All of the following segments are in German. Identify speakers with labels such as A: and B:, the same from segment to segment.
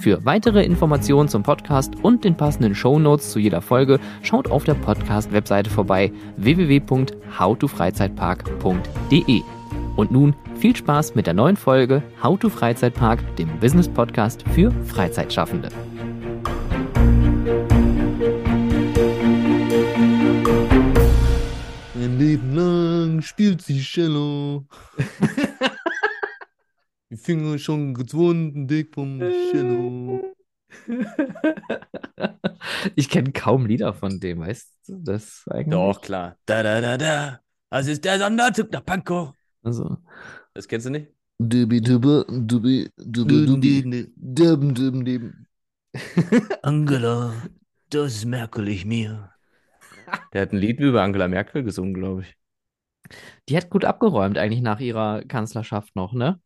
A: Für weitere Informationen zum Podcast und den passenden Show Notes zu jeder Folge schaut auf der Podcast-Webseite vorbei www.howtofreizeitpark.de. Und nun viel Spaß mit der neuen Folge How to Freizeitpark, dem Business Podcast für Freizeitschaffende.
B: Ein Leben lang spielt sie Cello. Die Finger schon gezwungen, dick vom Cello.
A: Ich kenne kaum Lieder von dem, weißt du das eigentlich?
B: Doch, klar. Da, da, da, da. Das ist der Sonderzug nach Pankow.
A: Also,
B: Das kennst du nicht?
C: Dubi dubi dubi dubi dubi dum dum.
B: Angela, das merke ich mir. Der hat ein Lied über Angela Merkel gesungen, glaube ich.
A: die hat gut abgeräumt eigentlich nach ihrer Kanzlerschaft noch, ne?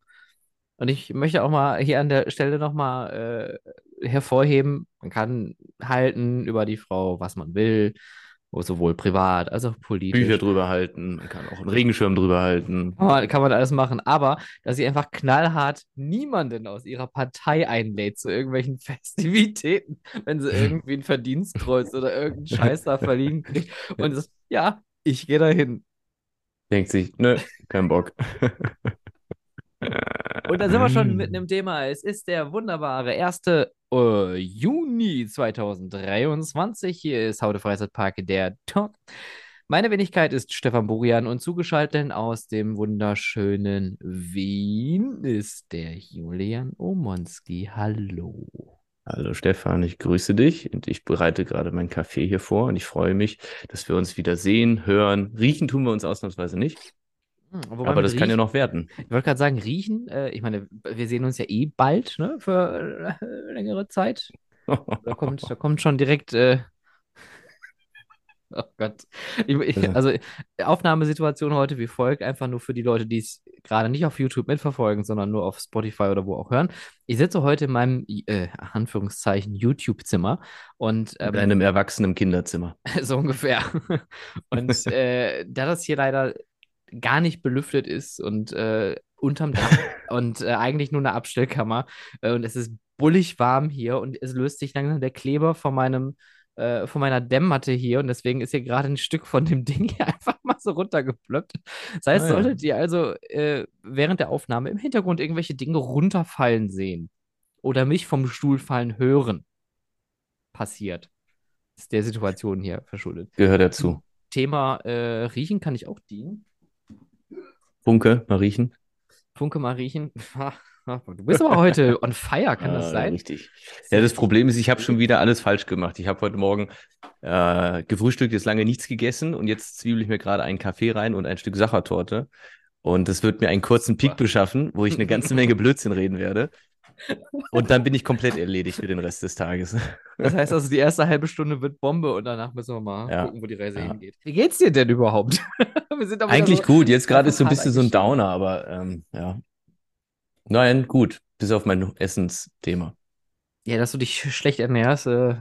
A: Und ich möchte auch mal hier an der Stelle nochmal äh, hervorheben, man kann halten über die Frau, was man will, sowohl privat als auch politisch.
B: Bücher drüber halten, man kann auch einen Regenschirm drüber halten.
A: Kann man, kann man alles machen, aber dass sie einfach knallhart niemanden aus ihrer Partei einlädt zu irgendwelchen Festivitäten, wenn sie irgendwie ein Verdienstkreuz oder irgendeinen Scheiß da verliehen kriegt und es, ja, ich gehe dahin.
B: Denkt sich, nö, kein Bock.
A: Und da sind wir schon mitten im Thema. Es ist der wunderbare 1. äh, Juni 2023. Hier ist Haude Freizeitpark, der Talk. Meine Wenigkeit ist Stefan Burian und zugeschaltet aus dem wunderschönen Wien ist der Julian Omonski. Hallo.
B: Hallo Stefan, ich grüße dich und ich bereite gerade meinen Kaffee hier vor und ich freue mich, dass wir uns wieder sehen, hören. Riechen tun wir uns ausnahmsweise nicht,
A: wobei
B: aber das kann ja
A: Riechen-
B: noch werden.
A: Ich wollte gerade sagen, riechen, äh, ich meine, wir sehen uns ja eh bald, ne, für äh, längere Zeit. Da kommt, da kommt schon direkt. Äh, oh Gott. Ich, ich, also Aufnahmesituation heute wie folgt, einfach nur für die Leute, die es gerade nicht auf YouTube mitverfolgen, sondern nur auf Spotify oder wo auch hören. Ich sitze heute in meinem, äh, Anführungszeichen, YouTube-Zimmer und
B: In
A: ähm,
B: einem erwachsenen Kinderzimmer.
A: so ungefähr. Und äh, da das hier leider gar nicht belüftet ist und äh, unterm Dach und äh, eigentlich nur eine Abstellkammer äh, und es ist bullig warm hier und es löst sich langsam der Kleber von meinem äh, von meiner Dämmmatte hier und deswegen ist hier gerade ein Stück von dem Ding hier einfach mal so runtergeplöppt. Das heißt,
B: Ah, ja.
A: solltet ihr also äh, während der Aufnahme im Hintergrund irgendwelche Dinge runterfallen sehen oder mich vom Stuhl fallen hören, passiert. Ist der Situation hier verschuldet.
B: Gehört dazu.
A: Thema äh, Riechen kann ich auch dienen.
B: Funke, mal riechen.
A: Funke mal riechen. Du bist aber heute on fire, kann das
B: Ah,
A: sein?
B: Richtig. Ja, das Problem ist, ich habe schon wieder alles falsch gemacht. Ich habe heute Morgen äh, gefrühstückt, jetzt lange nichts gegessen und jetzt zwiebel ich mir gerade einen Kaffee rein und ein Stück Sachertorte. Und das wird mir einen kurzen Peak beschaffen, wo ich eine ganze Menge Blödsinn reden werde. Und dann bin ich komplett erledigt für den Rest des Tages.
A: Das heißt also, die erste halbe Stunde wird Bombe und danach müssen wir mal
B: Ja.
A: gucken, wo die Reise
B: Ja.
A: hingeht. Wie geht's dir denn überhaupt?
B: Eigentlich
A: so
B: gut. Jetzt gerade ist so ein bisschen so ein. Downer, aber ähm, ja. Nein, gut. Bis auf mein Essensthema.
A: Ja, dass du dich schlecht ernährst, äh,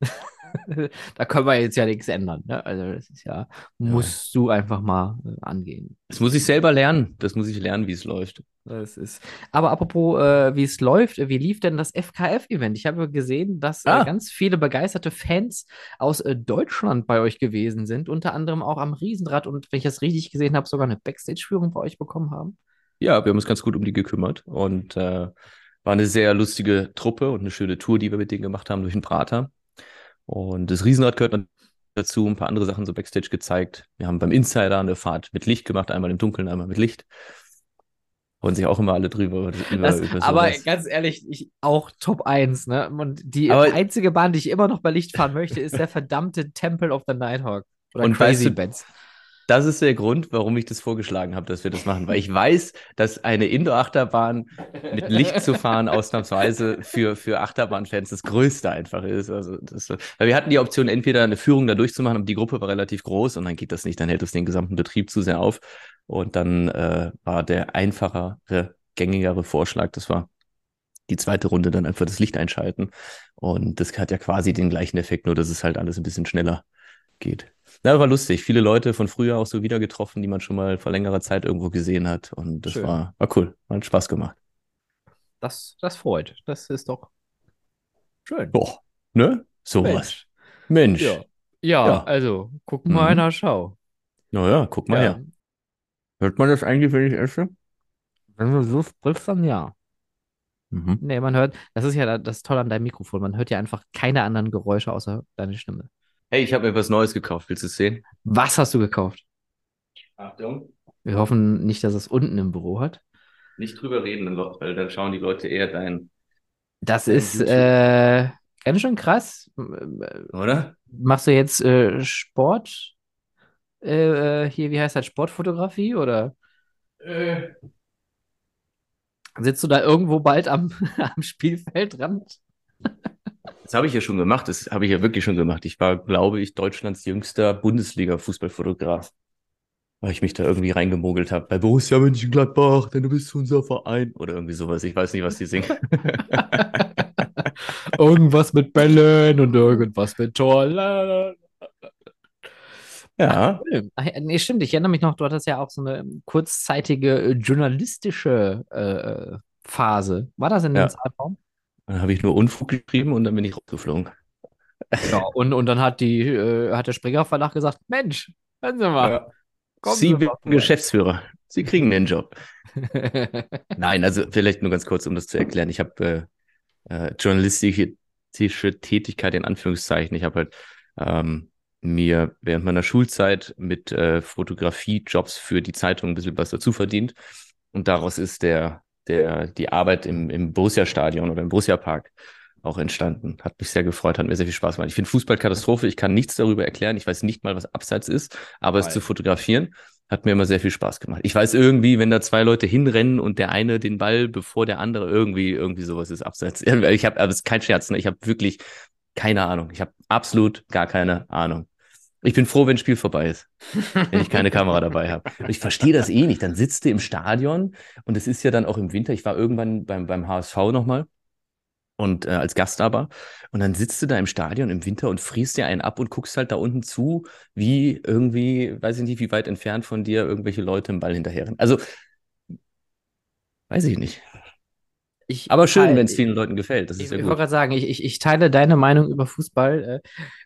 A: da können wir jetzt ja nichts ändern. Ne? Also, das ist ja, musst du einfach mal äh, angehen.
B: Das muss ich selber lernen. Das muss ich lernen, wie es läuft.
A: Das ist. Aber apropos, äh, wie es läuft, äh, wie lief denn das FKF-Event? Ich habe gesehen, dass äh,
B: Ah.
A: ganz viele begeisterte Fans aus äh, Deutschland bei euch gewesen sind, unter anderem auch am Riesenrad und wenn ich das richtig gesehen habe, sogar eine Backstage-Führung bei euch bekommen haben.
B: Ja, wir haben uns ganz gut um die gekümmert und äh, war eine sehr lustige Truppe und eine schöne Tour, die wir mit denen gemacht haben durch den Prater. Und das Riesenrad gehört dazu, ein paar andere Sachen so Backstage gezeigt. Wir haben beim Insider eine Fahrt mit Licht gemacht, einmal im Dunkeln, einmal mit Licht. Freuen sich auch immer alle drüber. Über,
A: Das,
B: über
A: aber ganz ehrlich, ich auch Top 1, ne? Und die
B: Aber-
A: einzige Bahn, die ich immer noch bei Licht fahren möchte, ist der verdammte Temple of the Nighthawk. Oder
B: Und
A: Crazy
B: weißt du-
A: Beds.
B: Das ist der Grund, warum ich das vorgeschlagen habe, dass wir das machen. Weil ich weiß, dass eine Indoor-Achterbahn mit Licht zu fahren ausnahmsweise für, für Achterbahnfans das Größte einfach ist. Also das, weil wir hatten die Option, entweder eine Führung da durchzumachen, aber die Gruppe war relativ groß und dann geht das nicht, dann hält es den gesamten Betrieb zu sehr auf. Und dann äh, war der einfachere, gängigere Vorschlag, das war die zweite Runde dann einfach das Licht einschalten. Und das hat ja quasi den gleichen Effekt, nur dass es halt alles ein bisschen schneller geht. Na, war lustig. Viele Leute von früher auch so wieder getroffen, die man schon mal vor längerer Zeit irgendwo gesehen hat. Und das
A: Schön.
B: war, war cool. Hat Spaß gemacht.
A: Das, das freut. Das ist doch schön.
B: Boah, ne? Sowas. Mensch.
A: Ja. Ja,
B: Ja.
A: also, guck
B: Mhm.
A: mal einer Schau.
B: Naja, guck mal
A: Ja.
B: her. Hört man das eigentlich, wenn ich esse?
A: Wenn du so sprichst, dann ja.
B: Mhm.
A: Nee, man hört, das ist ja da- das Tolle an deinem Mikrofon. Man hört ja einfach keine anderen Geräusche außer deine Stimme.
B: Hey, ich habe mir was Neues gekauft. Willst du es sehen?
A: Was hast du gekauft?
B: Achtung.
A: Wir hoffen nicht, dass es unten im Büro hat.
B: Nicht drüber reden, weil dann schauen die Leute eher dein,
A: Das ist äh, ganz schön krass.
B: Oder?
A: Machst du jetzt äh, Sport? Äh, äh, hier, wie heißt das? Sportfotografie? Oder
B: Äh.
A: sitzt du da irgendwo bald am, am Spielfeldrand?
B: Das habe ich ja schon gemacht. Das habe ich ja wirklich schon gemacht. Ich war, glaube ich, Deutschlands jüngster Bundesliga-Fußballfotograf. Weil ich mich da irgendwie reingemogelt habe. Bei Borussia Mönchengladbach, denn du bist unser Verein. Oder irgendwie sowas. Ich weiß nicht, was die singen.
A: Irgendwas mit Bällen und irgendwas mit Tor.
B: Ja.
A: Ach, nee, stimmt. Ich erinnere mich noch, du hattest ja auch so eine kurzzeitige äh, journalistische äh, äh, Phase. War das in dem
B: Ja.
A: Zeitraum?
B: Dann habe ich nur Unfug geschrieben und dann bin ich rausgeflogen.
A: Ja, und, und dann hat die, äh, hat der Springer Verlag gesagt, Mensch, hören Sie mal.
B: Ja. Sie werden. Geschäftsführer. Sie kriegen den Job. Nein, also vielleicht nur ganz kurz, um das zu erklären. Ich habe äh, äh, journalistische Tätigkeit in Anführungszeichen. Ich habe halt ähm, mir während meiner Schulzeit mit äh, Fotografiejobs für die Zeitung ein bisschen was dazu verdient. Und daraus ist der, der, die Arbeit im, im Borussia-Stadion oder im Borussia-Park auch entstanden. Hat mich sehr gefreut, hat mir sehr viel Spaß gemacht. Ich finde Fußball Katastrophe. Ich kann nichts darüber erklären. Ich weiß nicht mal, was Abseits ist, aber es
A: Geil.
B: zu fotografieren hat mir immer sehr viel Spaß gemacht. Ich weiß irgendwie, wenn da zwei Leute hinrennen und der eine den Ball, bevor der andere irgendwie, irgendwie sowas ist abseits. Ich habe, aber es ist kein Scherz, ne? Ich habe wirklich keine Ahnung. Ich habe absolut gar keine Ahnung. Ich bin froh, wenn das Spiel vorbei ist, wenn ich keine Kamera dabei habe. Ich verstehe das eh nicht. Dann sitzt du im Stadion und es ist ja dann auch im Winter. Ich war irgendwann beim, beim HSV nochmal und äh, als Gast aber. Und dann sitzt du da im Stadion im Winter und frierst dir einen ab und guckst halt da unten zu, wie irgendwie, weiß ich nicht, wie weit entfernt von dir irgendwelche Leute im Ball hinterherrennen. Also, weiß ich nicht.
A: Ich
B: Aber schön, wenn es vielen Leuten gefällt. Das
A: Ich,
B: ist ja
A: ich
B: gut.
A: wollte gerade sagen, ich, ich, ich teile deine Meinung über Fußball.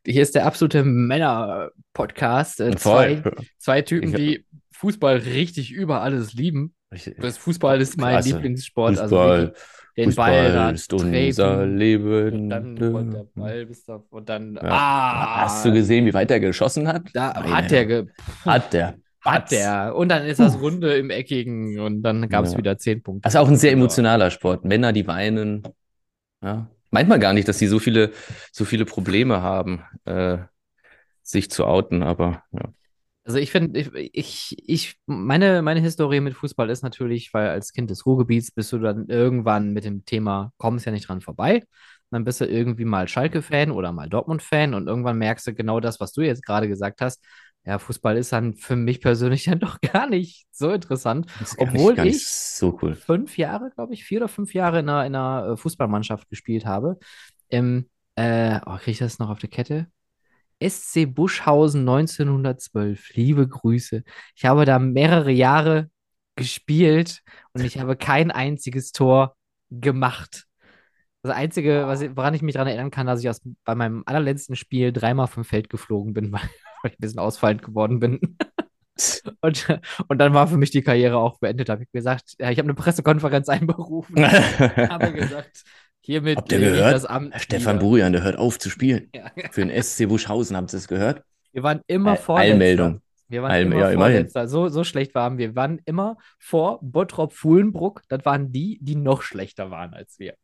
A: Äh, Hier ist der absolute Männer-Podcast. Äh, zwei, zwei Typen,
B: Ich-
A: die Fußball richtig über alles lieben.
B: Ich-
A: Das Fußball ist mein
B: Klasse.
A: Lieblingssport. Also
B: Fußball,
A: wirklich den Ball da
B: Fußball ist unser Leben.
A: Und dann rollt der Ball bis da, und dann,
B: Ja.
A: ah,
B: Hast du gesehen, wie weit er geschossen hat?
A: da
B: Meine
A: hat der, ge,
B: Hat der.
A: Hat der. Und dann ist das Runde im Eckigen und dann gab es
B: Ja.
A: wieder zehn Punkte.
B: Das ist auch ein sehr
A: Ja.
B: emotionaler Sport. Männer, die weinen. Ja. Meint man gar nicht, dass sie so viele, so viele Probleme haben, äh, sich zu outen, aber ja.
A: Also ich finde, ich, ich, ich, meine, meine Historie mit Fußball ist natürlich, weil als Kind des Ruhrgebiets bist du dann irgendwann mit dem Thema, kommst ja nicht dran vorbei. Dann bist du irgendwie mal Schalke-Fan oder mal Dortmund-Fan und irgendwann merkst du genau das, was du jetzt gerade gesagt hast. Ja, Fußball ist dann für mich persönlich dann doch gar nicht so interessant. Obwohl
B: nicht
A: ich-
B: so cool.
A: Fünf Jahre, glaube ich, vier oder fünf Jahre in einer, in einer äh, Fußballmannschaft gespielt habe. Im, äh, oh, kriege ich das noch auf der Kette? SC Buschhausen 1912. Liebe Grüße. Ich habe da mehrere Jahre gespielt und ich habe kein einziges Tor gemacht. Das Einzige, was woran ich mich daran erinnern kann, dass ich aus, bei meinem allerletzten Spiel dreimal vom Feld geflogen bin, weil, weil ich ein bisschen ausfallend geworden bin. Und, und dann war für mich die Karriere auch beendet. Da habe ich gesagt, ja, ich habe eine Pressekonferenz einberufen, habe gesagt, hiermit
B: Habt ihr gehört?
A: das Amt
B: Stefan. Burian, der hört auf zu spielen.
A: Ja.
B: Für den SC Buschhausen, habt ihr es gehört?
A: Wir waren immer Vorletzter.
B: Eilmeldung.
A: Wir waren
B: Eil-
A: immer
B: ja, immerhin.
A: Vorletzter. So, so schlecht waren wir. Wir waren immer vor Bottrop-Fuhlenbruck. Das waren die, die noch schlechter waren als wir.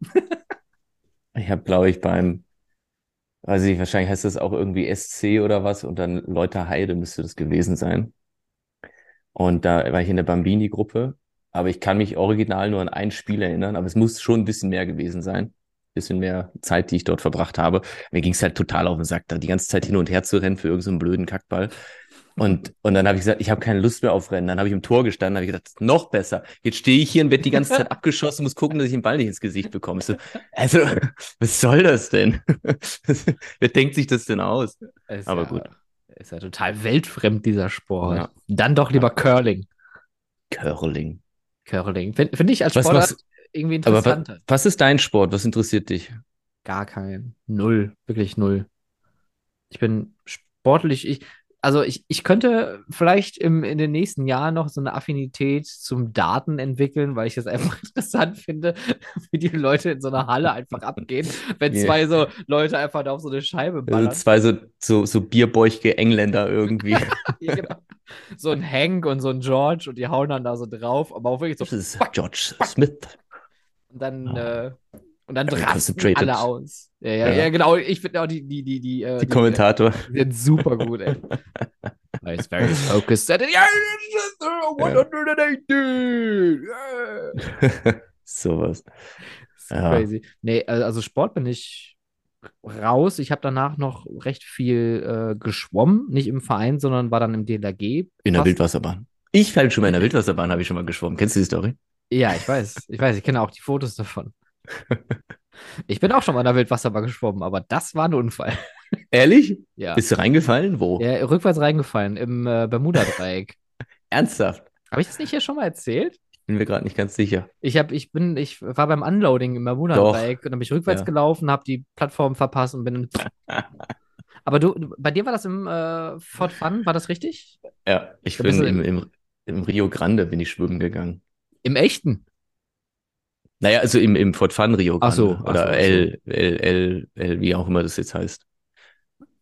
B: Ich habe, glaube ich, beim, weiß ich, wahrscheinlich heißt das auch irgendwie SC oder was und dann Leuter Heide müsste das gewesen sein. Und da war ich in der Bambini-Gruppe, aber ich kann mich original nur an ein Spiel erinnern, aber es muss schon ein bisschen mehr gewesen sein. Bisschen mehr Zeit, die ich dort verbracht habe. Mir ging es halt total auf den Sack, da die ganze Zeit hin und her zu rennen für irgendeinen so blöden Kackball. Und, und dann habe ich gesagt, ich habe keine Lust mehr auf Rennen. Dann habe ich im Tor gestanden, habe ich gedacht, noch besser. Jetzt stehe ich hier und werde die ganze Zeit abgeschossen, muss gucken, dass ich den Ball nicht ins Gesicht bekomme. So, also, was soll das denn? Wer denkt sich das denn aus?
A: Ist
B: Aber
A: ja,
B: gut.
A: Ist ja total weltfremd, dieser Sport.
B: Ja.
A: Dann doch lieber Curling.
B: Curling.
A: Curling. Finde find ich als
B: Was
A: Sportart
B: machst-
A: irgendwie
B: Aber
A: interessanter.
B: was ist dein Sport? Was interessiert dich?
A: Gar kein. Null. Wirklich null. Ich bin sportlich. Ich, also ich, ich könnte vielleicht im, in den nächsten Jahren noch so eine Affinität zum Daten entwickeln, weil ich es einfach interessant finde, wie die Leute in so einer Halle einfach abgehen, wenn
B: Ja.
A: zwei so Leute einfach da auf so eine Scheibe
B: Also
A: ballern.
B: zwei so, so, so bierbäuchige Engländer irgendwie.
A: Ja, genau. So ein Hank und so ein George und die hauen dann da so drauf, aber auch wirklich so.
B: Das ist George Smith.
A: Und dann,
B: Ah.
A: äh, und dann rasten alle aus. Ja, ja,
B: Ja.
A: ja, genau. Ich finde auch die, die, die, die, äh,
B: Die Kommentator.
A: Die sind super gut, ey. He's very focused. Yeah, it's just, uh, 180. Yeah.
B: Sowas.
A: So
B: Ja.
A: crazy. Nee, also Sport bin ich raus. Ich habe danach noch recht viel äh, geschwommen. Nicht im Verein, sondern war dann im DLRG.
B: In der Wildwasserbahn. Ich fällt schon mal in der Wildwasserbahn, habe ich schon mal geschwommen. Kennst du die Story?
A: Ja, ich weiß. Ich weiß, ich kenne auch die Fotos davon. Ich bin auch schon mal in der Wildwasserbahn geschwommen, aber das war ein Unfall.
B: Ehrlich?
A: Ja.
B: Bist du reingefallen? Wo?
A: Ja, rückwärts reingefallen im äh, Bermuda-Dreieck.
B: Ernsthaft?
A: Habe ich das nicht hier schon mal erzählt?
B: Bin mir gerade nicht ganz sicher.
A: Ich hab, ich bin, ich war beim Unloading im Bermuda-Dreieck und dann bin ich rückwärts
B: Ja.
A: gelaufen, habe die Plattform verpasst und bin. Aber du, bei dir war das im äh, Fort Fun, war das richtig?
B: Ja, ich
A: Da
B: bin im, im, im Rio Grande bin ich schwimmen gegangen.
A: Im echten?
B: Naja, also im, im Fort Fun Rio
A: Ach
B: Grande.
A: so, ach
B: Oder
A: so, ach so.
B: L, L, L, L, wie auch immer das jetzt heißt.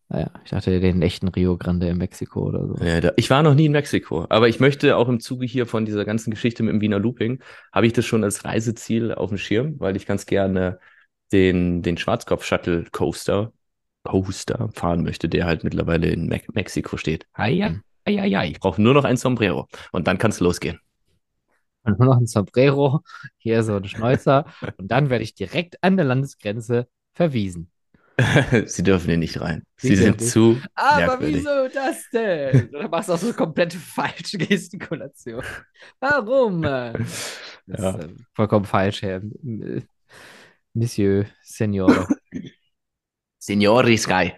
A: Naja, ich dachte den echten Rio Grande in Mexiko oder so.
B: Ja, da, ich war noch nie in Mexiko, aber ich möchte auch im Zuge hier von dieser ganzen Geschichte mit dem Wiener Looping, habe ich das schon als Reiseziel auf dem Schirm, weil ich ganz gerne den, den Schwarzkopf-Shuttle Coaster, Coaster fahren möchte, der halt mittlerweile in Me Mexiko steht. Ja,
A: Mhm.
B: ah ja, ja, ich brauche nur noch ein Sombrero und dann kann es losgehen.
A: Und nur noch ein Sombrero, hier so ein Schnäuzer und dann werde ich direkt an der Landesgrenze verwiesen.
B: Sie dürfen hier nicht rein.
A: Sie
B: Sie sind zu
A: Aber
B: merkwürdig.
A: wieso das denn? Oder machst du auch so eine komplette falsche Gestikulation? Warum? Das
B: Ja.
A: ist äh, vollkommen falsch, Herr äh, Monsieur Senior.
B: Signori Sky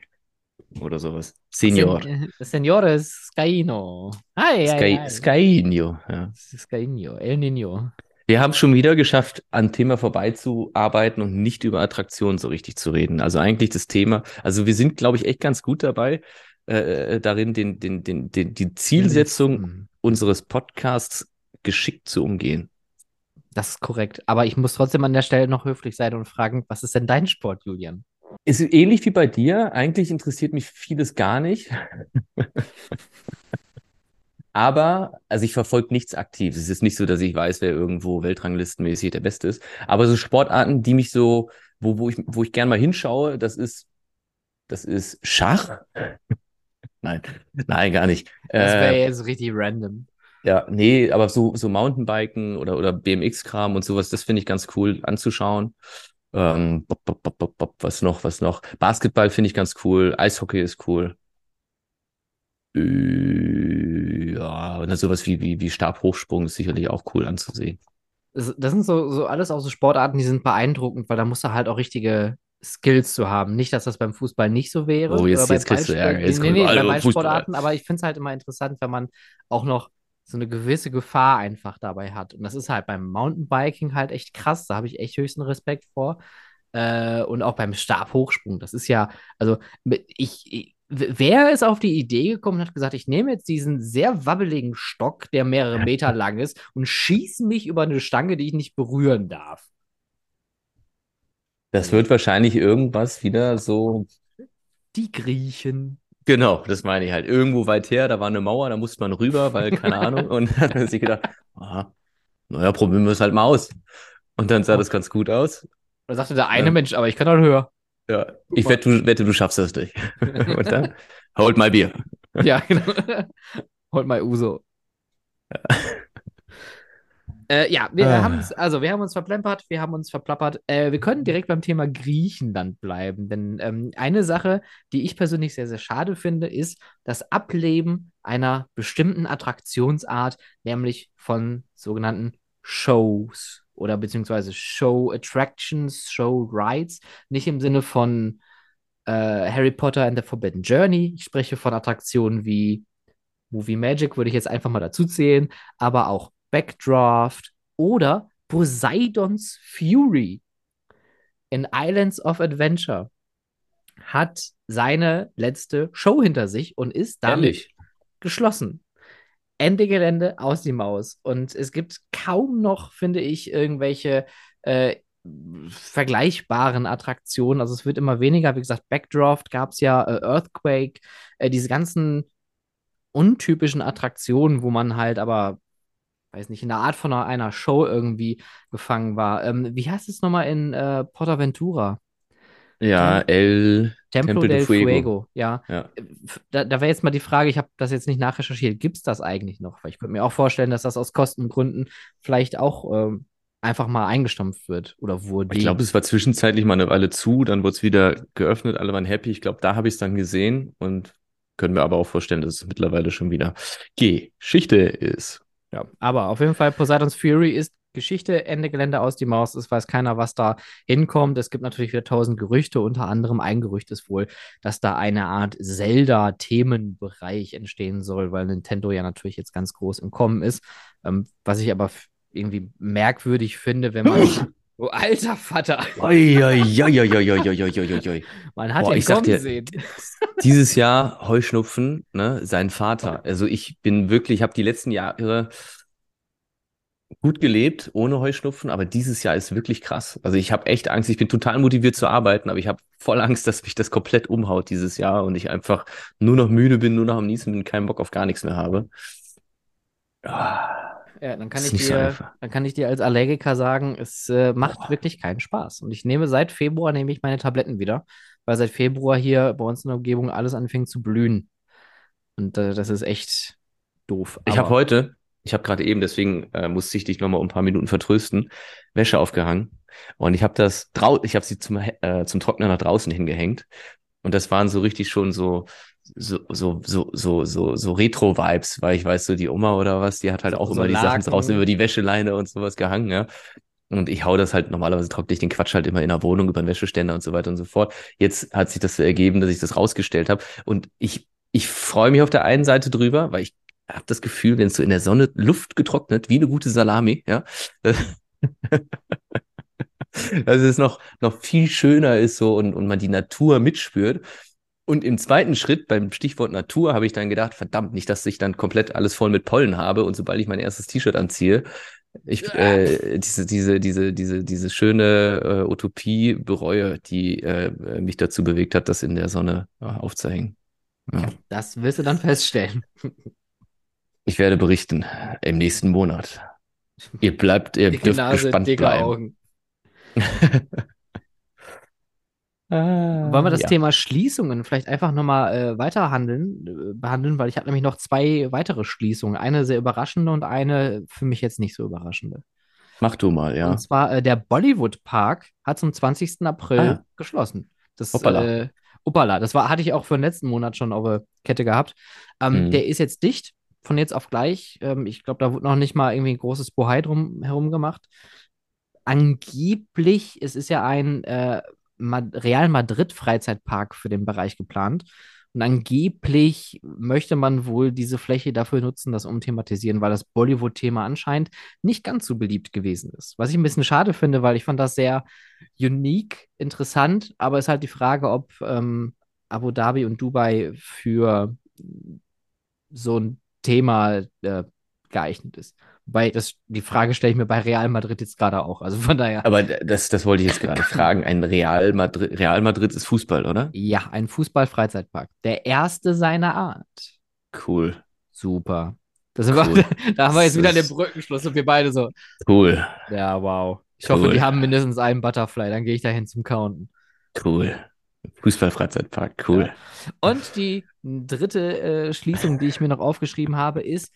B: oder sowas. Senior.
A: Sen äh, Signore Scaino. Hi,
B: Sky,
A: hi.
B: Skyinho, ja.
A: Scaino, El Nino.
B: Wir haben schon wieder geschafft, an Thema vorbeizuarbeiten und nicht über Attraktionen so richtig zu reden. Also eigentlich das Thema, also wir sind, glaube ich, echt ganz gut dabei, äh, darin, den, den, den, den, die Zielsetzung
A: Hm,
B: unseres Podcasts geschickt zu umgehen.
A: Das ist korrekt. Aber ich muss trotzdem an der Stelle noch höflich sein und fragen, was ist denn dein Sport, Julian?
B: Ist ähnlich wie bei dir. Eigentlich interessiert mich vieles gar nicht. Aber, also ich verfolge nichts aktiv. Es ist nicht so, dass ich weiß, wer irgendwo weltranglistenmäßig der Beste ist. Aber so Sportarten, die mich so, wo, wo ich, wo ich gern mal hinschaue, das ist, das ist Schach. Nein, nein, gar nicht.
A: Das
B: Äh,
A: wäre jetzt richtig random.
B: ja, nee, aber so, so Mountainbiken oder, oder BMX-Kram und sowas, das finde ich ganz cool anzuschauen. Ähm, bop, bop, bop, was noch, was noch? Basketball finde ich ganz cool. Eishockey ist cool. Äh, ja, und dann sowas wie, wie, wie Stabhochsprung ist sicherlich auch cool anzusehen.
A: Das, das sind so, so alles auch so Sportarten, die sind beeindruckend, weil da musst du halt auch richtige Skills zu haben. Nicht, dass das beim Fußball nicht so wäre.
B: Oh, jetzt-
A: oder
B: jetzt kriegst du. Ärger. Jetzt
A: Nee, nee, bei
B: Fußball.
A: Sportarten, aber ich finde es halt immer interessant, wenn man auch noch so eine gewisse Gefahr einfach dabei hat. Und das ist halt beim Mountainbiking halt echt krass. Da habe ich echt höchsten Respekt vor. Äh, und auch beim Stabhochsprung. Das ist ja, also ich, ich Wer ist auf die Idee gekommen und hat gesagt, ich nehme jetzt diesen sehr wabbeligen Stock, der mehrere Meter lang ist, und schieße mich über eine Stange, die ich nicht berühren darf?
B: Das wird wahrscheinlich irgendwas wieder so,
A: Die Griechen.
B: Genau, das meine ich halt. Irgendwo weit her, da war eine Mauer, da musste man rüber, weil, keine Ahnung. Und dann hat sie gedacht, aha, naja, probieren wir es halt mal aus. Und dann sah das ganz gut aus.
A: Da sagte der eine
B: Ja.
A: Mensch, aber ich kann halt höher.
B: Ja, ich wette, du, wette, du schaffst das nicht. Und dann, holt mal Bier.
A: Ja, genau. Holt mal Uso. Äh, ja, wir
B: Ah.
A: haben uns, also wir haben uns verplempert, wir haben uns verplappert. Äh, wir können direkt beim Thema Griechenland bleiben, denn ähm, eine Sache, die ich persönlich sehr, sehr schade finde, ist das Ableben einer bestimmten Attraktionsart, nämlich von sogenannten Shows oder beziehungsweise Show Attractions, Show Rides, nicht im Sinne von äh, Harry Potter and the Forbidden Journey. Ich spreche von Attraktionen wie Movie Magic, würde ich jetzt einfach mal dazu zählen, aber auch Backdraft oder Poseidons Fury in Islands of Adventure hat seine letzte Show hinter sich und ist damit
B: Ehrlich?
A: geschlossen. Ende Gelände aus die Maus. Und es gibt kaum noch, finde ich, irgendwelche äh, vergleichbaren Attraktionen. Also es wird immer weniger. Wie gesagt, Backdraft gab es ja, äh, Earthquake, äh, diese ganzen untypischen Attraktionen, wo man halt aber, weiß nicht, in der Art von einer, einer Show irgendwie gefangen war. Ähm, wie heißt es nochmal in äh, Portaventura?
B: Ja, El
A: Templo
B: Templo de
A: del
B: Fuego.
A: Fuego, ja.
B: Ja.
A: Da, da wäre jetzt mal die Frage, ich habe das jetzt nicht nachrecherchiert, gibt es das eigentlich noch? Weil ich könnte mir auch vorstellen, dass das aus Kostengründen vielleicht auch ähm, einfach mal eingestampft wird oder wurde.
B: Ich glaube, es war zwischenzeitlich mal eine Weile zu, dann wurde es wieder geöffnet, alle waren happy. Ich glaube, da habe ich es dann gesehen und können wir aber auch vorstellen, dass es mittlerweile schon wieder Geschichte ist.
A: Ja, aber auf jeden Fall, Poseidons Fury ist Geschichte, Ende Gelände aus die Maus. Es weiß keiner, was da hinkommt. Es gibt natürlich wieder tausend Gerüchte. Unter anderem ein Gerücht ist wohl, dass da eine Art Zelda-Themenbereich entstehen soll, weil Nintendo ja natürlich jetzt ganz groß im Kommen ist. Ähm, was ich aber irgendwie merkwürdig finde, wenn man. Oh, alter Vater.
B: Oi, oi, oi,
A: Man hat
B: Boah,
A: ihn
B: ich
A: kommen.
B: Dieses Jahr Heuschnupfen, ne, sein Vater. Also ich bin wirklich, ich habe die letzten Jahre gut gelebt ohne Heuschnupfen, aber dieses Jahr ist wirklich krass. Also ich habe echt Angst, ich bin total motiviert zu arbeiten, aber ich habe voll Angst, dass mich das komplett umhaut dieses Jahr und ich einfach nur noch müde bin, nur noch am Niesen bin, keinen Bock auf gar nichts mehr habe. Ah.
A: Ja, dann kann
B: ist
A: ich
B: so
A: dir, dann kann ich dir als Allergiker sagen, es äh, macht wirklich keinen Spaß. Und ich nehme seit Februar nehme ich meine Tabletten wieder, weil seit Februar hier bei uns in der Umgebung alles anfängt zu blühen. Und äh, das ist echt doof.
B: Ich habe heute, ich habe gerade eben, deswegen äh, musste ich dich nochmal um ein paar Minuten vertrösten, Wäsche aufgehangen. Und ich habe das drau ich habe sie zum, äh, zum Trockner nach draußen hingehängt. Und das waren so richtig schon so, so, so, so, so, so, so Retro-Vibes, weil ich weiß, so die Oma oder was, die hat halt auch
A: so
B: immer die Sachen draußen über die Wäscheleine und sowas gehangen, ja. Und ich hau das halt, normalerweise trockne ich den Quatsch halt immer in der Wohnung über den Wäscheständer und so weiter und so fort. Jetzt hat sich das so ergeben, dass ich das rausgestellt habe. Und ich, ich freue mich auf der einen Seite drüber, weil ich habe das Gefühl, wenn es so in der Sonne Luft getrocknet, wie eine gute Salami, ja, dass es noch, noch viel schöner ist so und, und man die Natur mitspürt. Und im zweiten Schritt, beim Stichwort Natur, habe ich dann gedacht, verdammt, nicht, dass ich dann komplett alles voll mit Pollen habe und sobald ich mein erstes T-Shirt anziehe, ich äh, diese, diese, diese, diese, diese schöne äh, Utopie bereue, die äh, mich dazu bewegt hat, das in der Sonne äh, aufzuhängen. Ja.
A: Das wirst du dann feststellen.
B: Ich werde berichten im nächsten Monat. Ihr bleibt, ihr
A: Dicke
B: dürft
A: Nase,
B: gespannt bleiben.
A: Augen. Wollen wir das
B: ja.
A: Thema Schließungen vielleicht einfach nochmal äh, weiter handeln, äh, behandeln, weil ich habe nämlich noch zwei weitere Schließungen. Eine sehr überraschende und eine für mich jetzt nicht so überraschende.
B: Mach du mal, ja.
A: Und zwar äh, der Bollywood Park hat zum 20. April
B: Ah.
A: geschlossen. Das,
B: Hoppala.
A: Äh, hoppala, das war, hatte ich auch für den letzten Monat schon auf der Kette gehabt. Ähm,
B: Mhm.
A: Der ist jetzt dicht, von jetzt auf gleich. Ähm, ich glaube, da wurde noch nicht mal irgendwie ein großes Bohai drum herum gemacht. Angeblich, es ist ja ein äh, Real Madrid Freizeitpark für den Bereich geplant. Und angeblich möchte man wohl diese Fläche dafür nutzen, das umthematisieren, weil das Bollywood-Thema anscheinend nicht ganz so beliebt gewesen ist. Was ich ein bisschen schade finde, weil ich fand das sehr unique, interessant, aber es ist halt die Frage, ob ähm, Abu Dhabi und Dubai für so ein Thema äh, geeignet ist. Weil das, die Frage stelle ich mir bei Real Madrid jetzt gerade auch. Also von daher.
B: Aber das, das wollte ich jetzt gerade fragen. Ein Real Madrid, Real Madrid ist Fußball, oder?
A: Ja, ein Fußball-Freizeitpark. Der erste seiner Art.
B: Cool.
A: Super. Das war,
B: Cool.
A: da haben wir jetzt wieder den Brückenschluss und wir beide so.
B: Cool.
A: Ja, wow. Ich hoffe,
B: Cool.
A: die haben mindestens einen Butterfly, dann gehe ich dahin zum Counten.
B: Cool. Fußball-Freizeitpark. Cool.
A: Und die dritte äh, Schließung, die ich mir noch aufgeschrieben habe, ist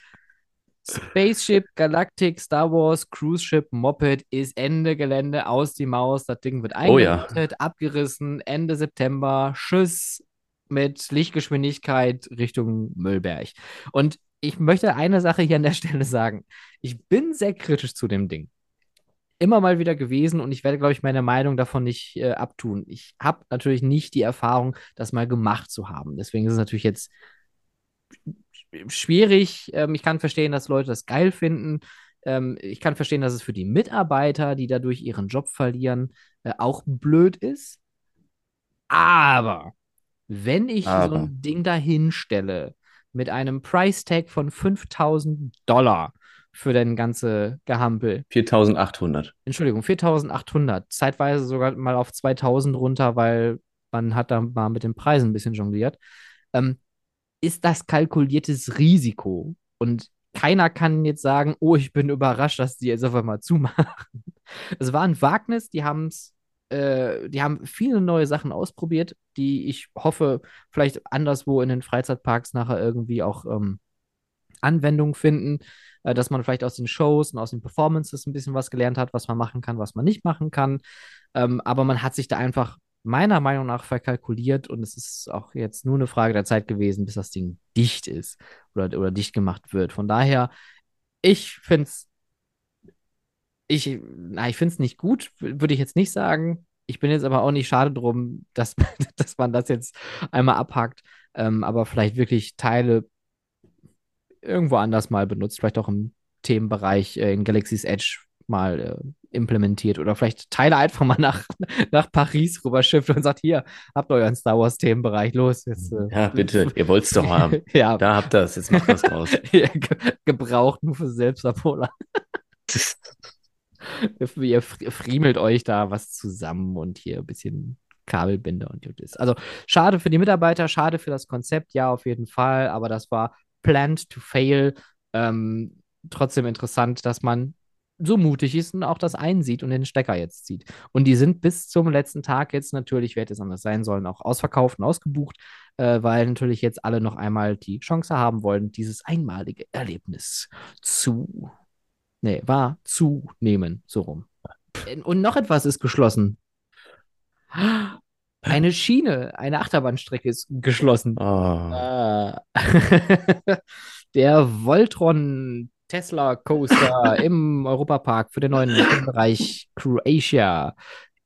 A: Spaceship Galactic Star Wars Cruise Ship Moped ist Ende Gelände aus die Maus. Das Ding wird
B: Oh ja.
A: abgerissen, Ende September. Tschüss mit Lichtgeschwindigkeit Richtung Müllberg. Und ich möchte eine Sache hier an der Stelle sagen. Ich bin sehr kritisch zu dem Ding. Immer mal wieder gewesen und ich werde, glaube ich, meine Meinung davon nicht äh, abtun. Ich habe natürlich nicht die Erfahrung, das mal gemacht zu haben. Deswegen ist es natürlich jetzt schwierig. Ähm, ich kann verstehen, dass Leute das geil finden. Ähm, ich kann verstehen, dass es für die Mitarbeiter, die dadurch ihren Job verlieren, äh, auch blöd ist. Aber wenn ich so
B: Aber.
A: ein Ding dahin stelle mit einem Price Tag von 5000 Dollar für den ganze Gehampel,
B: 4800.
A: Entschuldigung, 4800, zeitweise sogar mal auf 2000 runter, weil man hat da mal mit den Preisen ein bisschen jongliert, ähm, ist das kalkuliertes Risiko. Und keiner kann jetzt sagen, oh, ich bin überrascht, dass die jetzt auf einmal zumachen. Es war ein Wagnis, die haben es, äh, die haben viele neue Sachen ausprobiert, die ich hoffe, vielleicht anderswo in den Freizeitparks nachher irgendwie auch ähm, Anwendung finden, äh, dass man vielleicht aus den Shows und aus den Performances ein bisschen was gelernt hat, was man machen kann, was man nicht machen kann. Ähm, aber man hat sich da einfach meiner Meinung nach verkalkuliert und es ist auch jetzt nur eine Frage der Zeit gewesen, bis das Ding dicht ist oder, oder dicht gemacht wird. Von daher, ich finde es, ich, ich finde es nicht gut, würde ich jetzt nicht sagen. Ich bin jetzt aber auch nicht schade drum, dass, dass man das jetzt einmal abhakt, ähm, aber vielleicht wirklich Teile irgendwo anders mal benutzt, vielleicht auch im Themenbereich äh, in Galaxy's Edge mal äh, implementiert oder vielleicht Teile einfach mal nach, nach Paris rüberschifft und sagt, hier, habt ihr euren Star Wars Themenbereich, los. Jetzt, äh,
B: Ja, bitte. Ihr wollt's doch haben.
A: ja,
B: Da habt ihr es. Jetzt macht was draus.
A: ja, ge gebraucht nur für Selbstabholer. Ihr fr- friemelt euch da was zusammen und hier ein bisschen Kabelbinder und gut ist. Also schade für die Mitarbeiter, schade für das Konzept, ja, auf jeden Fall, aber das war planned to fail. Ähm, trotzdem interessant, dass man so mutig ist und auch das einsieht und den Stecker jetzt zieht. Und die sind bis zum letzten Tag jetzt natürlich, wer hätte es anders sein sollen, auch ausverkauft und ausgebucht, äh, weil natürlich jetzt alle noch einmal die Chance haben wollen, dieses einmalige Erlebnis zu, nee, war zu nehmen, so rum. Und noch etwas ist geschlossen. Eine Schiene, eine Achterbahnstrecke ist geschlossen.
B: Oh.
A: Der Voltron Tesla Coaster im Europapark für den neuen Bereich Croatia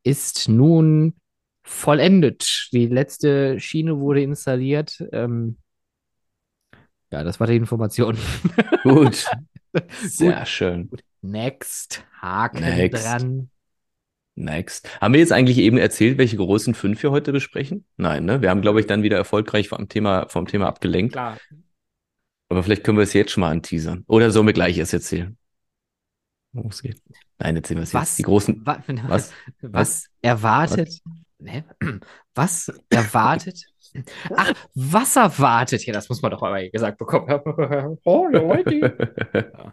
A: ist nun vollendet. Die letzte Schiene wurde installiert. Ähm, ja, das war die Information.
B: Gut. Sehr schön.
A: Next, Haken
B: Next.
A: dran.
B: Next. Haben wir jetzt eigentlich eben erzählt, welche großen fünf wir heute besprechen? Nein, ne? Wir haben, glaube ich, dann wieder erfolgreich vom Thema, vom Thema abgelenkt.
A: Klar.
B: Aber vielleicht können wir es jetzt schon mal anteasern. Oder sollen wir gleich erst erzählen? Worum es geht. Nein, erzählen wir es
A: Was,
B: jetzt. Die großen.
A: wa-
B: Was?
A: was erwartet? Ne? Was erwartet? Ach, was erwartet? Ja, das muss man doch mal gesagt bekommen. oh, Leute.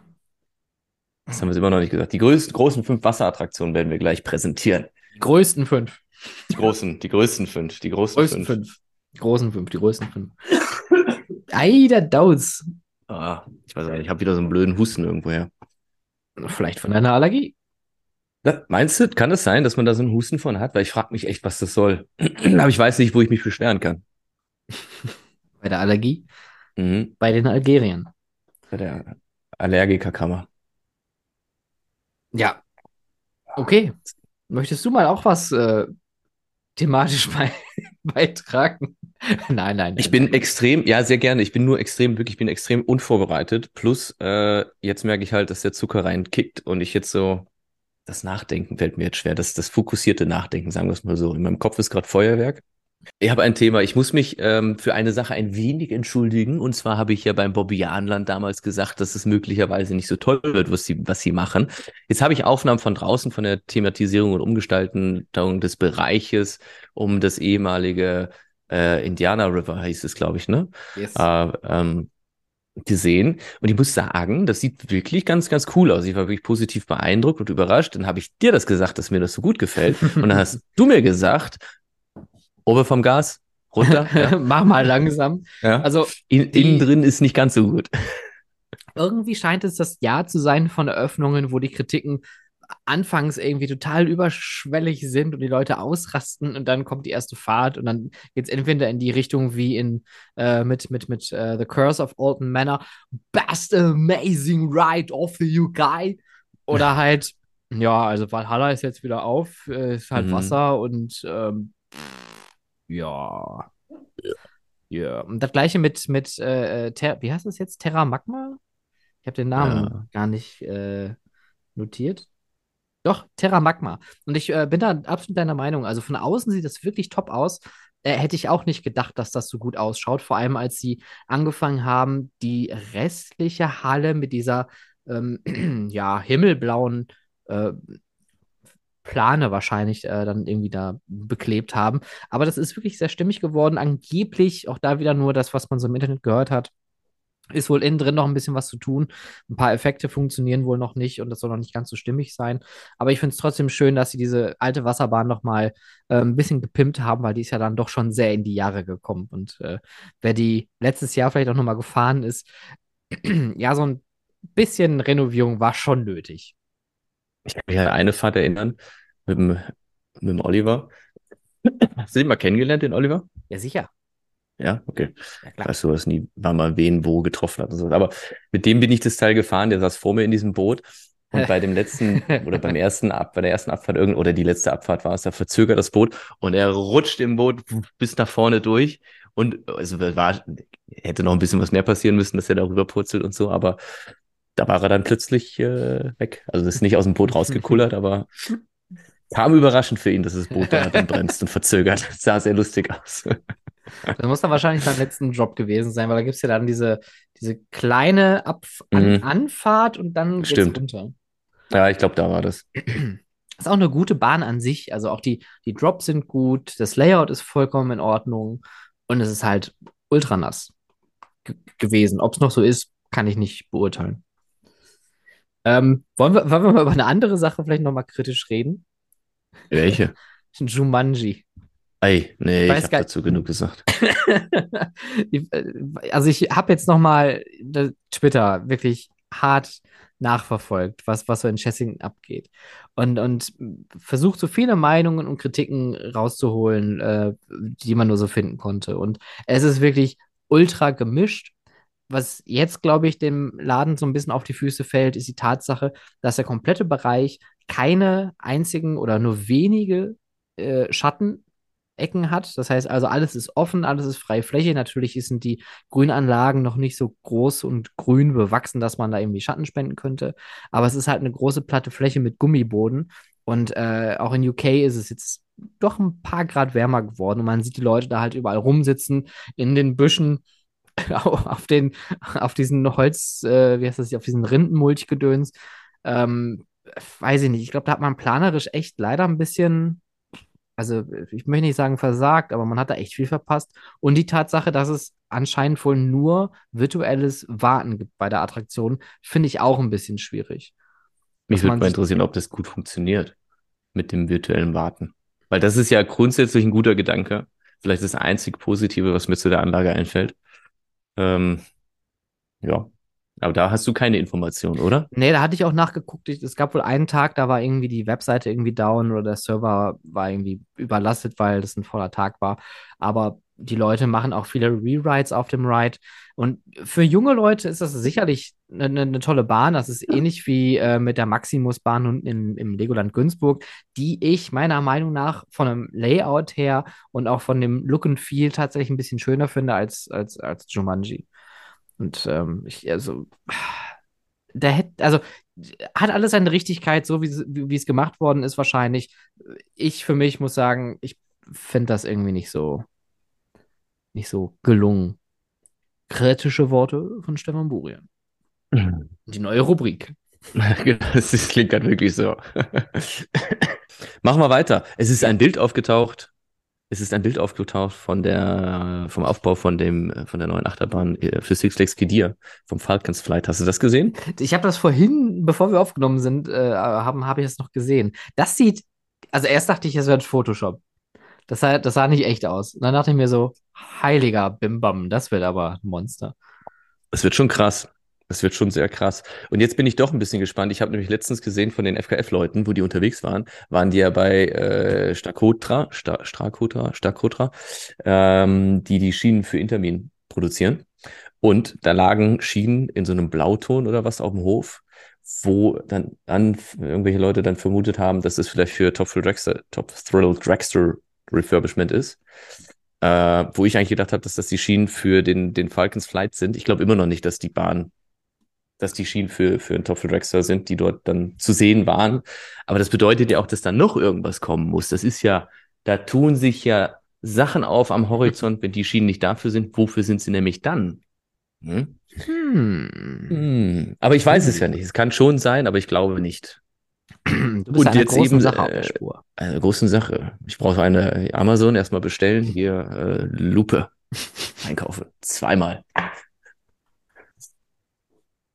B: Das haben wir immer noch nicht gesagt. Die größten, großen fünf Wasserattraktionen werden wir gleich präsentieren.
A: Die größten fünf.
B: Die großen, die größten fünf. Die großen,
A: Größten
B: fünf.
A: fünf. Die großen fünf, die größten fünf. Eider Dauz.
B: Ah, ich weiß nicht, ich habe wieder so einen blöden Husten irgendwoher.
A: Vielleicht von einer Allergie.
B: Na, meinst du, kann es sein, dass man da so einen Husten von hat? Weil ich frage mich echt, was das soll. Aber ich weiß nicht, wo ich mich beschweren kann.
A: Bei der Allergie.
B: Mhm.
A: Bei den Algeriern.
B: Bei der Allergikerkammer.
A: Ja. Okay. Möchtest du mal auch was äh, thematisch bei, beitragen? nein, nein.
B: Ich bin extrem, ja, sehr gerne. Ich bin nur extrem, wirklich, ich bin extrem unvorbereitet. Plus, äh, jetzt merke ich halt, dass der Zucker reinkickt und ich jetzt so, das Nachdenken fällt mir jetzt schwer. Das, das fokussierte Nachdenken, sagen wir es mal so. In meinem Kopf ist gerade Feuerwerk. Ich habe ein Thema. Ich muss mich ähm, für eine Sache ein wenig entschuldigen. Und zwar habe ich ja beim Bobby Jahnland damals gesagt, dass es möglicherweise nicht so toll wird, was sie, was sie machen. Jetzt habe ich Aufnahmen von draußen von der Thematisierung und Umgestaltung des Bereiches um das ehemalige äh, Indiana River, hieß es, glaube ich, ne?
A: Yes.
B: Äh, ähm, gesehen. Und ich muss sagen, das sieht wirklich ganz, ganz cool aus. Ich war wirklich positiv beeindruckt und überrascht. Dann habe ich dir das gesagt, dass mir das so gut gefällt. Und dann hast du mir gesagt, Ober vom Gas, runter. Ja.
A: Mach mal langsam.
B: ja.
A: Also
B: In,
A: die-
B: innen drin ist nicht ganz so gut.
A: irgendwie scheint es das Jahr zu sein von Eröffnungen, wo die Kritiken anfangs irgendwie total überschwellig sind und die Leute ausrasten und dann kommt die erste Fahrt und dann geht es entweder in die Richtung wie in äh, mit, mit, mit äh, The Curse of Alton Manor, Best Amazing Ride of the UK oder halt, ja, also Valhalla ist jetzt wieder auf, äh, ist halt
B: Mhm.
A: Wasser und ähm, ja. Ja, und das gleiche mit, mit äh, äh, wie heißt das jetzt? Terra Magma? Ich habe den Namen
B: Ja.
A: gar nicht äh, notiert. Doch, Terra Magma. Und ich äh, bin da absolut deiner Meinung. Also von außen sieht das wirklich top aus. Äh, hätte ich auch nicht gedacht, dass das so gut ausschaut. Vor allem, als sie angefangen haben, die restliche Halle mit dieser ähm, ja, himmelblauen äh, Plane wahrscheinlich äh, dann irgendwie da beklebt haben. Aber das ist wirklich sehr stimmig geworden. Angeblich, auch da wieder nur das, was man so im Internet gehört hat, ist wohl innen drin noch ein bisschen was zu tun. Ein paar Effekte funktionieren wohl noch nicht und das soll noch nicht ganz so stimmig sein. Aber ich finde es trotzdem schön, dass sie diese alte Wasserbahn noch mal äh, ein bisschen gepimpt haben, weil die ist ja dann doch schon sehr in die Jahre gekommen. Und äh, wer die letztes Jahr vielleicht auch noch mal gefahren ist, ja, so ein bisschen Renovierung war schon nötig.
B: Ich kann mich an eine Fahrt erinnern mit dem, mit dem Oliver. Hast du den mal kennengelernt, den Oliver?
A: Ja, sicher.
B: Ja, okay.
A: Ja, klar.
B: Weißt du, was nie, wann man wen wo getroffen hat und so. Aber mit dem bin ich das Teil gefahren, der saß vor mir in diesem Boot. Und bei dem letzten oder beim ersten Ab, bei der ersten Abfahrt irgend oder die letzte Abfahrt war es, da verzögert das Boot und er rutscht im Boot bis nach vorne durch. Und also war, hätte noch ein bisschen was mehr passieren müssen, dass er da rüberpurzelt und so, aber da war er dann plötzlich äh, weg. Also ist nicht aus dem Boot rausgekullert, aber kam überraschend für ihn, dass das Boot da dann bremst und verzögert. sah sehr lustig aus.
A: Das muss dann wahrscheinlich beim letzten Job gewesen sein, weil da gibt es ja dann diese, diese kleine Abf
B: Mhm.
A: Anfahrt und dann geht's
B: Stimmt.
A: runter.
B: Ja, ich glaube, da war das.
A: Ist auch eine gute Bahn an sich. Also auch die, die Drops sind gut, das Layout ist vollkommen in Ordnung und es ist halt ultra nass ge gewesen. Ob es noch so ist, kann ich nicht beurteilen. Ähm, wollen wir, wollen wir mal über eine andere Sache vielleicht nochmal kritisch reden?
B: Welche?
A: Jumanji.
B: Ey, nee, ich,
A: weiß
B: habe dazu genug gesagt.
A: Ich, äh, also ich habe jetzt noch mal äh, Twitter wirklich hart nachverfolgt, was, was so in Chessing abgeht. Und, und versucht so viele Meinungen und Kritiken rauszuholen, äh, die man nur so finden konnte. Und es ist wirklich ultra gemischt. Was jetzt, glaube ich, dem Laden so ein bisschen auf die Füße fällt, ist die Tatsache, dass der komplette Bereich keine einzigen oder nur wenige äh, Schattenecken hat. Das heißt also, alles ist offen, alles ist freie Fläche. Natürlich sind die Grünanlagen noch nicht so groß und grün bewachsen, dass man da irgendwie Schatten spenden könnte. Aber es ist halt eine große platte Fläche mit Gummiboden. Und äh, auch in UK ist es jetzt doch ein paar Grad wärmer geworden. Und man sieht die Leute da halt überall rumsitzen, in den Büschen, auf, den, auf diesen Holz, äh, wie heißt das, hier, auf diesen Rindenmulchgedöns. Ähm, weiß ich nicht. Ich glaube, da hat man planerisch echt leider ein bisschen, also ich möchte nicht sagen versagt, aber man hat da echt viel verpasst. Und die Tatsache, dass es anscheinend wohl nur virtuelles Warten gibt bei der Attraktion, finde ich auch ein bisschen schwierig.
B: Mich würde mal interessieren, ob das gut funktioniert mit dem virtuellen Warten. Weil das ist ja grundsätzlich ein guter Gedanke. Vielleicht das einzig Positive, was mir zu der Anlage einfällt. Ähm, ja, aber da hast du keine Information, oder?
A: Nee, da hatte ich auch nachgeguckt. Ich, es gab wohl einen Tag, da war irgendwie die Webseite irgendwie down oder der Server war irgendwie überlastet, weil das ein voller Tag war. Aber die Leute machen auch viele Rewrites auf dem Ride. Und für junge Leute ist das sicherlich eine, eine, eine tolle Bahn. Das ist ähnlich wie äh, mit der Maximus-Bahn unten im, im Legoland Günzburg, die ich meiner Meinung nach von einem Layout her und auch von dem Look and Feel tatsächlich ein bisschen schöner finde als, als, als Jumanji. Und ähm, ich, also, der hätte, also hat alles seine Richtigkeit, so wie es gemacht worden ist, wahrscheinlich. Ich für mich muss sagen, ich finde das irgendwie nicht so, nicht so gelungen. Kritische Worte von Stefan Burian. Die neue Rubrik.
B: das ist- klingt gerade wirklich so. Machen wir weiter. Es ist ein Bild aufgetaucht. Es ist ein Bild aufgetaucht von der, vom Aufbau von dem, von der neuen Achterbahn äh, für Six Flags Kidir vom Falcons Flight. Hast du das gesehen?
A: Ich habe das vorhin, bevor wir aufgenommen sind, äh, haben, habe ich das noch gesehen. Das sieht, also erst dachte ich, es wäre ein Photoshop. Das sah, das sah nicht echt aus. Und dann dachte ich mir so, heiliger Bimbam, das wird aber ein Monster.
B: Es wird schon krass. Es wird schon sehr krass. Und jetzt bin ich doch ein bisschen gespannt. Ich habe nämlich letztens gesehen von den FKF-Leuten, wo die unterwegs waren, waren die ja bei äh, Stakotra, Sta Strakotra, Stakotra, ähm, die die Schienen für Intermin produzieren. Und da lagen Schienen in so einem Blauton oder was auf dem Hof, wo dann, dann irgendwelche Leute dann vermutet haben, dass es vielleicht für Top Thrill Dragster, Top Thrill Dragster Refurbishment ist. Äh, wo ich eigentlich gedacht habe, dass das die Schienen für den, den Falcons Flight sind. Ich glaube immer noch nicht, dass die Bahn dass die Schienen für, für einen Toffel Dragster sind, die dort dann zu sehen waren. Aber das bedeutet ja auch, dass da noch irgendwas kommen muss. Das ist ja, da tun sich ja Sachen auf am Horizont, wenn die Schienen nicht dafür sind. Wofür sind sie nämlich dann? Hm?
A: Hm.
B: Hm. Aber ich weiß es ja nicht. Es kann schon sein, aber ich glaube nicht.
A: Du bist
B: Und
A: einer
B: jetzt
A: großen
B: eben,
A: Sache auf
B: äh,
A: der Spur.
B: Eine große Sache. Ich brauche eine Amazon erstmal bestellen. Hier äh, Lupe einkaufen. Zweimal.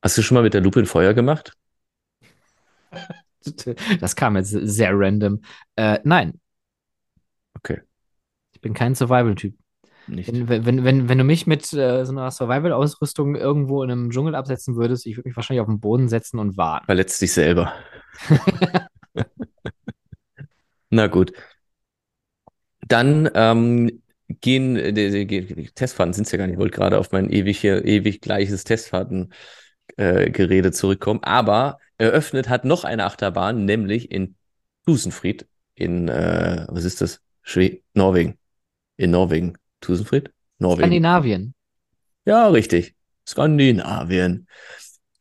B: Hast du schon mal mit der Lupe ein Feuer gemacht?
A: Das kam jetzt sehr random. Äh, nein.
B: Okay.
A: Ich bin kein Survival-Typ. Wenn, wenn, wenn, wenn du mich mit äh, so einer Survival-Ausrüstung irgendwo in einem Dschungel absetzen würdest, ich würde mich wahrscheinlich auf den Boden setzen und warten.
B: Verletzt dich selber. Na gut. Dann ähm, gehen, äh, die, die Testfahrten sind es ja gar nicht. Ich wollte gerade auf mein ewig, hier- ewig gleiches Testfahrten äh, zurückkommen. Aber eröffnet hat noch eine Achterbahn, nämlich in Tusenfried in, äh, was ist das? Schwe Norwegen. In Norwegen. Tusenfried? Norwegen.
A: Skandinavien.
B: Ja, richtig. Skandinavien.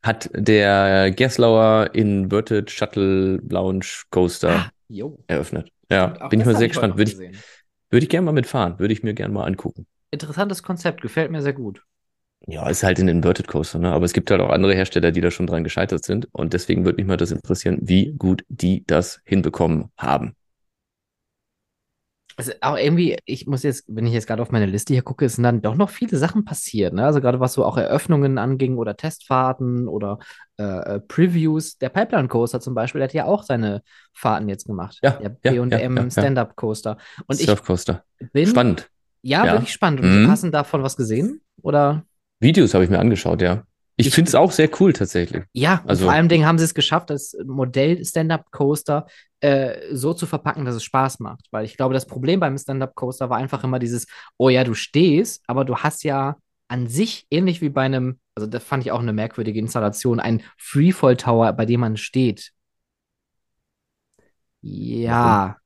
B: Hat der Gerslauer Inverted Shuttle Lounge Coaster
A: Jo.
B: eröffnet. Ja, bin ich mal sehr gespannt. Würde ich, würde ich gerne mal mitfahren. Würde ich mir gerne mal angucken.
A: Interessantes Konzept, gefällt mir sehr gut.
B: Ja, ist halt ein Inverted Coaster, ne? Aber es gibt halt auch andere Hersteller, die da schon dran gescheitert sind. Und deswegen würde mich mal das interessieren, wie gut die das hinbekommen haben.
A: Also auch irgendwie, ich muss jetzt, wenn ich jetzt gerade auf meine Liste hier gucke, sind dann doch noch viele Sachen passiert. Ne? Also gerade was so auch Eröffnungen anging oder Testfahrten oder äh, äh, Previews. Der Pipeline Coaster zum Beispiel, der hat ja auch seine Fahrten jetzt gemacht.
B: Ja,
A: Der
B: ja,
A: B&M
B: ja, ja.
A: Stand-Up Coaster. Und ich
B: Surf Coaster.
A: bin,
B: Spannend.
A: ja,
B: Ja.
A: wirklich spannend. Und
B: Mhm.
A: hast du davon was gesehen? Oder?
B: Videos habe ich mir angeschaut, ja. Ich
A: Ich-
B: finde es auch sehr cool tatsächlich.
A: Ja,
B: Also-
A: vor allem Dingen haben sie es geschafft, das Modell Stand-Up Coaster äh, so zu verpacken, dass es Spaß macht. Weil ich glaube, das Problem beim Stand-Up Coaster war einfach immer dieses, oh ja, du stehst, aber du hast ja an sich, ähnlich wie bei einem, also das fand ich auch eine merkwürdige Installation, ein Freefall Tower, bei dem man steht. Ja.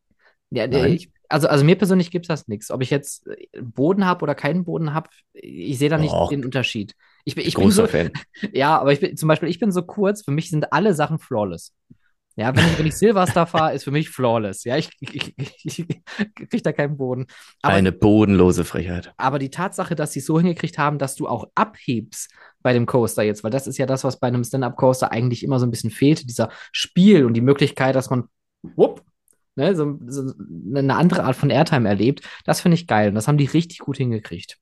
A: Ja,
B: Nein.
A: ich, also, also mir persönlich gibt es das nichts. Ob ich jetzt äh, Boden habe oder keinen Boden habe, ich sehe da nicht
B: Och.
A: den Unterschied. Ich, bin- ich bin
B: Großer
A: so,
B: Fan.
A: ja, aber ich bin zum Beispiel, ich bin so kurz, für mich sind alle Sachen flawless. Ja, wenn ich, wenn ich Silverstar fahre, ist für mich flawless. Ja, ich, ich, ich, ich kriege da keinen Boden. Aber,
B: Eine bodenlose Frechheit.
A: aber die Tatsache, dass sie es so hingekriegt haben, dass du auch abhebst bei dem Coaster jetzt, weil das ist ja das, was bei einem Stand-Up-Coaster eigentlich immer so ein bisschen fehlt, dieser Spiel und die Möglichkeit, dass man whoop, ne, so, so eine andere Art von Airtime erlebt, das finde ich geil und das haben die richtig gut hingekriegt.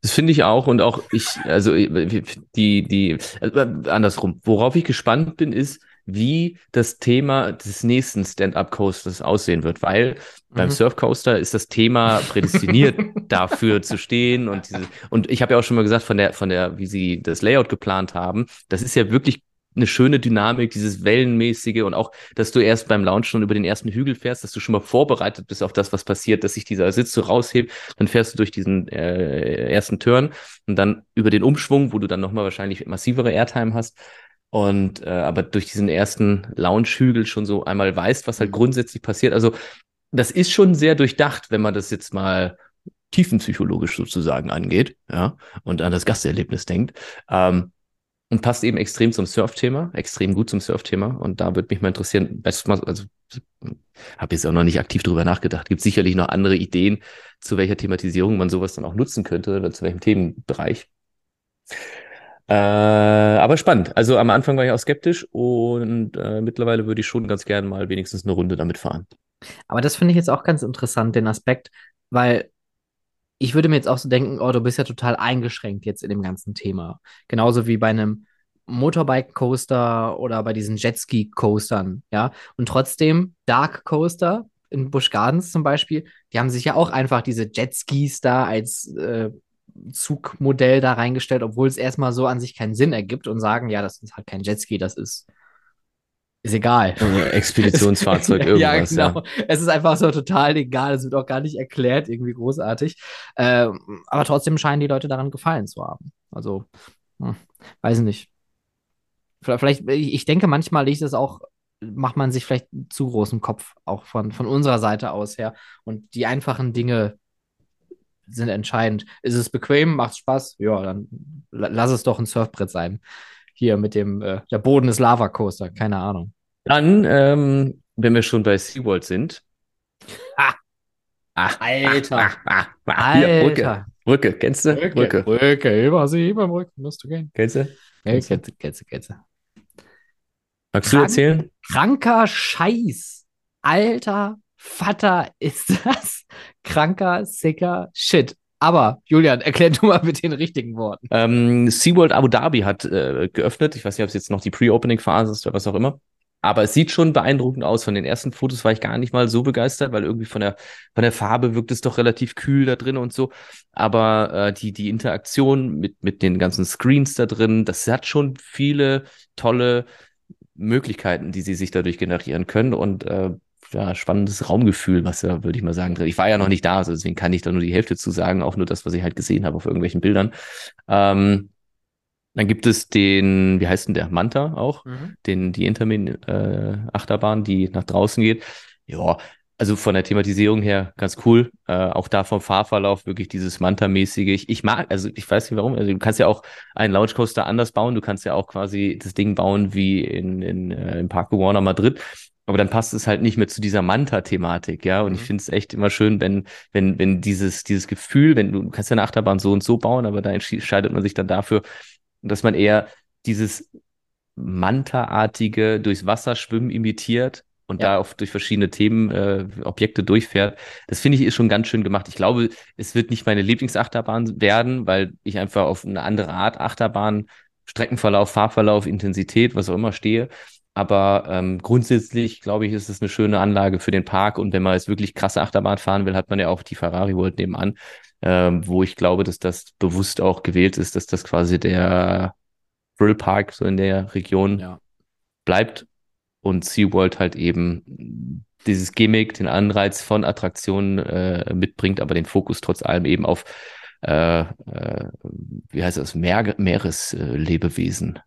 B: Das finde ich auch und auch ich, also die, die, äh, andersrum. Worauf ich gespannt bin, ist, wie das Thema des nächsten Stand-Up-Coasters aussehen wird, weil beim
A: Mhm.
B: Surf-Coaster ist das Thema prädestiniert dafür zu stehen und diese, und ich habe ja auch schon mal gesagt von der, von der, wie sie das Layout geplant haben, das ist ja wirklich eine schöne Dynamik, dieses Wellenmäßige und auch, dass du erst beim Launch schon über den ersten Hügel fährst, dass du schon mal vorbereitet bist auf das, was passiert, dass sich dieser Sitz so raushebt, dann fährst du durch diesen äh, ersten Turn und dann über den Umschwung, wo du dann nochmal wahrscheinlich massivere Airtime hast und äh, aber durch diesen ersten Launch-Hügel schon so einmal weißt, was halt grundsätzlich passiert. Also das ist schon sehr durchdacht, wenn man das jetzt mal tiefenpsychologisch sozusagen angeht, ja, und an das Gasterlebnis denkt. Ähm, und passt eben extrem zum Surf-Thema, extrem gut zum Surf-Thema. Und da würde mich mal interessieren, also habe jetzt auch noch nicht aktiv drüber nachgedacht. Gibt sicherlich noch andere Ideen, zu welcher Thematisierung man sowas dann auch nutzen könnte oder zu welchem Themenbereich. Äh, aber spannend. Also am Anfang war ich auch skeptisch und äh, mittlerweile würde ich schon ganz gerne mal wenigstens eine Runde damit fahren.
A: Aber das finde ich jetzt auch ganz interessant, den Aspekt, weil ich würde mir jetzt auch so denken, oh, du bist ja total eingeschränkt jetzt in dem ganzen Thema. Genauso wie bei einem Motorbike-Coaster oder bei diesen Jetski-Coastern, ja. Und trotzdem, Dark Coaster in Busch Gardens zum Beispiel, die haben sich ja auch einfach diese Jetskis da als äh, Zugmodell da reingestellt, obwohl es erstmal so an sich keinen Sinn ergibt und sagen, ja, das ist halt kein Jetski, das ist ist egal.
B: Expeditionsfahrzeug, irgendwas.
A: ja, genau. Ja. Es ist einfach so total egal. Es wird auch gar nicht erklärt, irgendwie großartig. Ähm, aber trotzdem scheinen die Leute daran gefallen zu haben. Also, hm, weiß nicht. Vielleicht, ich denke, manchmal liegt es auch, macht man sich vielleicht zu großen Kopf, auch von, von unserer Seite aus her. Und die einfachen Dinge sind entscheidend. Ist es bequem, macht Spaß? Ja, dann lass es doch ein Surfbrett sein hier mit dem, äh, der Boden ist Lava Coaster, keine Ahnung.
B: Dann, ähm, wenn wir schon bei SeaWorld sind.
A: Ah.
B: Ach,
A: Alter.
B: Ach, ach, Hier, Brücke. Brücke, kennst du?
A: Brücke. Brücke, Brücke über sie, über Brücke musst du gehen.
B: Kennst du?
A: Kennst du, kennst du, kennst du.
B: Magst Krank, du erzählen?
A: Kranker Scheiß. Alter Vater ist das kranker, sicker Shit. Aber, Julian, erklär du mal mit den richtigen Worten.
B: Ähm, SeaWorld Abu Dhabi hat äh, geöffnet. Ich weiß nicht, ob es jetzt noch die Pre-Opening-Phase ist oder was auch immer. Aber es sieht schon beeindruckend aus. Von den ersten Fotos war ich gar nicht mal so begeistert, weil irgendwie von der, von der Farbe wirkt es doch relativ kühl da drin und so. Aber äh, die, die Interaktion mit, mit den ganzen Screens da drin, das hat schon viele tolle Möglichkeiten, die sie sich dadurch generieren können. Und äh, ja, spannendes Raumgefühl, was ja, würde ich mal sagen, ich war ja noch nicht da, also deswegen kann ich da nur die Hälfte zu sagen, auch nur das, was ich halt gesehen habe auf irgendwelchen Bildern. Ähm, dann gibt es den, wie heißt denn der, Manta auch, mhm. den, die Intermin-Achterbahn, äh, die nach draußen geht. Ja, also von der Thematisierung her ganz cool. Äh, auch da vom Fahrverlauf wirklich dieses Manta-mäßige. Ich, ich mag, also ich weiß nicht warum. Also du kannst ja auch einen Launchcoaster anders bauen. Du kannst ja auch quasi das Ding bauen wie in, in, äh, im Parque Warner Madrid. Aber dann passt es halt nicht mehr zu dieser Manta-Thematik, ja. Und mhm. ich finde es echt immer schön, wenn, wenn, wenn dieses, dieses Gefühl, wenn du, du kannst ja eine Achterbahn so und so bauen, aber da entscheidet man sich dann dafür, dass man eher dieses Manta-artige durchs Wasser schwimmen imitiert und ja. da auch durch verschiedene Themen, äh, Objekte durchfährt. Das finde ich ist schon ganz schön gemacht. Ich glaube, es wird nicht meine Lieblingsachterbahn werden, weil ich einfach auf eine andere Art Achterbahn, Streckenverlauf, Fahrverlauf, Intensität, was auch immer stehe. Aber ähm, grundsätzlich, glaube ich, ist es eine schöne Anlage für den Park. Und wenn man jetzt wirklich krasse Achterbahn fahren will, hat man ja auch die Ferrari World nebenan, ähm, wo ich glaube, dass das bewusst auch gewählt ist, dass das quasi der Thrill Park so in der Region ja. bleibt und SeaWorld halt eben dieses Gimmick, den Anreiz von Attraktionen äh, mitbringt, aber den Fokus trotz allem eben auf, äh, äh, wie heißt das, Meer Meereslebewesen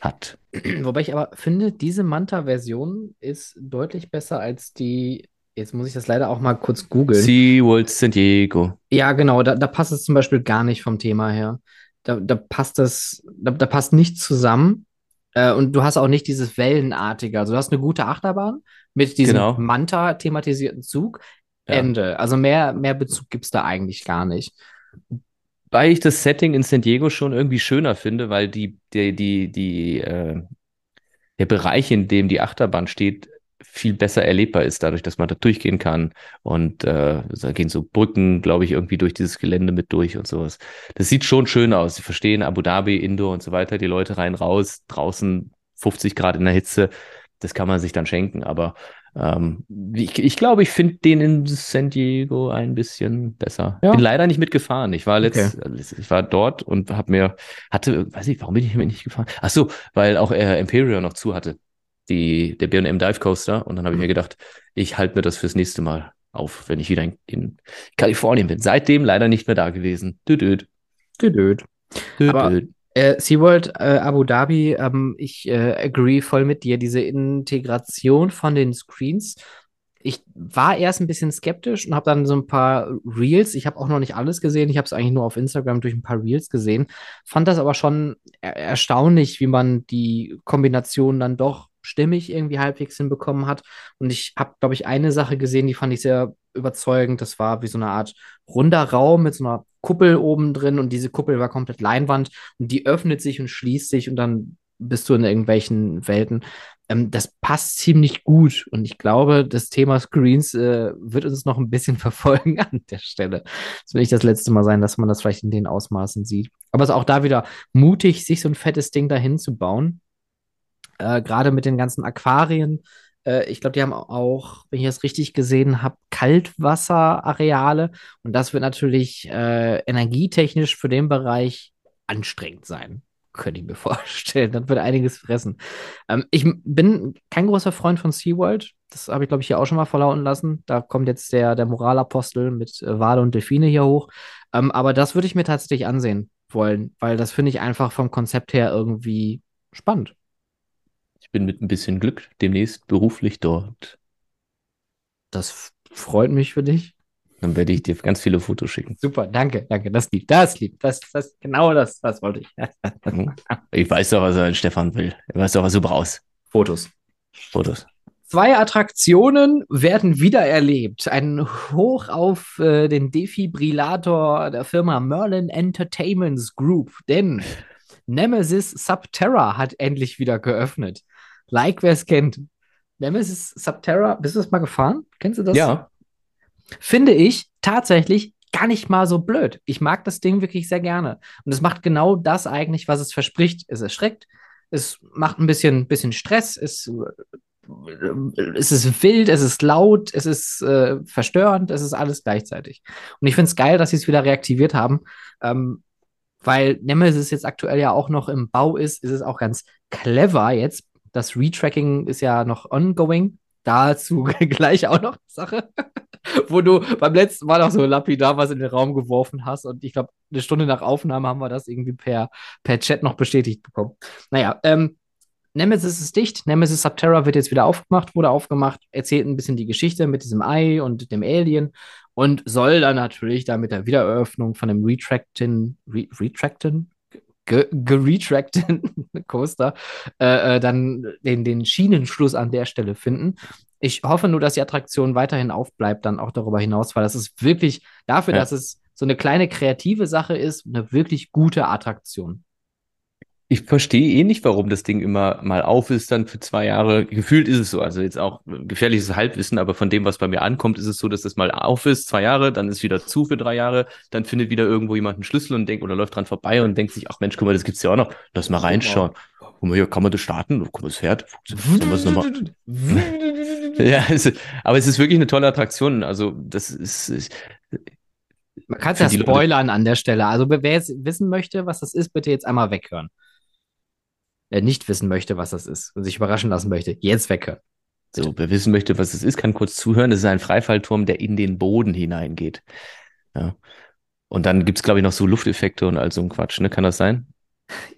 B: hat.
A: Wobei ich aber finde, diese Manta-Version ist deutlich besser als die. Jetzt muss ich das leider auch mal kurz googeln.
B: SeaWorld San Diego.
A: Ja, genau, da, da passt es zum Beispiel gar nicht vom Thema her. Da, da passt das, da, da passt nichts zusammen. Äh, und du hast auch nicht dieses Wellenartige. Also du hast eine gute Achterbahn mit diesem genau. Manta-thematisierten Zug. Ja. Ende. Also mehr, mehr Bezug gibt es da eigentlich gar nicht.
B: Weil ich das Setting in San Diego schon irgendwie schöner finde, weil die, die, die, die, äh, der Bereich, in dem die Achterbahn steht, viel besser erlebbar ist, dadurch, dass man da durchgehen kann. Und äh, da gehen so Brücken, glaube ich, irgendwie durch dieses Gelände mit durch und sowas. Das sieht schon schön aus. Sie verstehen Abu Dhabi, Indoor und so weiter, die Leute rein, raus, draußen 50 Grad in der Hitze. Das kann man sich dann schenken. Aber ähm, ich, ich glaube, ich finde den in San Diego ein bisschen besser. Ja. Bin leider nicht mitgefahren. Ich war letzt, okay. ich war dort und habe mir, hatte, weiß ich, warum bin ich mir nicht gefahren? Ach so, weil auch äh, Imperial noch zu hatte. Die, der B&M Dive Coaster. Und dann habe ich mir mhm. gedacht, ich halte mir das fürs nächste Mal auf, wenn ich wieder in, in Kalifornien bin. Seitdem leider nicht mehr da gewesen. Düdüd.
A: Düdüd. Düdüd. Äh, SeaWorld äh, Abu Dhabi, ähm, ich äh, agree voll mit dir. Diese Integration von den Screens, ich war erst ein bisschen skeptisch und habe dann so ein paar Reels, ich habe auch noch nicht alles gesehen, ich habe es eigentlich nur auf Instagram durch ein paar Reels gesehen, fand das aber schon er erstaunlich, wie man die Kombination dann doch stimmig irgendwie halbwegs hinbekommen hat. Und ich habe, glaube ich, eine Sache gesehen, die fand ich sehr überzeugend. Das war wie so eine Art runder Raum mit so einer Kuppel oben drin und diese Kuppel war komplett Leinwand und die öffnet sich und schließt sich und dann bist du in irgendwelchen Welten. Ähm, das passt ziemlich gut und ich glaube, das Thema Screens äh, wird uns noch ein bisschen verfolgen an der Stelle. Das will nicht das letzte Mal sein, dass man das vielleicht in den Ausmaßen sieht. Aber es ist auch da wieder mutig, sich so ein fettes Ding dahin zu bauen. Äh, Gerade mit den ganzen Aquarien. Äh, ich glaube, die haben auch, wenn ich das richtig gesehen habe, Kaltwasserareale. Und das wird natürlich äh, energietechnisch für den Bereich anstrengend sein könnte ich mir vorstellen. Das wird einiges fressen. Ähm, ich bin kein großer Freund von SeaWorld. Das habe ich, glaube ich, hier auch schon mal verlauten lassen. Da kommt jetzt der, der Moralapostel mit äh, Wale und Delfine hier hoch. Ähm, aber das würde ich mir tatsächlich ansehen wollen, weil das finde ich einfach vom Konzept her irgendwie spannend.
B: Ich bin mit ein bisschen Glück demnächst beruflich dort.
A: Das freut mich für dich.
B: Dann werde ich dir ganz viele Fotos schicken.
A: Super, danke, danke. Das lieb, das lieb. Das, das, genau das, das wollte ich.
B: ich weiß doch, was er Stefan will. Er weiß doch, was du brauchst.
A: Fotos.
B: Fotos.
A: Zwei Attraktionen werden wieder erlebt. Ein Hoch auf äh, den Defibrillator der Firma Merlin Entertainments Group. Denn Nemesis Subterra hat endlich wieder geöffnet. Like wer es kennt. Nemesis Subterra, bist du das mal gefahren? Kennst du das?
B: Ja
A: finde ich tatsächlich gar nicht mal so blöd. Ich mag das Ding wirklich sehr gerne. Und es macht genau das eigentlich, was es verspricht. Es erschreckt, es macht ein bisschen, bisschen Stress, es, es ist wild, es ist laut, es ist äh, verstörend, es ist alles gleichzeitig. Und ich finde es geil, dass sie es wieder reaktiviert haben. Ähm, weil Nemesis jetzt aktuell ja auch noch im Bau ist, ist es auch ganz clever jetzt. Das Retracking ist ja noch ongoing. Dazu gleich auch noch Sache. wo du beim letzten Mal noch so lapidar was in den Raum geworfen hast. Und ich glaube, eine Stunde nach Aufnahme haben wir das irgendwie per, per Chat noch bestätigt bekommen. Naja, ähm, Nemesis ist dicht. Nemesis Subterra wird jetzt wieder aufgemacht, wurde aufgemacht, erzählt ein bisschen die Geschichte mit diesem Ei und dem Alien und soll dann natürlich da mit der Wiedereröffnung von dem Retractin, Re Retractin, geretracten Coaster äh, äh, dann den, den Schienenschluss an der Stelle finden ich hoffe nur, dass die Attraktion weiterhin aufbleibt, dann auch darüber hinaus, weil das ist wirklich dafür, ja. dass es so eine kleine kreative Sache ist, eine wirklich gute Attraktion.
B: Ich verstehe eh nicht, warum das Ding immer mal auf ist, dann für zwei Jahre. Gefühlt ist es so. Also jetzt auch gefährliches Halbwissen, aber von dem, was bei mir ankommt, ist es so, dass das mal auf ist, zwei Jahre, dann ist wieder zu für drei Jahre, dann findet wieder irgendwo jemand einen Schlüssel und denkt oder läuft dran vorbei und denkt sich, ach Mensch, guck mal, das gibt's ja auch noch. Lass mal reinschauen. Guck mal, hier kann man das starten. Guck mal, das fährt. ja, es, aber es ist wirklich eine tolle Attraktion. Also das ist,
A: man kann es ja spoilern an der Stelle. Also wer jetzt wissen möchte, was das ist, bitte jetzt einmal weghören äh, nicht wissen möchte, was das ist und sich überraschen lassen möchte, jetzt weghören.
B: So, wer wissen möchte, was es ist, kann kurz zuhören. Das ist ein Freifallturm, der in den Boden hineingeht. Ja. Und dann gibt es, glaube ich, noch so Lufteffekte und all so ein Quatsch, ne? Kann das sein?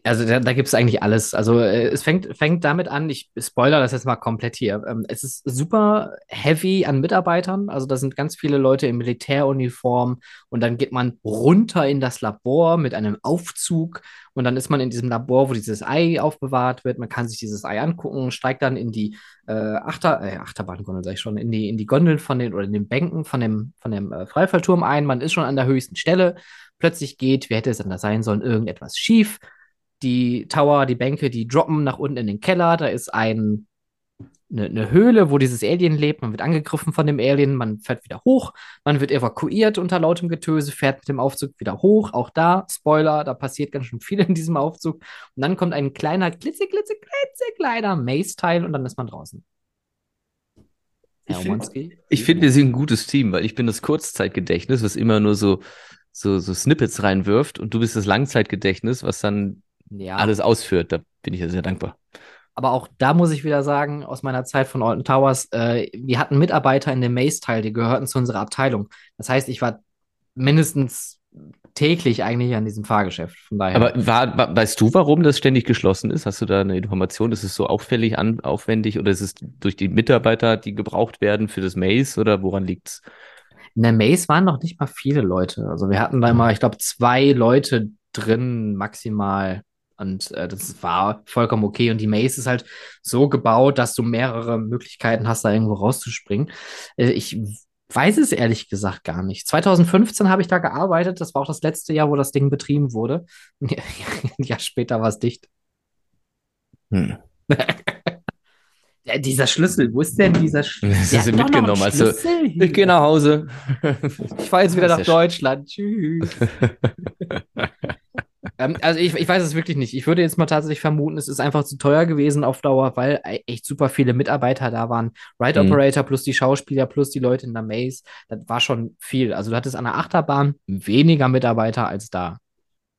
A: Also da, da gibt es eigentlich alles. Also äh, es fängt, fängt damit an, ich spoiler das jetzt mal komplett hier. Ähm, es ist super heavy an Mitarbeitern. Also da sind ganz viele Leute in Militäruniform und dann geht man runter in das Labor mit einem Aufzug und dann ist man in diesem Labor, wo dieses Ei aufbewahrt wird. Man kann sich dieses Ei angucken, steigt dann in die äh, Achter, äh, Achterbahngondel, sag ich schon, in die, in die Gondeln von den oder in den Bänken von dem, von dem äh, Freifallturm ein. Man ist schon an der höchsten Stelle. Plötzlich geht, wie hätte es denn da sein sollen, irgendetwas schief die Tower, die Bänke, die droppen nach unten in den Keller. Da ist ein, eine, eine, Höhle, wo dieses Alien lebt. Man wird angegriffen von dem Alien, man fährt wieder hoch, man wird evakuiert unter lautem Getöse, fährt mit dem Aufzug wieder hoch. Auch da, Spoiler, da passiert ganz schön viel in diesem Aufzug. Und dann kommt ein kleiner, klitze, klitze, klitze, kleiner Maze-Teil und dann ist man draußen.
B: Ich finde, find, wir sind ein gutes Team, weil ich bin das Kurzzeitgedächtnis, was immer nur so, so, so Snippets reinwirft und du bist das Langzeitgedächtnis, was dann ja. alles ausführt. Da bin ich ja sehr dankbar.
A: Aber auch da muss ich wieder sagen, aus meiner Zeit von Alton Towers, äh, wir hatten Mitarbeiter in dem Maze-Teil, die gehörten zu unserer Abteilung. Das heißt, ich war mindestens täglich eigentlich an diesem Fahrgeschäft. Von daher.
B: Aber war, wa- weißt du, warum das ständig geschlossen ist? Hast du da eine Information? Ist es so auffällig, an, aufwendig oder ist es durch die Mitarbeiter, die gebraucht werden für das Maze oder woran liegt's?
A: In der Maze waren noch nicht mal viele Leute. Also wir hatten da immer, ich glaube, zwei Leute drin maximal. Und äh, das war vollkommen okay. Und die Maze ist halt so gebaut, dass du mehrere Möglichkeiten hast, da irgendwo rauszuspringen. Äh, ich weiß es ehrlich gesagt gar nicht. 2015 habe ich da gearbeitet. Das war auch das letzte Jahr, wo das Ding betrieben wurde. Ein Jahr später war es dicht.
B: Hm.
A: Ja, dieser Schlüssel, wo ist denn dieser Schlüssel?
B: Das
A: noch einen
B: mitgenommen, also. Ich gehe nach Hause.
A: Ich fahre jetzt wieder nach
B: ist ja
A: Deutschland. Tschüss. ähm, also ich, ich weiß es wirklich nicht. Ich würde jetzt mal tatsächlich vermuten, es ist einfach zu teuer gewesen auf Dauer, weil e- echt super viele Mitarbeiter da waren. Ride
B: Mhm.
A: Operator plus die Schauspieler plus die Leute in der Maze. Das war schon viel. Also du hattest an der Achterbahn weniger Mitarbeiter als da.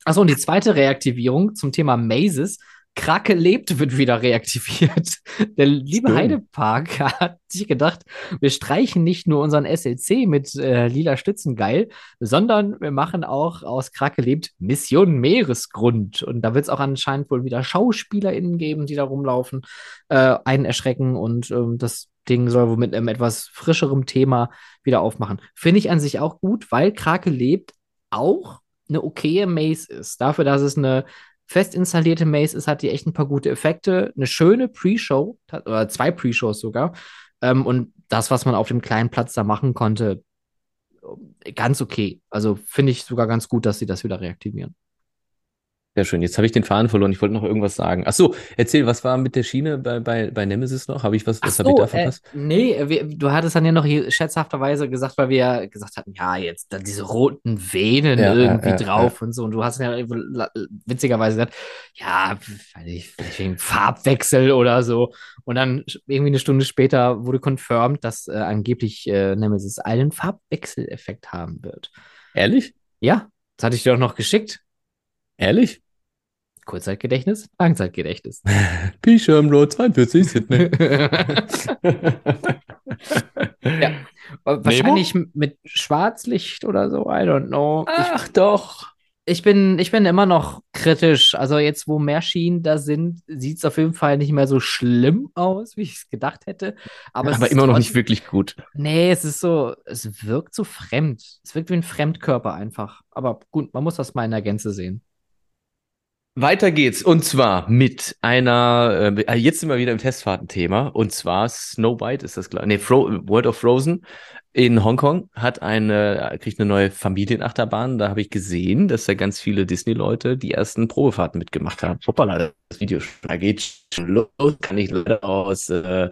A: Achso, und die zweite Reaktivierung zum Thema Mazes. Krake lebt wird wieder reaktiviert. Der liebe
B: Stimmt.
A: Heidepark hat sich gedacht, wir streichen nicht nur unseren SLC mit äh, lila Stützen geil, sondern wir machen auch aus Krake lebt Mission Meeresgrund. Und da wird es auch anscheinend wohl wieder SchauspielerInnen geben, die da rumlaufen, äh, einen erschrecken und ähm, das Ding soll wohl mit einem etwas frischerem Thema wieder aufmachen. Finde ich an sich auch gut, weil Krake lebt auch eine okaye Maze ist. Dafür, dass es eine fest installierte Maze hat die echt ein paar gute Effekte, eine schöne Pre-Show, oder zwei Pre-Shows sogar. Ähm, und das, was man auf dem kleinen Platz da machen konnte, ganz okay. Also finde ich sogar ganz gut, dass sie das wieder reaktivieren.
B: Sehr schön. Jetzt habe ich den Faden verloren. Ich wollte noch irgendwas sagen. Ach so, erzähl, was war mit der Schiene bei, bei, bei Nemesis noch? Habe ich was, was
A: Ach
B: habe ich
A: so,
B: da verpasst?
A: Äh, nee, wir, du hattest dann ja noch schätzhafterweise gesagt, weil wir ja gesagt hatten, ja, jetzt da diese roten Venen
B: Ja,
A: irgendwie
B: ja, ja,
A: drauf und so. Und du hast ja witzigerweise gesagt, ja, vielleicht wegen Farbwechsel oder so. Und dann irgendwie eine Stunde später wurde confirmed, dass äh, angeblich äh, Nemesis einen Farbwechseleffekt haben wird.
B: Ehrlich?
A: Ja, das hatte ich dir auch noch geschickt.
B: Ehrlich?
A: Kurzzeitgedächtnis, Langzeitgedächtnis.
B: Road 42 Sydney.
A: Ja. Wahrscheinlich mit Schwarzlicht oder so, I don't know. Ich,
B: Ach doch.
A: ich, bin, ich bin immer noch kritisch. Also jetzt, wo mehr Schienen da sind, sieht es auf jeden Fall nicht mehr so schlimm aus, wie ich es gedacht hätte. Aber, es
B: Aber immer noch nicht wirklich gut.
A: Nee, es ist so, es wirkt so fremd. Es wirkt wie ein Fremdkörper einfach. Aber gut, man muss das mal in der Gänze sehen.
B: Weiter geht's und zwar mit einer, äh, jetzt sind wir wieder im Testfahrtenthema und zwar Snow White ist das klar. Nee, Fro World of Frozen in Hongkong hat eine, kriegt eine neue Familienachterbahn. Da habe ich gesehen, dass da ganz viele Disney-Leute die ersten Probefahrten mitgemacht haben. Hoppala, das Video da geht schon los, kann ich leider aus äh,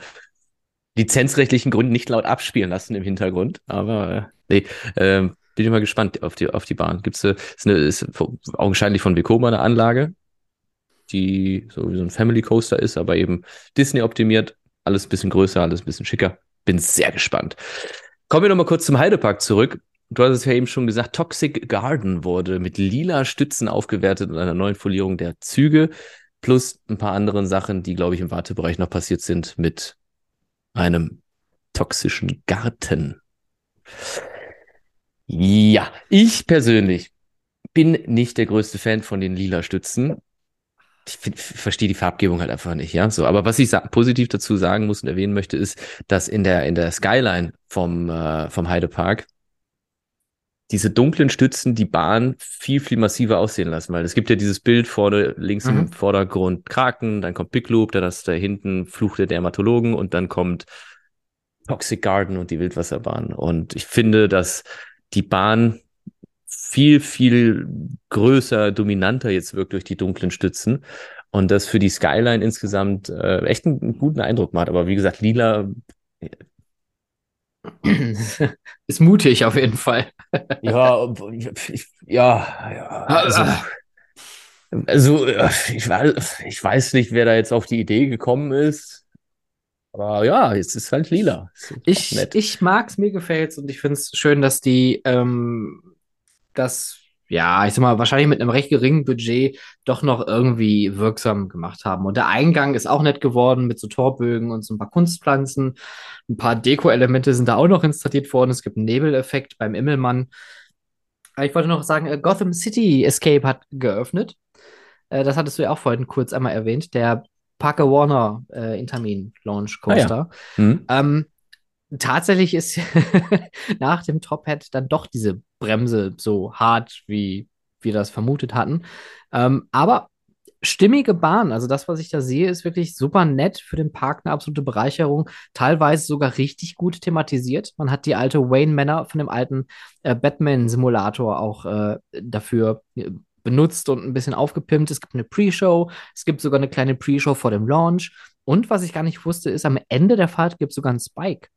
B: lizenzrechtlichen Gründen nicht laut abspielen lassen im Hintergrund. Aber äh, nee, ähm, bin ich mal gespannt auf die, auf die Bahn. Gibt's äh, ist eine, ist augenscheinlich von Vekoma eine Anlage, die so wie so ein Family Coaster ist, aber eben Disney optimiert. Alles ein bisschen größer, alles ein bisschen schicker. Bin sehr gespannt. Kommen wir nochmal kurz zum Heidepark zurück. Du hast es ja eben schon gesagt, Toxic Garden wurde mit lila Stützen aufgewertet und einer neuen Folierung der Züge, plus ein paar anderen Sachen, die, glaube ich, im Wartebereich noch passiert sind, mit einem toxischen Garten. Ja, ich persönlich bin nicht der größte Fan von den lila Stützen. Ich verstehe die Farbgebung halt einfach nicht, ja. So, aber was ich positiv dazu sagen muss und erwähnen möchte, ist, dass in der in der Skyline vom äh, vom Heidepark diese dunklen Stützen die Bahn viel viel massiver aussehen lassen, weil es gibt ja dieses Bild vorne links
A: Mhm.
B: im Vordergrund Kraken, dann kommt Big Loop, dann hast du da hinten Fluch der Dermatologen und dann kommt Toxic Garden und die Wildwasserbahn. Und ich finde, dass die Bahn viel, viel größer, dominanter jetzt wirkt durch die dunklen Stützen. Und das für die Skyline insgesamt äh, echt einen, einen guten Eindruck macht. Aber wie gesagt, lila,
A: Ist mutig auf jeden Fall.
B: ja, ich, ja, ja, also, also äh, ich, weiß- ich weiß nicht, wer da jetzt auf die Idee gekommen ist. Aber ja, jetzt ist halt lila. Ist
A: Ich,
B: nett.
A: ich mag's, mir gefällt's und ich find's schön, dass die ähm, das, ja, ich sag mal, wahrscheinlich mit einem recht geringen Budget doch noch irgendwie wirksam gemacht haben. Und der Eingang ist auch nett geworden mit so Torbögen und so ein paar Kunstpflanzen. Ein paar Deko-Elemente sind da auch noch installiert worden. Es gibt einen Nebeleffekt beim Immelmann. Ich wollte noch sagen, äh, Gotham City Escape hat geöffnet. Äh, das hattest du ja auch vorhin kurz einmal erwähnt. Der Parker Warner äh, Intamin Launch Coaster.
B: Hm?
A: Ähm, tatsächlich ist nach dem Top Hat dann doch diese Bremse so hart, wie wir das vermutet hatten. Ähm, aber stimmige Bahn, also das, was ich da sehe, ist wirklich super nett für den Park, eine absolute Bereicherung. Teilweise sogar richtig gut thematisiert. Man hat die alte Wayne Manor von dem alten äh, Batman-Simulator auch äh, dafür äh, benutzt und ein bisschen aufgepimpt. Es gibt eine Pre-Show, es gibt sogar eine kleine Pre-Show vor dem Launch. Und was ich gar nicht wusste, ist, am Ende der Fahrt gibt es sogar einen Spike.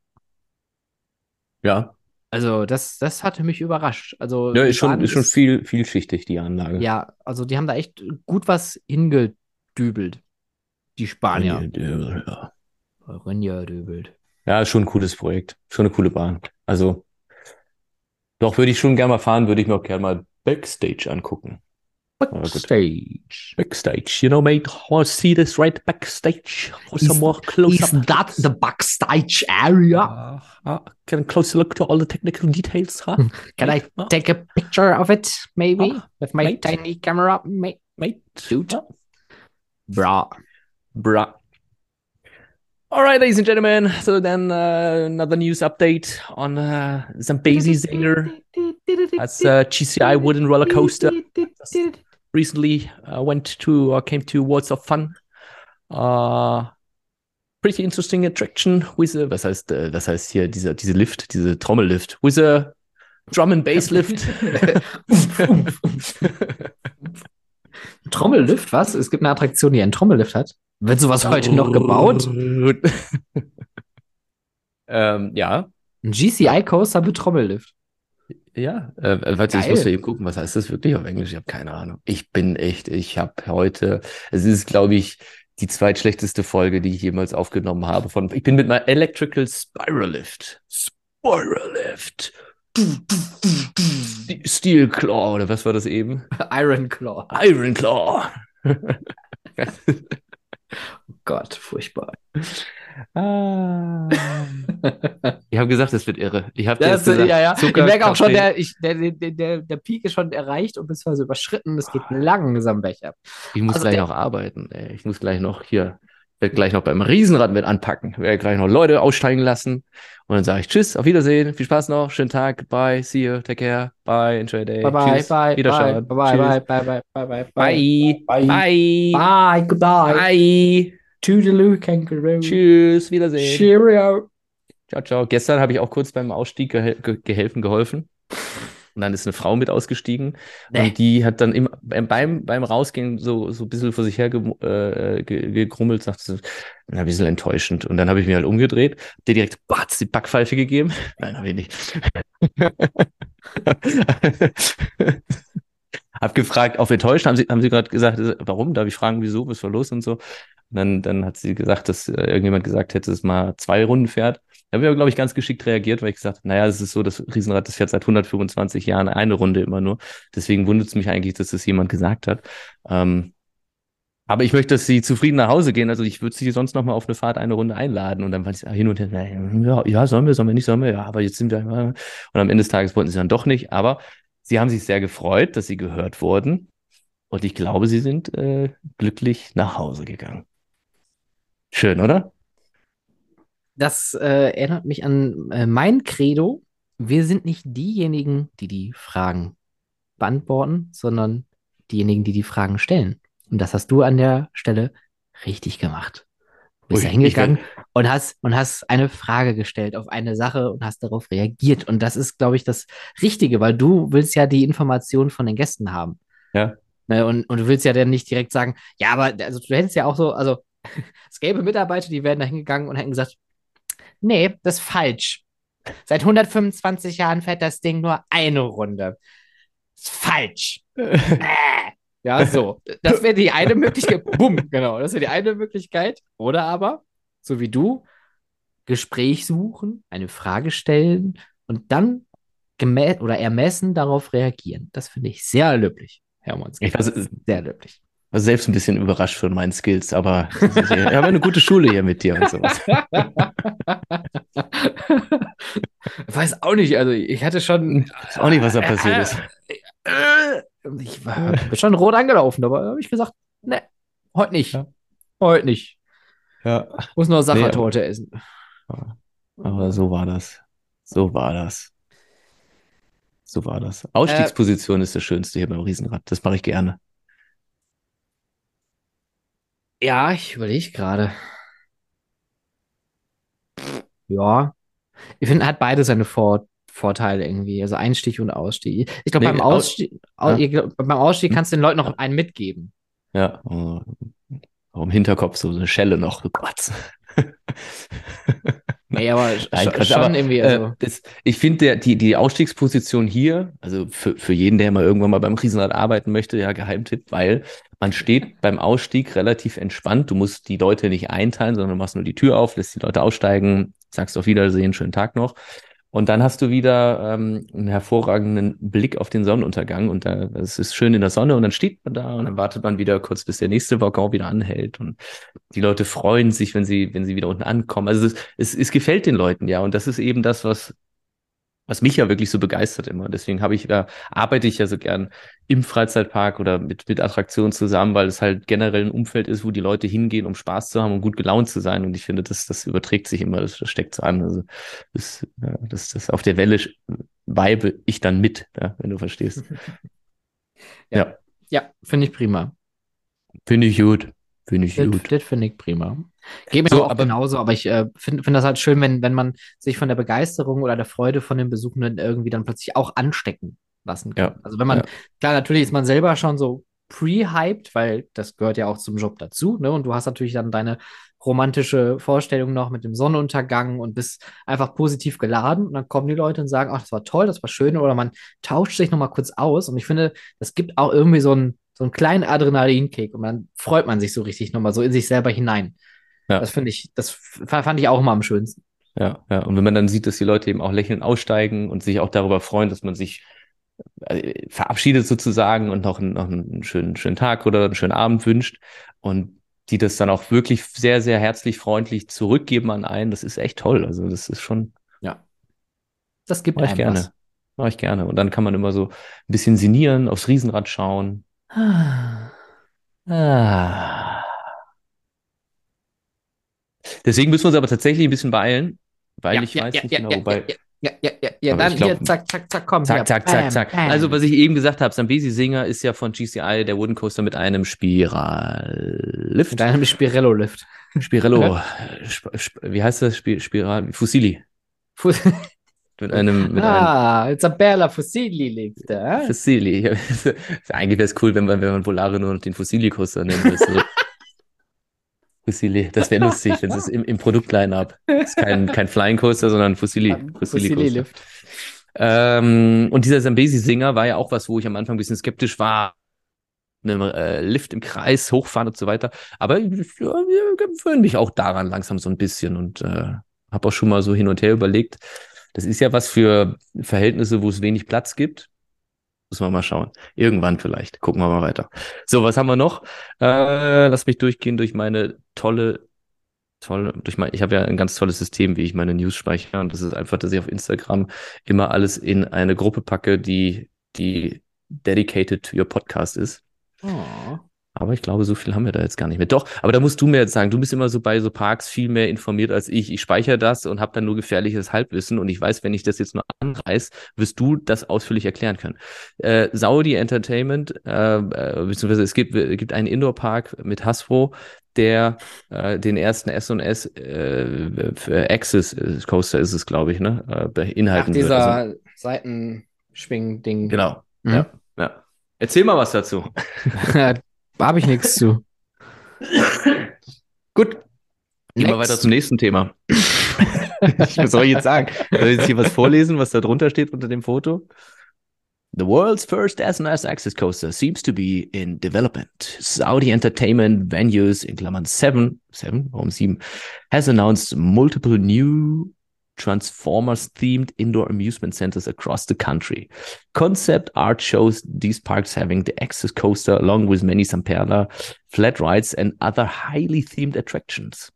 B: Ja.
A: Also, das, das hatte mich überrascht. Also,
B: Ja, ist schon, ist schon viel, vielschichtig, die Anlage.
A: Ja, also die haben da echt gut was hingedübelt. Die Spanier.
B: Ja.
A: Hingedübelt.
B: Ja, ist schon ein cooles Projekt. Schon eine coole Bahn. Also, doch würde ich schon gerne mal fahren, würde ich mir auch gerne mal Backstage angucken.
A: Backstage.
B: Backstage, you know, mate, I want to see this right backstage for some
A: Is-
B: more close
A: Is
B: up.
A: that the backstage area?
B: Uh, uh, get a closer look to all the technical details, huh?
A: Can I
B: Uh,
A: take a picture of it, maybe?
B: Ah,
A: With my
B: mate.
A: tiny camera, mate?
B: mate?
A: Dude. Bra.
B: Bruh. All right, ladies and gentlemen. So then uh, another news update on uh, Zambezi Zinger. That's uh, GCI wooden roller coaster. Recently uh, went to or came to Worlds of Fun. Uh, pretty interesting attraction with a, was heißt, äh, was heißt hier dieser, diese Lift, diese Trommellift, with a drum and bass lift.
A: Trommellift, was? Es gibt eine Attraktion, die einen Trommellift hat. Wird sowas heute noch gebaut?
B: ähm, ja,
A: Ein GCI-Coaster mit Trommellift.
B: Ja, äh, warte, ich
A: Geil.
B: muss ja eben gucken, was heißt das wirklich auf Englisch? Ich habe keine Ahnung. Ich bin echt, ich habe heute, es ist, glaube ich, die zweitschlechteste Folge, die ich jemals aufgenommen habe. Von, ich bin mit meinem Electrical Spiral Lift. Spiral Lift. Ste- Steel Claw, oder was war das eben?
A: Iron Claw.
B: Iron Claw.
A: Gott, furchtbar.
B: Ah. Ich habe gesagt, es wird irre. Ich habe
A: Das,
B: gesagt,
A: ja, ja.
B: Zucker,
A: ich merke auch schon, der, ich, der, der, der, Peak ist schon erreicht und beziehungsweise überschritten. Es geht langsam besser.
B: Ich muss
A: Also
B: gleich
A: der-
B: noch arbeiten. Ey. Ich muss gleich noch hier, werde gleich noch beim Riesenrad mit anpacken. Werde gleich noch Leute aussteigen lassen. Und dann sage ich Tschüss, auf Wiedersehen, viel Spaß noch, schönen Tag, bye, see you, take care, bye, enjoy your day.
A: Bye bye,
B: Tschüss,
A: bye, bye,
B: Wiederschauen.
A: bye, bye,
B: Tschüss.
A: bye, bye, bye, bye, bye,
B: Bye.
A: Bye.
B: Bye.
A: Bye, goodbye.
B: Bye.
A: Toodaloo, Kangaroo.
B: Tschüss, Wiedersehen.
A: Cheerio.
B: Ciao, ciao. Gestern habe ich auch kurz beim Ausstieg gehel ge gehelfen, geholfen. Und dann ist eine Frau mit ausgestiegen
A: Nee.
B: und die hat dann im, beim, beim, beim Rausgehen so, so ein bisschen vor sich her ge, äh, ge, gegrummelt, sagte sie, na, ein bisschen enttäuschend. Und dann habe ich mir halt umgedreht, hab dir direkt batz, die Backpfeife gegeben. Nein, habe ich nicht. hab gefragt, auf enttäuscht, haben sie, haben sie gerade gesagt, warum? Darf ich fragen, wieso, was war los und so. Und dann, dann hat sie gesagt, dass äh, irgendjemand gesagt hätte, dass es mal zwei Runden fährt. Da habe ich aber, glaube ich, ganz geschickt reagiert, weil ich gesagt habe, naja, es ist so, das Riesenrad, das fährt seit 125 Jahren eine Runde immer nur. Deswegen wundert es mich eigentlich, dass das jemand gesagt hat. Ähm, aber ich möchte, dass sie zufrieden nach Hause gehen. Also ich würde sie sonst noch mal auf eine Fahrt eine Runde einladen. Und dann war ich hin und her, ja, ja, sollen wir, sollen wir nicht, sollen wir, ja, aber jetzt sind wir. Und am Ende des Tages wollten sie dann doch nicht. Aber sie haben sich sehr gefreut, dass sie gehört wurden. Und ich glaube, sie sind äh, glücklich nach Hause gegangen. Schön, oder?
A: Das äh, erinnert mich an äh, mein Credo. Wir sind nicht diejenigen, die die Fragen beantworten, sondern diejenigen, die die Fragen stellen. Und das hast du an der Stelle richtig gemacht. Du bist da hingegangen und hast, und hast eine Frage gestellt auf eine Sache und hast darauf reagiert. Und das ist, glaube ich, das Richtige, weil du willst ja die Informationen von den Gästen haben.
B: Ja.
A: Ne, und, und du willst ja dann nicht direkt sagen, ja, aber also du hättest ja auch so, also es gäbe Mitarbeiter, die wären da hingegangen und hätten gesagt, nee, das ist falsch. Seit 125 Jahren fährt das Ding nur eine Runde. Das ist falsch. Äh. Ja, so. Das wäre die eine Möglichkeit. Bumm, genau. Das wäre die eine Möglichkeit. Oder aber, so wie du, Gespräch suchen, eine Frage stellen und dann gemä oder ermessen darauf reagieren. Das finde ich sehr löblich, Herr Monski.
B: Ich weiß,
A: Sehr löblich.
B: war selbst ein bisschen überrascht von meinen Skills, aber ich habe eine gute Schule hier mit dir und sowas.
A: Weiß auch nicht, also ich hatte schon.
B: Ich weiß auch nicht, was da passiert ist.
A: Äh, ich war bin schon rot angelaufen, aber habe ich gesagt, ne, heute nicht.
B: Ja.
A: Heute nicht.
B: Ja.
A: Muss nur
B: Nee,
A: Sachertorte essen.
B: Aber so war das. So war das. So war das. Ausstiegsposition ist das Schönste hier beim Riesenrad. Das mache ich gerne.
A: Ja, ich überlege gerade. Ja. Ich finde, hat beide seine Vor Vorteile irgendwie. Also Einstieg und Ausstieg. Ich glaube,
B: Nee,
A: beim
B: Aus-
A: Ausstieg, au-
B: Ja.
A: beim Ausstieg
B: Hm.
A: kannst du den Leuten noch einen mitgeben.
B: Ja. Auch im Hinterkopf so eine Schelle noch. Oh Gott.
A: Nee, aber
B: Nein,
A: schon, schon
B: aber,
A: irgendwie.
B: Äh,
A: Also,
B: das, ich finde, die, die Ausstiegsposition hier, also für, für jeden, der mal irgendwann mal beim Riesenrad arbeiten möchte, ja, Geheimtipp, weil man steht beim Ausstieg relativ entspannt. Du musst die Leute nicht einteilen, sondern machst nur die Tür auf, lässt die Leute aussteigen, sagst auf Wiedersehen, schönen Tag noch. Und dann hast du wieder ähm, einen hervorragenden Blick auf den Sonnenuntergang und da, es ist schön in der Sonne und dann steht man da und dann wartet man wieder kurz, bis der nächste Waggon wieder anhält und die Leute freuen sich, wenn sie, wenn sie wieder unten ankommen. Also es, es, es gefällt den Leuten ja und das ist eben das, was, was mich ja wirklich so begeistert immer. Deswegen habe ich ja, arbeite ich ja so gern im Freizeitpark oder mit, mit Attraktionen zusammen, weil es halt generell ein Umfeld ist, wo die Leute hingehen, um Spaß zu haben und gut gelaunt zu sein. Und ich finde, das, das überträgt sich immer, das, das steckt so an. Also das, ja, das, das auf der Welle weibe ich dann mit, ja, wenn du verstehst. ja.
A: ja, finde ich prima.
B: Finde ich gut. Finde ich
A: Das,
B: gut.
A: das finde ich prima. Geht mir
B: So,
A: auch
B: aber-
A: genauso, aber ich äh, finde find das halt schön, wenn, wenn man sich von der Begeisterung oder der Freude von den Besuchenden irgendwie dann plötzlich auch anstecken lassen kann.
B: Ja.
A: Also wenn man,
B: Ja.
A: klar, natürlich ist man selber schon so pre-hyped, weil das gehört ja auch zum Job dazu, ne? Und du hast natürlich dann deine romantische Vorstellung noch mit dem Sonnenuntergang und bist einfach positiv geladen und dann kommen die Leute und sagen, ach, das war toll, das war schön oder man tauscht sich nochmal kurz aus und ich finde, das gibt auch irgendwie so einen, so einen kleinen Adrenalinkick und dann freut man sich so richtig nochmal so in sich selber hinein.
B: Ja.
A: Das finde ich, das fand ich auch immer am schönsten.
B: Ja, ja. Und wenn man dann sieht, dass die Leute eben auch lächelnd aussteigen und sich auch darüber freuen, dass man sich äh, verabschiedet sozusagen und noch, einen- noch einen schönen, schönen Tag oder einen schönen Abend wünscht und die das dann auch wirklich sehr, sehr herzlich, freundlich zurückgeben an einen, das ist echt toll. Also das ist schon,
A: Das gibt
B: mache ich
A: einem
B: gerne.
A: was.
B: Mache ich gerne. Und dann kann man immer so ein bisschen sinnieren, aufs Riesenrad schauen. Ah. Deswegen müssen wir uns aber tatsächlich ein bisschen beeilen, weil
A: Ja,
B: ich
A: ja,
B: weiß
A: ja,
B: nicht
A: ja,
B: genau,
A: ja,
B: wobei.
A: ja, ja, ja, ja, dann
B: glaub-
A: hier, zack, zack, zack, komm,
B: Zack,
A: hier,
B: zack, zack, zack. Also, was ich eben gesagt habe, Zambesi Singer ist ja von GCI, der Wooden Coaster mit einem Spirallift.
A: Mit einem Spirello-Lift.
B: Spirello. Sp Sp wie heißt das? Spir Spiral Fusilli.
A: Fuss-
B: Mit einem, mit einem
A: ah, Isabella Fossili-Lift. Äh?
B: Fusilli. Eigentlich wäre es cool, wenn man, wenn man Volare nur noch den Fusilli-Coaster nennen würde. Fusilli. Das wäre lustig, wenn es im, im Produktline-Up. Ist kein, kein Flying Coaster, sondern Fusilli. Fusilli Coaster.
A: Fossili-Lift.
B: Ähm, und dieser Zambesi-Singer war ja auch was, wo ich am Anfang ein bisschen skeptisch war. Mit einem äh, Lift im Kreis, hochfahren und so weiter. Aber ja, wir gewöhnen mich auch daran langsam so ein bisschen und äh, habe auch schon mal so hin und her überlegt. Das ist ja was für Verhältnisse, wo es wenig Platz gibt. Muss man mal schauen. Irgendwann vielleicht. Gucken wir mal weiter. So, was haben wir noch? Äh, lass mich durchgehen durch meine tolle, tolle, durch mein, ich habe ja ein ganz tolles System, wie ich meine News speichere. Und das ist einfach, dass ich auf Instagram immer alles in eine Gruppe packe, die, die dedicated to your podcast ist.
A: Oh.
B: Aber ich glaube, so viel haben wir da jetzt gar nicht mehr. Doch, aber da musst du mir jetzt sagen, du bist immer so bei so Parks viel mehr informiert als ich. Ich speichere das und habe dann nur gefährliches Halbwissen und ich weiß, wenn ich das jetzt nur anreiß, wirst du das ausführlich erklären können. Äh, Saudi Entertainment, äh, äh, beziehungsweise es gibt, es gibt einen Indoor-Park mit Hasbro, der äh, den ersten S&S äh, Access Coaster ist es, glaube ich, ne, äh,
A: Ach,
B: beinhalten wird.
A: dieser
B: Also,
A: Seitenschwing-Ding.
B: genau.
A: Mhm.
B: Ja, ja. Erzähl mal was dazu.
A: Habe ich nichts zu.
B: Gut. Gehen wir weiter zum nächsten Thema. was soll ich jetzt sagen? Soll ich jetzt hier was vorlesen, was da drunter steht unter dem Foto? The world's first SNS access coaster seems to be in development. Saudi Entertainment Venues, in Klammern 7, 7, warum 7, has announced multiple new Transformers-themed indoor amusement centers across the country. Concept art shows these parks having the access coaster along with many Samperla, flat rides and other highly themed attractions.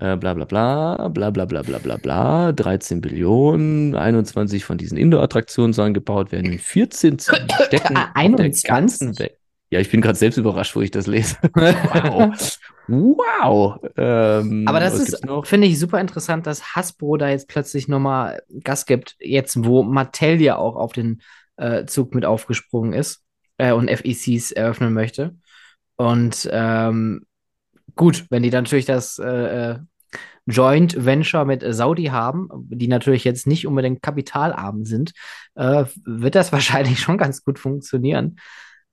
B: äh, bla bla bla, bla bla bla bla bla bla, 13 Billionen, 21 von diesen Indoor-Attraktionen sollen gebaut werden in 14 Städten auf der
A: 21?
B: ganzen Welt. Ja, ich bin gerade selbst überrascht, wo ich das lese. Wow. Wow. Ähm,
A: Aber das ist, finde ich, super interessant, dass Hasbro da jetzt plötzlich nochmal Gas gibt, jetzt wo Mattel ja auch auf den äh, Zug mit aufgesprungen ist äh, und FECs eröffnen möchte. Und ähm, gut, wenn die dann natürlich das äh, äh, Joint Venture mit Saudi haben, die natürlich jetzt nicht unbedingt kapitalarm sind, äh, wird das wahrscheinlich schon ganz gut funktionieren.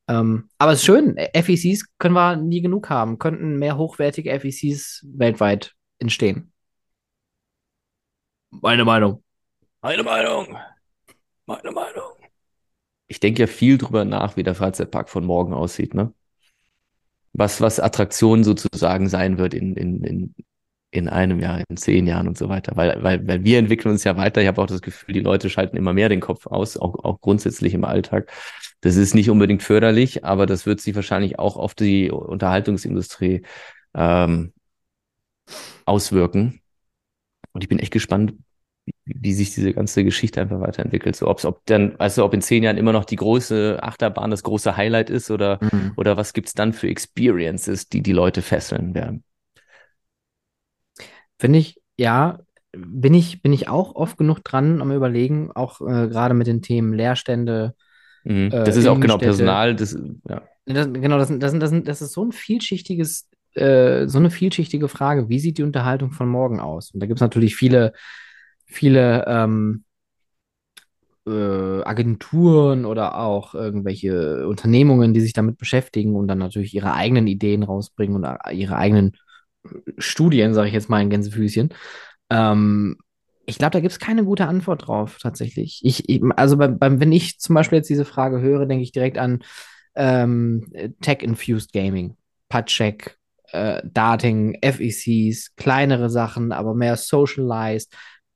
A: Ähm, aber es ist schön, FECs können wir nie genug haben, könnten mehr hochwertige FECs weltweit entstehen. Meine Meinung.
B: Meine Meinung. Meine Meinung. Ich denke ja viel drüber nach, wie der Freizeitpark von morgen aussieht, ne? Was, was Attraktion sozusagen sein wird in, in, in, in einem Jahr, in zehn Jahren und so weiter. Weil, weil, weil wir entwickeln uns ja weiter. Ich habe auch das Gefühl, die Leute schalten immer mehr den Kopf aus, auch, auch grundsätzlich im Alltag. Das ist nicht unbedingt förderlich, aber das wird sich wahrscheinlich auch auf die Unterhaltungsindustrie ähm, auswirken. Und ich bin echt gespannt, wie, wie sich diese ganze Geschichte einfach weiterentwickelt. So, ob's, ob dann, du, ob in zehn Jahren immer noch die große Achterbahn das große Highlight ist oder,
A: Mhm.
B: oder was gibt's dann für Experiences, die die Leute fesseln werden.
A: Finde ich, ja, bin ich, bin ich auch oft genug dran am Überlegen, auch äh, gerade mit den Themen Leerstände.
B: Mhm.
A: Äh,
B: Das ist auch genau. Personal, das, ja.
A: Das, genau, das, das, das, das ist so ein vielschichtiges, äh, so eine vielschichtige Frage. Wie sieht die Unterhaltung von morgen aus? Und da gibt es natürlich viele, viele ähm, äh, Agenturen oder auch irgendwelche Unternehmungen, die sich damit beschäftigen und dann natürlich ihre eigenen Ideen rausbringen und äh, ihre eigenen Studien, sage ich jetzt mal in Gänsefüßchen. Ähm, ich glaube, da gibt es keine gute Antwort drauf, tatsächlich. Ich, also beim, beim, wenn ich zum Beispiel jetzt diese Frage höre, denke ich direkt an ähm, Tech-Infused Gaming, Putcheck, äh, Darting, FECs, kleinere Sachen, aber mehr socialized.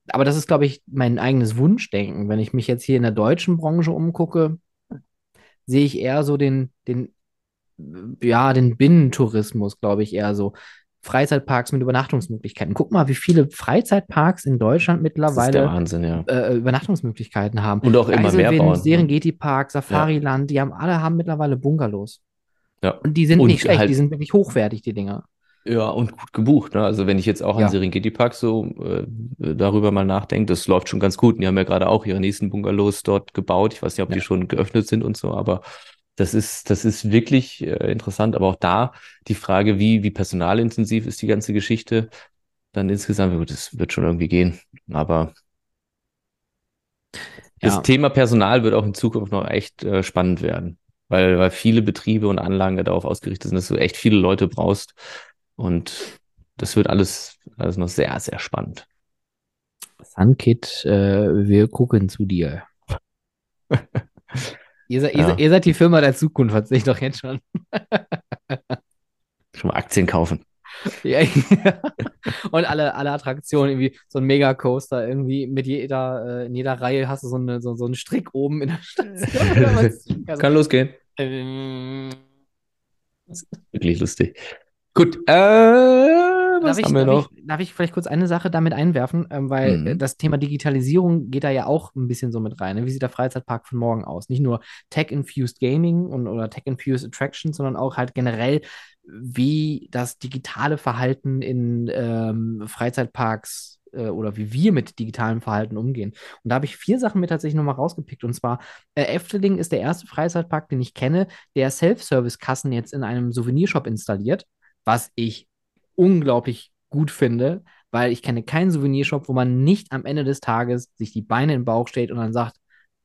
A: Aber das ist, glaube ich, mein eigenes Wunschdenken. Wenn ich mich jetzt hier in der deutschen Branche umgucke, sehe ich eher so den, den, ja, den Binnentourismus, glaube ich, eher so. Freizeitparks mit Übernachtungsmöglichkeiten. Guck mal, wie viele Freizeitparks in Deutschland mittlerweile
B: Wahnsinn, ja.
A: äh, Übernachtungsmöglichkeiten haben.
B: Und auch immer mehr bauen. ne?
A: Serengeti Park, Safariland, die haben alle haben mittlerweile Bungalows.
B: Ja.
A: Und die sind
B: Und
A: nicht schlecht,
B: halt-
A: die sind wirklich hochwertig, die Dinger.
B: Ja, und gut gebucht. Ne? Also wenn ich jetzt auch
A: Ja.
B: an Serengeti Park so äh, darüber mal nachdenke, das läuft schon ganz gut. Und die haben ja gerade auch ihre nächsten Bungalows dort gebaut. Ich weiß nicht, ob die
A: Ja.
B: schon geöffnet sind und so, aber das ist, das ist wirklich äh, interessant. Aber auch da die Frage, wie, wie personalintensiv ist die ganze Geschichte, dann insgesamt, gut, das wird schon irgendwie gehen. Aber das
A: Ja.
B: Thema Personal wird auch in Zukunft noch echt äh, spannend werden, weil, weil viele Betriebe und Anlagen ja darauf ausgerichtet sind, dass du echt viele Leute brauchst. Und das wird alles, alles noch sehr, sehr spannend.
A: Sunkit, äh, wir gucken zu dir. ihr, seid, ihr,
B: Ja.
A: seid, ihr seid die Firma der Zukunft, hat sich doch jetzt schon.
B: Schon mal Aktien kaufen.
A: Ja, ja. Und alle, alle Attraktionen, irgendwie so ein Megacoaster, irgendwie mit jeder, äh, in jeder Reihe hast du so, eine, so, so einen Strick oben in der Station. Also,
B: Kann losgehen.
A: ähm,
B: Wirklich lustig. Gut, äh, was
A: Darf ich,
B: haben wir
A: darf,
B: noch?
A: ich, darf ich vielleicht kurz eine Sache damit einwerfen? Ähm, weil
B: Mhm.
A: das Thema Digitalisierung geht da ja auch ein bisschen so mit rein. Ne? Wie sieht der Freizeitpark von morgen aus? Nicht nur Tech-Infused Gaming und, oder Tech-Infused Attractions, sondern auch halt generell, wie das digitale Verhalten in ähm, Freizeitparks äh, oder wie wir mit digitalem Verhalten umgehen. Und da habe ich vier Sachen mir tatsächlich nochmal rausgepickt. Und zwar, äh, Efteling ist der erste Freizeitpark, den ich kenne, der Self-Service-Kassen jetzt in einem Souvenirshop installiert, was ich unglaublich gut finde, weil ich kenne keinen Souvenirshop, wo man nicht am Ende des Tages sich die Beine in den Bauch steht und dann sagt,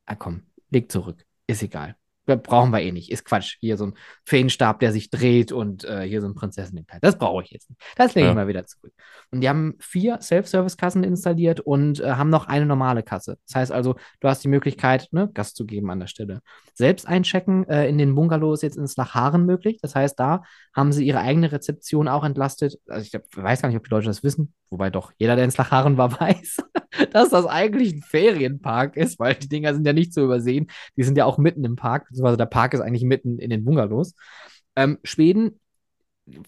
A: ah komm, leg zurück, ist egal. Brauchen wir eh nicht, ist Quatsch. Hier so ein Feenstab, der sich dreht und äh, hier so ein Prinzessinnenkleid. Das brauche ich jetzt nicht. Das lege ich
B: Ja.
A: mal wieder zurück. Und die haben vier Self-Service-Kassen installiert und äh, haben noch eine normale Kasse. Das heißt also, du hast die Möglichkeit, ne, Gas zu geben an der Stelle. Selbst einchecken äh, in den Bungalows jetzt ins Lacharen möglich. Das heißt, da haben sie ihre eigene Rezeption auch entlastet. Also ich glaub, weiß gar nicht, ob die Leute das wissen, wobei doch jeder, der ins Lacharen war, weiß, dass das eigentlich ein Ferienpark ist, weil die Dinger sind ja nicht zu übersehen. Die sind ja auch mitten im Park, beziehungsweise der Park ist eigentlich mitten in den Bungalows. Ähm, Schweden,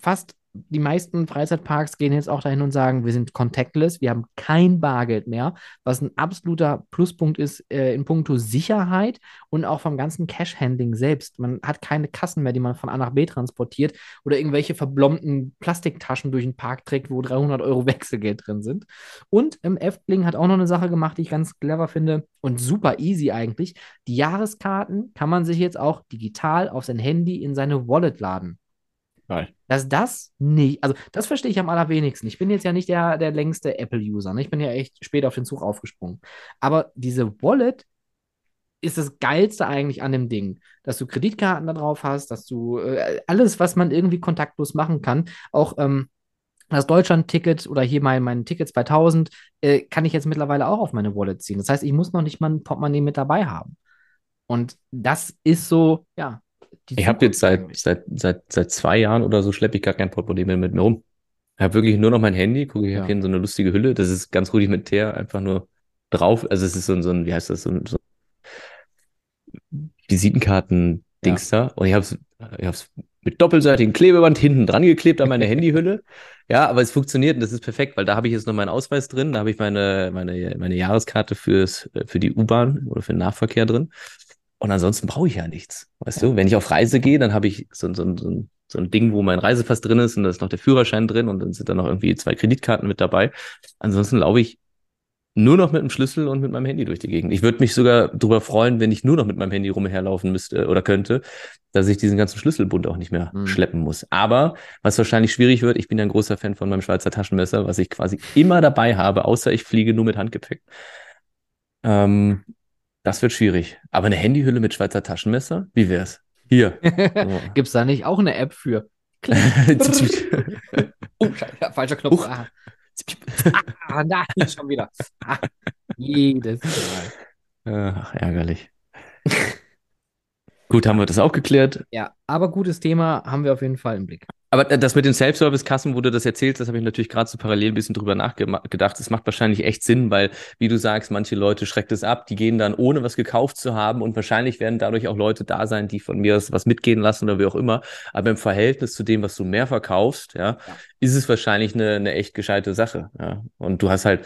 A: fast die meisten Freizeitparks gehen jetzt auch dahin und sagen, wir sind contactless, wir haben kein Bargeld mehr, was ein absoluter Pluspunkt ist äh, in puncto Sicherheit und auch vom ganzen Cash-Handling selbst. Man hat keine Kassen mehr, die man von A nach B transportiert oder irgendwelche verblombten Plastiktaschen durch den Park trägt, wo 300 Euro Wechselgeld drin sind. Und ähm, Efteling hat auch noch eine Sache gemacht, die ich ganz clever finde und super easy eigentlich. Die Jahreskarten kann man sich jetzt auch digital auf sein Handy in seine Wallet laden.
B: Geil.
A: Dass das nicht, also das verstehe ich am allerwenigsten. Ich bin jetzt ja nicht der, der längste Apple-User. Ne? Ich bin ja echt spät auf den Zug aufgesprungen. Aber diese Wallet ist das Geilste eigentlich an dem Ding, dass du Kreditkarten da drauf hast, dass du äh, alles, was man irgendwie kontaktlos machen kann, auch ähm, das Deutschland-Ticket oder hier mein, mein Ticket 2000, äh, kann ich jetzt mittlerweile auch auf meine Wallet ziehen. Das heißt, ich muss noch nicht mal ein Portemonnaie mit dabei haben. Und das ist so, ja,
B: Ich habe jetzt seit, seit, seit, seit zwei Jahren oder so schleppe ich gar kein Portemonnaie mehr mit mir rum. Ich habe wirklich nur noch mein Handy, gucke, ich habe
A: Ja.
B: hier so eine lustige Hülle, das ist ganz rudimentär, einfach nur drauf. Also es ist so ein, so ein wie heißt das, so ein, so Visitenkarten-Dings da. Und ich habe es ich hab's mit doppelseitigem Klebeband hinten dran geklebt an meine Handyhülle. Ja, aber es funktioniert und das ist perfekt, weil da habe ich jetzt noch meinen Ausweis drin, da habe ich meine, meine, meine Jahreskarte fürs, für die U-Bahn oder für den Nahverkehr drin. Und ansonsten brauche ich ja nichts. Weißt du, wenn ich auf Reise gehe, dann habe ich so, ein- so, so, ein- so ein Ding, wo mein Reisepass drin ist und da ist noch der Führerschein drin und dann sind da noch irgendwie zwei Kreditkarten mit dabei. Ansonsten laufe ich nur noch mit dem Schlüssel und mit meinem Handy durch die Gegend. Ich würde mich sogar darüber freuen, wenn ich nur noch mit meinem Handy rumherlaufen müsste oder könnte, dass ich diesen ganzen Schlüsselbund auch nicht mehr
A: Mhm.
B: schleppen muss. Aber was wahrscheinlich schwierig wird, ich bin ja ein großer Fan von meinem Schweizer Taschenmesser, was ich quasi immer dabei habe, außer ich fliege nur mit Handgepäck. Ähm, das wird schwierig. Aber eine Handyhülle mit Schweizer Taschenmesser? Wie wär's? Hier. So.
A: Gibt es da nicht auch eine App für? Oh, Scheiße, falscher Knopf. Ah. ah, nein, schon wieder. Ah, jedes Mal.
B: Ach, ärgerlich. Gut, haben wir das auch geklärt.
A: Ja, aber gutes Thema haben wir auf jeden Fall im Blick.
B: Aber äh, das mit den Self-Service-Kassen, wo du das erzählst, das habe ich natürlich gerade so parallel ein bisschen drüber nachgedacht. Das macht wahrscheinlich echt Sinn, weil, wie du sagst, manche Leute schreckt es ab, die gehen dann ohne was gekauft zu haben und wahrscheinlich werden dadurch auch Leute da sein, die von mir was mitgehen lassen oder wie auch immer. Aber im Verhältnis zu dem, was du mehr verkaufst, ja,
A: Ja.
B: ist es wahrscheinlich eine, eine echt gescheite Sache. Ja. Und du hast halt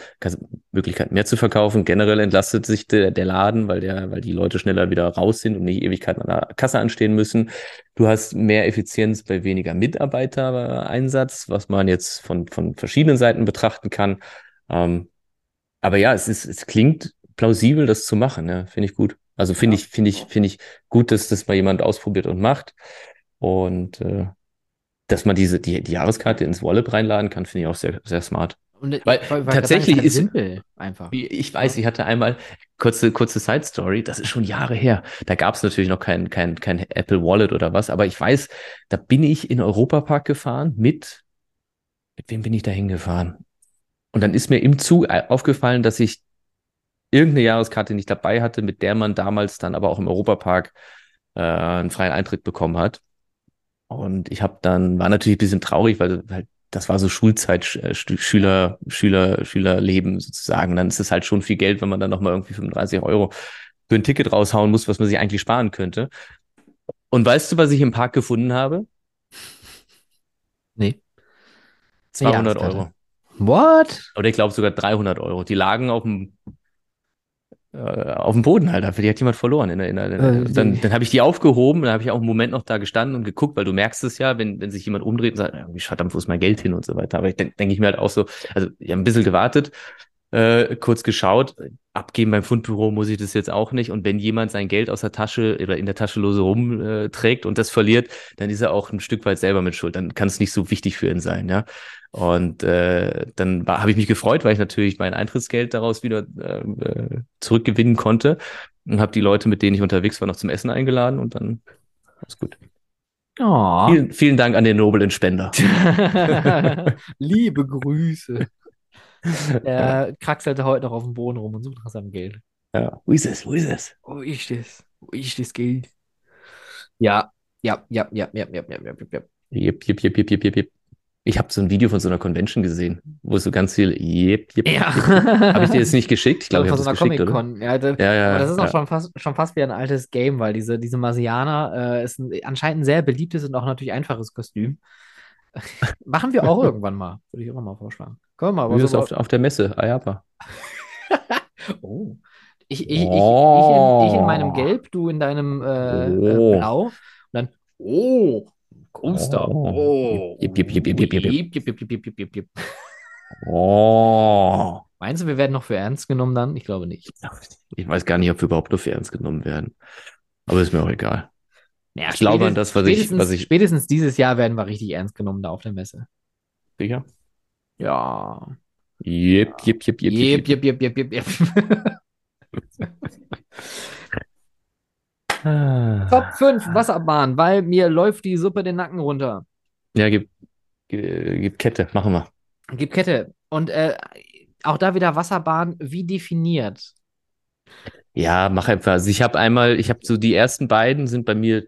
B: Möglichkeit mehr zu verkaufen. Generell entlastet sich der, der Laden, weil der, weil die Leute schneller wieder raus sind und nicht Ewigkeiten an der Kasse anstehen müssen. Du hast mehr Effizienz bei weniger Mitarbeitereinsatz, was man jetzt von, von verschiedenen Seiten betrachten kann. Ähm, aber ja, es ist, es klingt plausibel, das zu machen, ja, finde ich gut. Also finde
A: Ja.
B: ich, finde ich, finde ich gut, dass das mal jemand ausprobiert und macht. Und äh, dass man diese, die, die Jahreskarte ins Wallet reinladen kann, finde ich auch sehr, sehr smart.
A: Und
B: Weil
A: gerade
B: tatsächlich
A: sagen, es
B: ist-
A: simpel einfach.
B: Ich weiß, ich hatte einmal kurze kurze Side Story, das ist schon Jahre her. Da gab es natürlich noch kein kein kein Apple Wallet oder was, aber ich weiß, da bin ich in Europapark gefahren mit mit wem bin ich da hingefahren? Und dann ist mir im Zug äh, aufgefallen, dass ich irgendeine Jahreskarte nicht dabei hatte, mit der man damals dann aber auch im Europapark äh, einen freien Eintritt bekommen hat. Und ich habe dann war natürlich ein bisschen traurig, weil halt das war so Schulzeit, Sch- äh, Schüler, Schüler, Schülerleben sozusagen. Dann ist es halt schon viel Geld, wenn man dann nochmal irgendwie 35 Euro für ein Ticket raushauen muss, was man sich eigentlich sparen könnte. Und weißt du, was ich im Park gefunden habe?
A: Nee.
B: 200
A: Jahreskarte.
B: Euro.
A: What?
B: Oder ich glaube sogar 300 Euro. Die lagen auf dem auf dem Boden halt, dafür die hat jemand verloren. In der, in der,
A: Äh,
B: dann dann habe ich die aufgehoben, dann habe ich auch einen Moment noch da gestanden und geguckt, weil du merkst es ja, wenn, wenn sich jemand umdreht und sagt, irgendwie verdammt, wo ist mein Geld hin und so weiter. Aber ich denke denk ich mir halt auch so, also ich habe ein bisschen gewartet, äh, kurz geschaut, abgeben beim Fundbüro muss ich das jetzt auch nicht. Und wenn jemand sein Geld aus der Tasche oder in der Tasche lose rumträgt äh, und das verliert, dann ist er auch ein Stück weit selber mit Schuld. Dann kann es nicht so wichtig für ihn sein, ja. Und äh, dann habe ich mich gefreut, weil ich natürlich mein Eintrittsgeld daraus wieder äh, zurückgewinnen konnte und habe die Leute, mit denen ich unterwegs war, noch zum Essen eingeladen und dann alles gut.
A: Oh.
B: Vielen, vielen Dank an den noblen Spender.
A: Liebe Grüße. Er kraxelte heute noch auf dem Boden rum und sucht nach seinem Geld.
B: Ja. Wo ist es? Wo ist es?
A: Wo ist das? Wo ist das Geld? Ja, ja, ja, ja, ja, ja, ja, ja, ja.
B: Jep, jep, jep, jep, jep, jep, jep. Ich habe so ein Video von so einer Convention gesehen, wo so ganz viel jep, jep,
A: Ja.
B: Habe ich dir jetzt nicht geschickt? Ich glaube, ich habe
A: so
B: das geschickt, oder?
A: Comic-Con. Ja, da,
B: Ja, ja,
A: aber das ist auch
B: ja.
A: schon fast, schon fast wie ein altes Game, weil diese, diese Marsianer äh, ist ein, anscheinend ein sehr beliebtes und auch natürlich einfaches Kostüm. Machen wir auch irgendwann mal. Würde ich auch mal vorschlagen. Können wir mal.
B: Ist
A: so-
B: auf, auf der Messe? Ayapa.
A: Oh. Ich, ich, ich, ich,
B: Oh.
A: in, ich in meinem Gelb, du in deinem äh, äh,
B: Oh.
A: Blau. Und dann, oh, Coaster.
B: Oh.
A: Oh.
B: Jip, jip, jip, jip, jip, jip.
A: Jip, jip, jip, jip, jip, jip, jip.
B: Oh.
A: Meinst du, wir werden noch für ernst genommen dann? Ich glaube nicht.
B: Ich weiß gar nicht, ob wir überhaupt nur für ernst genommen werden. Aber ist mir auch egal.
A: Naja,
B: Ich glaube an das, was ich-
A: spätestens,
B: was ich-
A: spätestens dieses Jahr werden wir richtig ernst genommen da auf der Messe.
B: Sicher?
A: Ja.
B: Jip, jip, jip, Jip,
A: jip,
B: jip,
A: jip, jip, jip, jip.
B: Ah.
A: Top 5 Wasserbahn, weil mir läuft die Suppe den Nacken runter.
B: Ja, gib, gib, Kette, machen wir.
A: Gib Kette. Und äh, auch da wieder Wasserbahn, wie definiert?
B: Ja, mach einfach. Also ich habe einmal, ich habe so die ersten beiden sind bei mir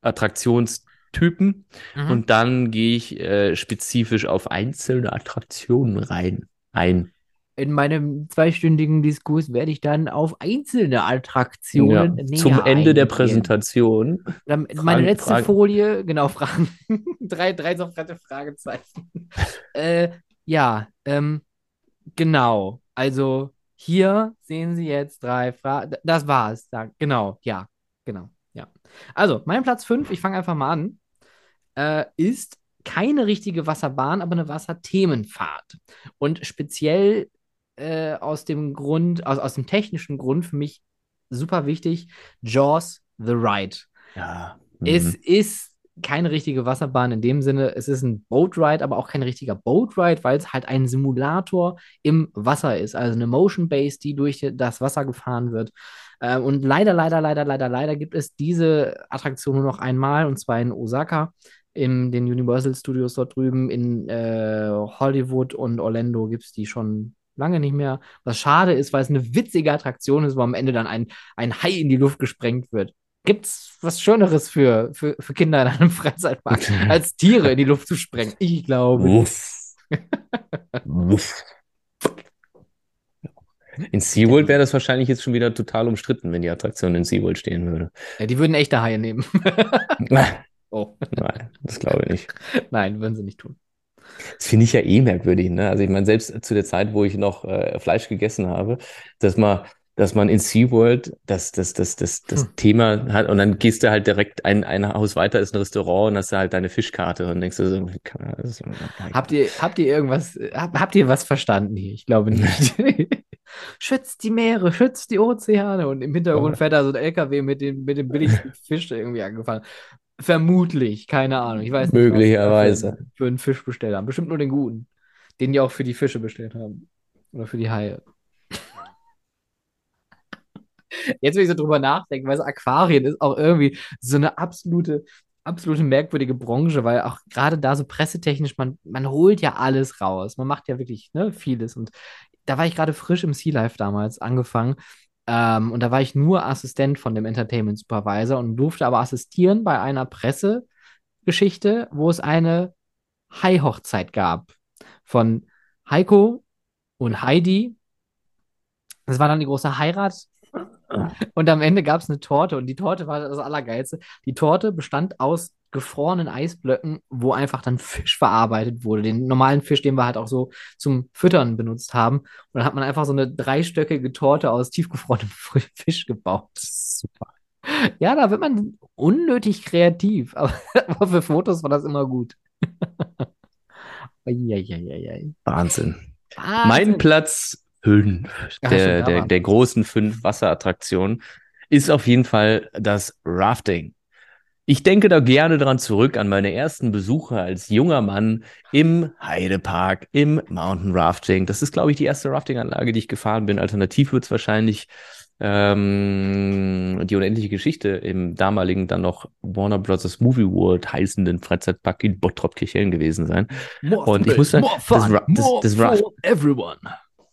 B: Attraktionstypen
A: Mhm.
B: und dann gehe ich äh, spezifisch auf einzelne Attraktionen rein. Ein.
A: In meinem zweistündigen Diskurs werde ich dann auf einzelne Attraktionen
B: Ja, zum Ende der
A: eingehen.
B: Präsentation.
A: Dann meine
B: Fragen-
A: letzte
B: Fragen.
A: Folie, genau, Fragen. drei, drei sofrette Fragezeichen. äh, ja, ähm, genau. Also hier sehen Sie jetzt drei Fragen. Das war's. Da, genau, ja, genau, ja. Also, mein Platz 5, ich fange einfach mal an, äh, ist keine richtige Wasserbahn, aber eine Wasserthemenfahrt. Und speziell äh, aus dem Grund, aus, aus dem technischen Grund für mich super wichtig, Jaws the Ride.
B: Ja.
A: Es
B: mhm.
A: ist keine richtige Wasserbahn in dem Sinne. Es ist ein Boat Ride, aber auch kein richtiger Boat Ride, weil es halt ein Simulator im Wasser ist. Also eine Motion Base, die durch das Wasser gefahren wird. Äh, und leider, leider, leider, leider, leider gibt es diese Attraktion nur noch einmal und zwar in Osaka. In den Universal Studios dort drüben. In äh, Hollywood und Orlando gibt es die schon lange nicht mehr. Was schade ist, weil es eine witzige Attraktion ist, wo am Ende dann ein, ein Hai in die Luft gesprengt wird. Gibt's was Schöneres für, für, für Kinder in einem Freizeitpark, als Tiere in die Luft zu sprengen? Ich glaube. nicht.
B: Uff. Uff. In SeaWorld wäre das wahrscheinlich jetzt schon wieder total umstritten, wenn die Attraktion in SeaWorld stehen würde.
A: Ja, die würden echte Haie nehmen. oh,
B: Nein, das glaube ich nicht.
A: nein, würden sie nicht tun.
B: Das finde ich ja eh merkwürdig, ne? Also ich meine, selbst zu der Zeit, wo ich noch äh, Fleisch gegessen habe, dass man, dass man in SeaWorld das, das, das, das, das
A: Hm.
B: Thema hat und dann gehst du halt direkt ein, ein Haus weiter, ist ein Restaurant und hast du halt deine Fischkarte und denkst du so, das-
A: Habt ihr, habt ihr irgendwas, hab, habt ihr was verstanden hier? Ich glaube nicht. schützt die Meere, schützt die Ozeane und im Hintergrund
B: Oh.
A: fährt da so ein LKW mit dem, mit dem billigsten Fisch irgendwie angefahren. Vermutlich, keine Ahnung. Ich weiß nicht,
B: Möglicherweise.
A: Für, für einen Fisch bestellt haben. Bestimmt nur den guten. Den die auch für die Fische bestellt haben. Oder für die Haie. Jetzt, wenn ich so drüber nachdenke, weil so Aquarien ist auch irgendwie so eine absolute, absolute merkwürdige Branche, weil auch gerade da so pressetechnisch, man, man holt ja alles raus. Man macht ja wirklich ne, vieles. Und da war ich gerade frisch im Sea Life damals angefangen. Ähm, und da war ich nur Assistent von dem Entertainment Supervisor und durfte aber assistieren bei einer Pressegeschichte, wo es eine Hai-Hochzeit gab von Heiko und Heidi. Das war dann die große Heirat. Und am Ende gab es eine Torte und die Torte war das Allergeilste. Die Torte bestand aus gefrorenen Eisblöcken, wo einfach dann Fisch verarbeitet wurde. Den normalen Fisch, den wir halt auch so zum Füttern benutzt haben. Und dann hat man einfach so eine dreistöckige Torte aus tiefgefrorenem Fisch gebaut.
B: Super.
A: Ja, da wird man unnötig kreativ, aber, aber für Fotos war das immer gut.
B: Wahnsinn.
A: Wahnsinn.
B: Mein Platz 5
A: Ach,
B: der, der, der großen fünf Wasserattraktionen ist auf jeden Fall das Rafting. Ich denke da gerne dran zurück an meine ersten Besuche als junger Mann im Heidepark, im Mountain Rafting. Das ist, glaube ich, die erste Rafting-Anlage, die ich gefahren bin. Alternativ wird es wahrscheinlich ähm, die unendliche Geschichte im damaligen dann noch Warner Bros. Movie World heißenden Freizeitpark in Bottrop-Kirchhellen gewesen sein.
A: More
B: Und ich muss sagen,
A: more
B: das
A: fun,
B: Ra- das-
A: more
B: das Ra-
A: for everyone.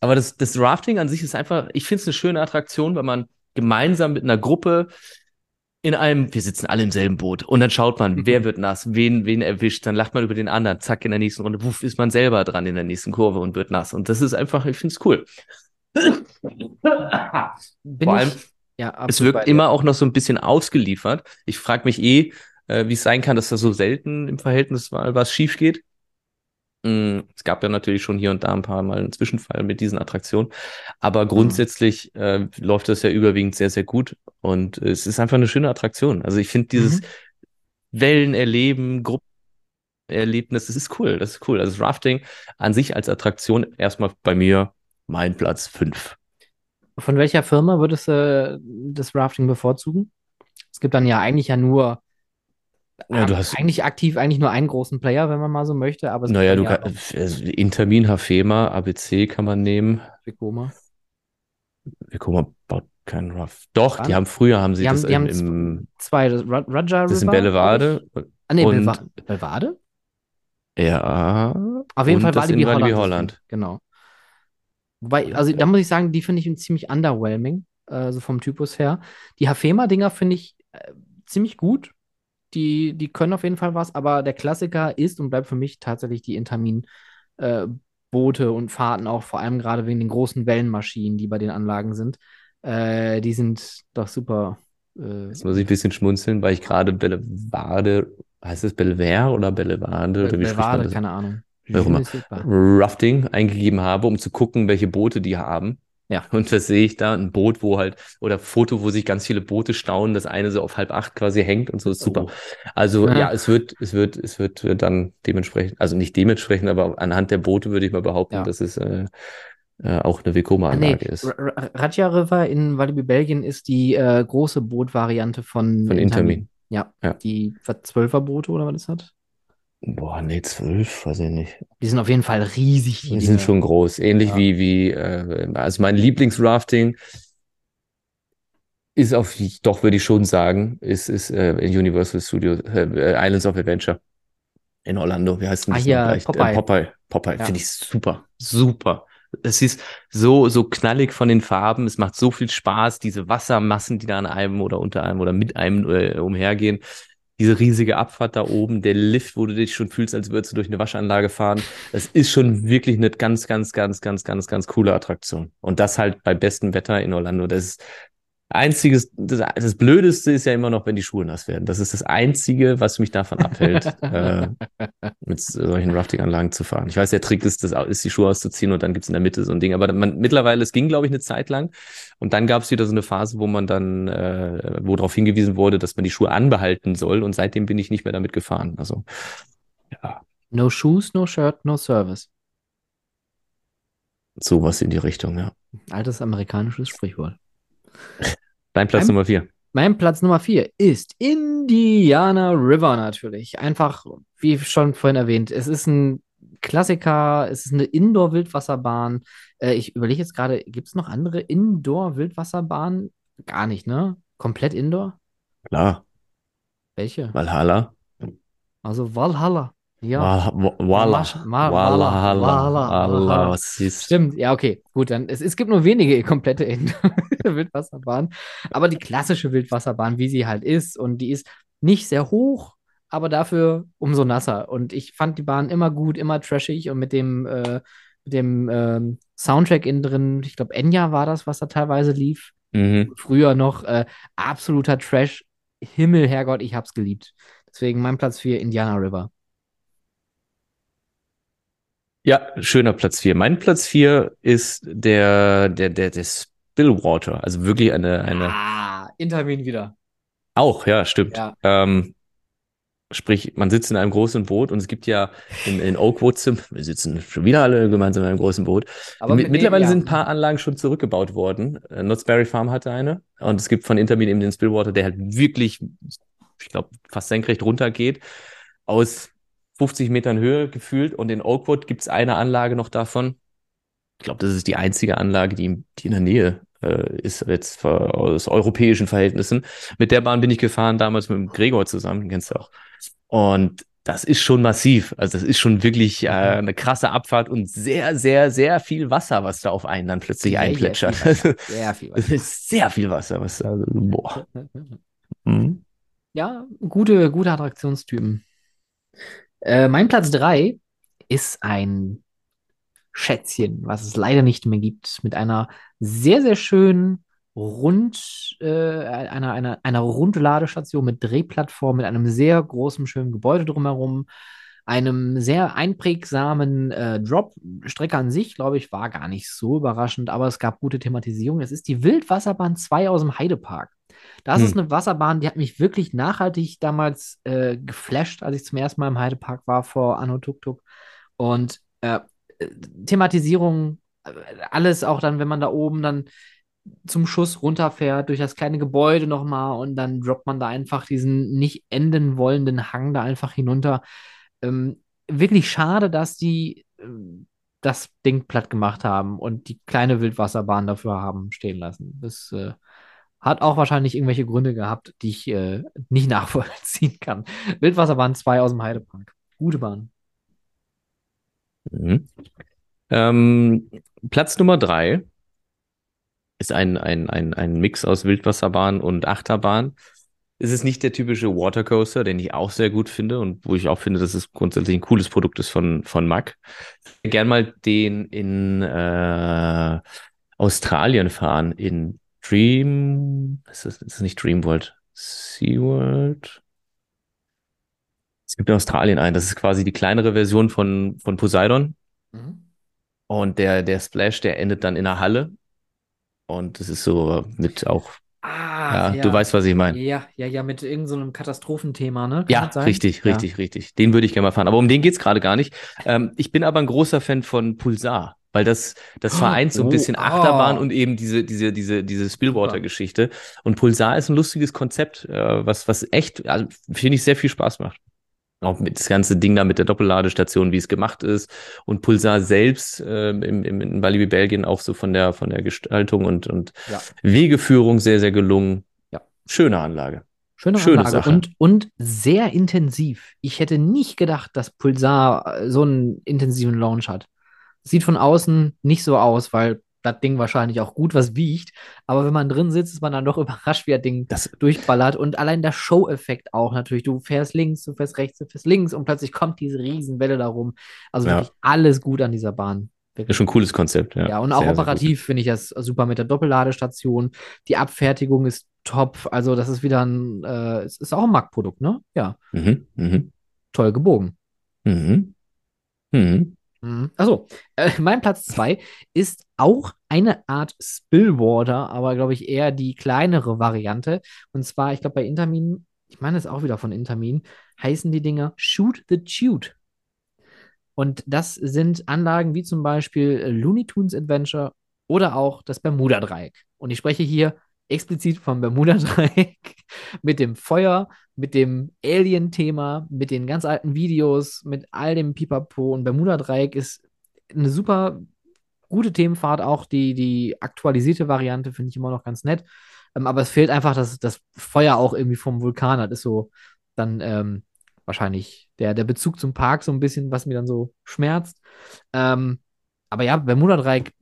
B: Aber das, das Rafting an sich ist einfach, ich finde es eine schöne Attraktion, weil man gemeinsam mit einer Gruppe in einem, wir sitzen alle im selben Boot und dann schaut man, wer wird nass, wen, wen erwischt, dann lacht man über den anderen, zack, in der nächsten Runde, wuff, ist man selber dran in der nächsten Kurve und wird nass. Und das ist einfach, ich finde es cool.
A: Bin
B: Vor allem,
A: ich, ja,
B: es wirkt immer auch noch so ein bisschen ausgeliefert. Ich frage mich eh, äh, wie es sein kann, dass da so selten im Verhältnis mal was schief geht. Mm, Es gab ja natürlich schon hier und da ein paar Mal einen Zwischenfall mit diesen Attraktionen, aber grundsätzlich äh, läuft das ja überwiegend sehr, sehr gut und es ist einfach eine schöne Attraktion. Also ich finde dieses
A: Mhm.
B: Wellen erleben, Gruppenerlebnis, das ist cool, das ist cool. Also das Rafting an sich als Attraktion erstmal bei mir mein Platz 5.
A: Von welcher Firma würdest du das Rafting bevorzugen? Es gibt dann ja eigentlich ja nur,
B: Ja, du hast,
A: eigentlich aktiv eigentlich nur einen großen Player, wenn man mal so möchte, aber
B: naja, du
A: ja
B: kannst, also Intermin, Hafema, ABC kann man nehmen.
A: Vekoma.
B: Mal, baut keinen Ruff. Doch, die
A: Wann?
B: haben früher haben sie
A: Die
B: das
A: haben, die
B: im,
A: haben zwei, das Ra- Raja
B: das ist in Bellevade.
A: ich. Ah, nee, Belvade?
B: Ja.
A: Auf jeden Fall Walibi
B: in Walibi
A: Holland.
B: Holland.
A: die, Genau. Wobei, also da muss ich sagen, die finde ich ziemlich underwhelming, äh, so vom Typus her. Die Hafema-Dinger finde ich äh, ziemlich gut. Die, die können auf jeden Fall was, aber der Klassiker ist und bleibt für mich tatsächlich die Intermin äh, und Fahrten auch, vor allem gerade wegen den großen Wellenmaschinen, die bei den Anlagen sind. Äh, die sind doch super. Äh,
B: Jetzt muss ich ein bisschen schmunzeln, weil ich gerade Bellevade, heißt es Belver oder? Oder wie man
A: Belvade,
B: das?
A: keine Ahnung.
B: Rafting eingegeben habe, um zu gucken, welche Boote die haben.
A: Ja.
B: Und da sehe ich da ein Boot, wo halt, oder Foto, wo sich ganz viele Boote stauen, das eine so auf halb acht quasi hängt und so ist super.
A: Oh.
B: Also
A: Ja.
B: ja, es wird, es wird, es wird dann dementsprechend, also nicht dementsprechend, aber anhand der Boote würde ich mal behaupten,
A: Ja.
B: dass es äh, äh, auch eine
A: Ah, nee,
B: Vekoma-Anlage ist.
A: Ra- Ra- Raja River in Walibi, Belgien ist die äh, große Bootvariante von,
B: Von Intermin.
A: Ja,
B: Ja.
A: die was, Zwölferboote oder was das hat.
B: Boah, nee, zwölf, weiß ich nicht.
A: Die sind auf jeden Fall riesig, die
B: Die sind schon groß. Ähnlich
A: Ja.
B: wie, wie, äh, also mein Lieblingsrafting ist auf, doch würde ich schon sagen, ist, ist äh, in Universal Studios, äh, Islands of Adventure in Orlando. Wie heißt denn
A: Ah,
B: das noch gleich?
A: Popeye.
B: Äh, Popeye. Popeye.
A: Ja.
B: Finde ich super. Super. Es ist so, so knallig von den Farben. Es macht so viel Spaß, diese Wassermassen, die da an einem oder unter einem oder mit einem äh, umhergehen. Diese riesige Abfahrt da oben, der Lift, wo du dich schon fühlst, als würdest du durch eine Waschanlage fahren. Das ist schon wirklich eine ganz, ganz, ganz, ganz, ganz, ganz coole Attraktion. Und das halt bei bestem Wetter in Orlando. Das ist einziges, das, das Blödeste ist ja immer noch, wenn die Schuhe nass werden. Das ist das Einzige, was mich davon abhält, äh, mit solchen Rafting-Anlagen zu fahren. Ich weiß, der Trick ist, das, ist die Schuhe auszuziehen und dann gibt's in der Mitte so ein Ding. Aber man, mittlerweile, es ging, glaube ich, eine Zeit lang. Und dann gab's wieder so eine Phase, wo man dann, äh, wo darauf hingewiesen wurde, dass man die Schuhe anbehalten soll. Und seitdem bin ich nicht mehr damit gefahren. Also, ja,
A: No shoes, no shirt, no service.
B: sowas in die Richtung, ja.
A: Altes amerikanisches Sprichwort.
B: Dein Platz
A: Ein-
B: Nummer vier.
A: Mein Platz Nummer vier ist Indiana River natürlich. Einfach, wie schon vorhin erwähnt, es ist ein Klassiker, es ist eine Indoor-Wildwasserbahn. Äh, ich überlege jetzt gerade, gibt es noch andere Indoor-Wildwasserbahnen? Gar nicht, ne? Komplett Indoor?
B: Klar,
A: Welche?
B: Valhalla.
A: Also Valhalla. Ja,
B: Wal- Walla. Walla.
A: Walla. Walla.
B: Was ist?
A: stimmt. Ja, okay, gut. Dann, es, es gibt nur wenige komplette Indoor-Wildwasserbahnen. Aber die klassische Wildwasserbahn, wie sie halt ist, und die ist nicht sehr hoch, aber dafür umso nasser. Und ich fand die Bahn immer gut, immer trashig und mit dem, äh, mit dem ähm, Soundtrack innen drin, ich glaube, Enya war das, was da teilweise lief.
B: Mhm.
A: Früher noch äh, absoluter Trash. Himmel, Herrgott, ich hab's geliebt. Deswegen mein Platz 4, Indiana River.
B: Ja, schöner Platz vier. Mein Platz vier ist der, der, der, der Spillwater. Also wirklich eine, eine,
A: Ah, Intermin wieder.
B: auch, ja, stimmt.
A: Ja.
B: Ähm, sprich, man sitzt in einem großen Boot und es gibt ja in, in Oakwood, wir sitzen schon wieder alle gemeinsam in einem großen Boot.
A: Aber
B: Mi-
A: mit-
B: Mittlerweile
A: ja.
B: sind ein paar Anlagen schon zurückgebaut worden. Äh, Knott's Berry Farm hatte eine. Und es gibt von Intermin eben den Spillwater, der halt wirklich, ich glaube, fast senkrecht runtergeht. Aus 50 Metern Höhe gefühlt. Und in Oakwood gibt es eine Anlage noch davon. Ich glaube, das ist die einzige Anlage, die, die in der Nähe äh, ist, jetzt aus europäischen Verhältnissen. Mit der Bahn bin ich gefahren, damals mit dem Gregor zusammen, den kennst du auch. Und das ist schon massiv. Also das ist schon wirklich äh, eine krasse Abfahrt und sehr, sehr, sehr viel Wasser, was da auf einen dann plötzlich
A: Sehr, sehr
B: einplätschert.
A: viel Wasser. Sehr viel
B: Das
A: Wasser.
B: ist sehr viel Wasser, was da, boah. Mhm.
A: Ja, gute, gute Attraktionstypen. Äh, mein Platz 3 ist ein Schätzchen, was es leider nicht mehr gibt, mit einer sehr, sehr schönen Rund, äh, einer, einer, einer Rundladestation mit Drehplattform, mit einem sehr großen, schönen Gebäude drumherum, einem sehr einprägsamen äh, Drop. Strecke an sich, glaube ich, war gar nicht so überraschend, aber es gab gute Thematisierung. Es ist die Wildwasserbahn 2 aus dem Heidepark. Das ist
B: Hm.
A: eine Wasserbahn, die hat mich wirklich nachhaltig damals äh, geflasht, als ich zum ersten Mal im Heidepark war vor Anno Tuk Tuk. Und äh, äh, Thematisierung, äh, alles auch dann, wenn man da oben dann zum Schuss runterfährt, durch das kleine Gebäude nochmal und dann droppt man da einfach diesen nicht enden wollenden Hang da einfach hinunter. Ähm, wirklich schade, dass die ähm, das Ding platt gemacht haben und die kleine Wildwasserbahn dafür haben stehen lassen. Das äh, hat auch wahrscheinlich irgendwelche Gründe gehabt, die ich äh, nicht nachvollziehen kann. Wildwasserbahn 2 aus dem Heidepark. Gute Bahn.
B: Mhm. Ähm, Platz Nummer drei ist ein, ein, ein, ein Mix aus Wildwasserbahn und Achterbahn. Es ist nicht der typische Watercoaster, den ich auch sehr gut finde und wo ich auch finde, dass es grundsätzlich ein cooles Produkt ist von, von Mack. Gern mal den in äh, Australien fahren, in Dream, ist das, ist das nicht Dreamworld? SeaWorld? Es gibt in Australien einen, das ist quasi die kleinere Version von, von Poseidon. Und der, der Splash, der endet dann in der Halle. Und das ist so mit auch,
A: Ah,
B: ja, du weißt, was ich meine.
A: Ja, ja, ja, mit irgendeinem so einem Katastrophenthema, ne? Kann
B: Ja,
A: sein?
B: richtig,
A: Ja.
B: richtig, richtig. Den würde ich gerne mal fahren. Aber um den geht's gerade gar nicht. Ähm, ich bin aber ein großer Fan von Pulsar, weil das, das vereint so ein
A: Oh,
B: bisschen
A: ah.
B: Achterbahn und eben diese, diese, diese, diese Spillwater-Geschichte. Und Pulsar ist ein lustiges Konzept, äh, was, was echt, also, finde ich, sehr viel Spaß macht. Auch mit das ganze Ding da mit der Doppelladestation, wie es gemacht ist. Und Pulsar selbst ähm, im, im, in Walibi Belgien auch so von der, von der Gestaltung und, und
A: Ja.
B: Wegeführung sehr, sehr gelungen.
A: Ja.
B: Schöne Anlage.
A: Schöne,
B: Schöne
A: Anlage
B: Sache.
A: Und, und sehr intensiv. Ich hätte nicht gedacht, dass Pulsar äh, so einen intensiven Launch hat. Sieht von außen nicht so aus, weil das Ding wahrscheinlich auch gut was wiegt. Aber wenn man drin sitzt, ist man dann doch überrascht, wie das Ding
B: Das,
A: durchballert. Und allein der Show-Effekt auch natürlich. Du fährst links, du fährst rechts, du fährst links und plötzlich kommt diese Riesenwelle da rum. Also
B: Ja.
A: wirklich alles gut an dieser Bahn.
B: ist
A: Wirklich.
B: schon ein cooles Konzept, ja.
A: Ja, und auch
B: Sehr, gut.
A: operativ finde ich das super mit der Doppelladestation. Die Abfertigung ist top. Also, das ist wieder ein, äh, es ist auch ein Mac-Produkt, ne? Ja,
B: Mhm, mhm,
A: toll gebogen.
B: mhm, mhm.
A: Mhm. Achso, äh, mein Platz 2 ist auch eine Art Spillwater, aber glaube ich eher die kleinere Variante. Und zwar, ich glaube, bei Intermin, ich meine es auch wieder von Intermin, heißen die Dinger Shoot the Chute. Und das sind Anlagen wie zum Beispiel Looney Tunes Adventure oder auch das Bermuda-Dreieck. Und ich spreche hier explizit vom Bermuda-Dreieck mit dem Feuer, mit dem Alien-Thema, mit den ganz alten Videos, mit all dem Pipapo. Und Bermuda-Dreieck ist eine super gute Themenfahrt, auch die, die aktualisierte Variante finde ich immer noch ganz nett. Ähm, aber es fehlt einfach, dass das Feuer auch irgendwie vom Vulkan hat. Ist so dann ähm, wahrscheinlich der, der Bezug zum Park so ein bisschen, was mir dann so schmerzt. Ähm, aber ja, Bermuda-Dreieck,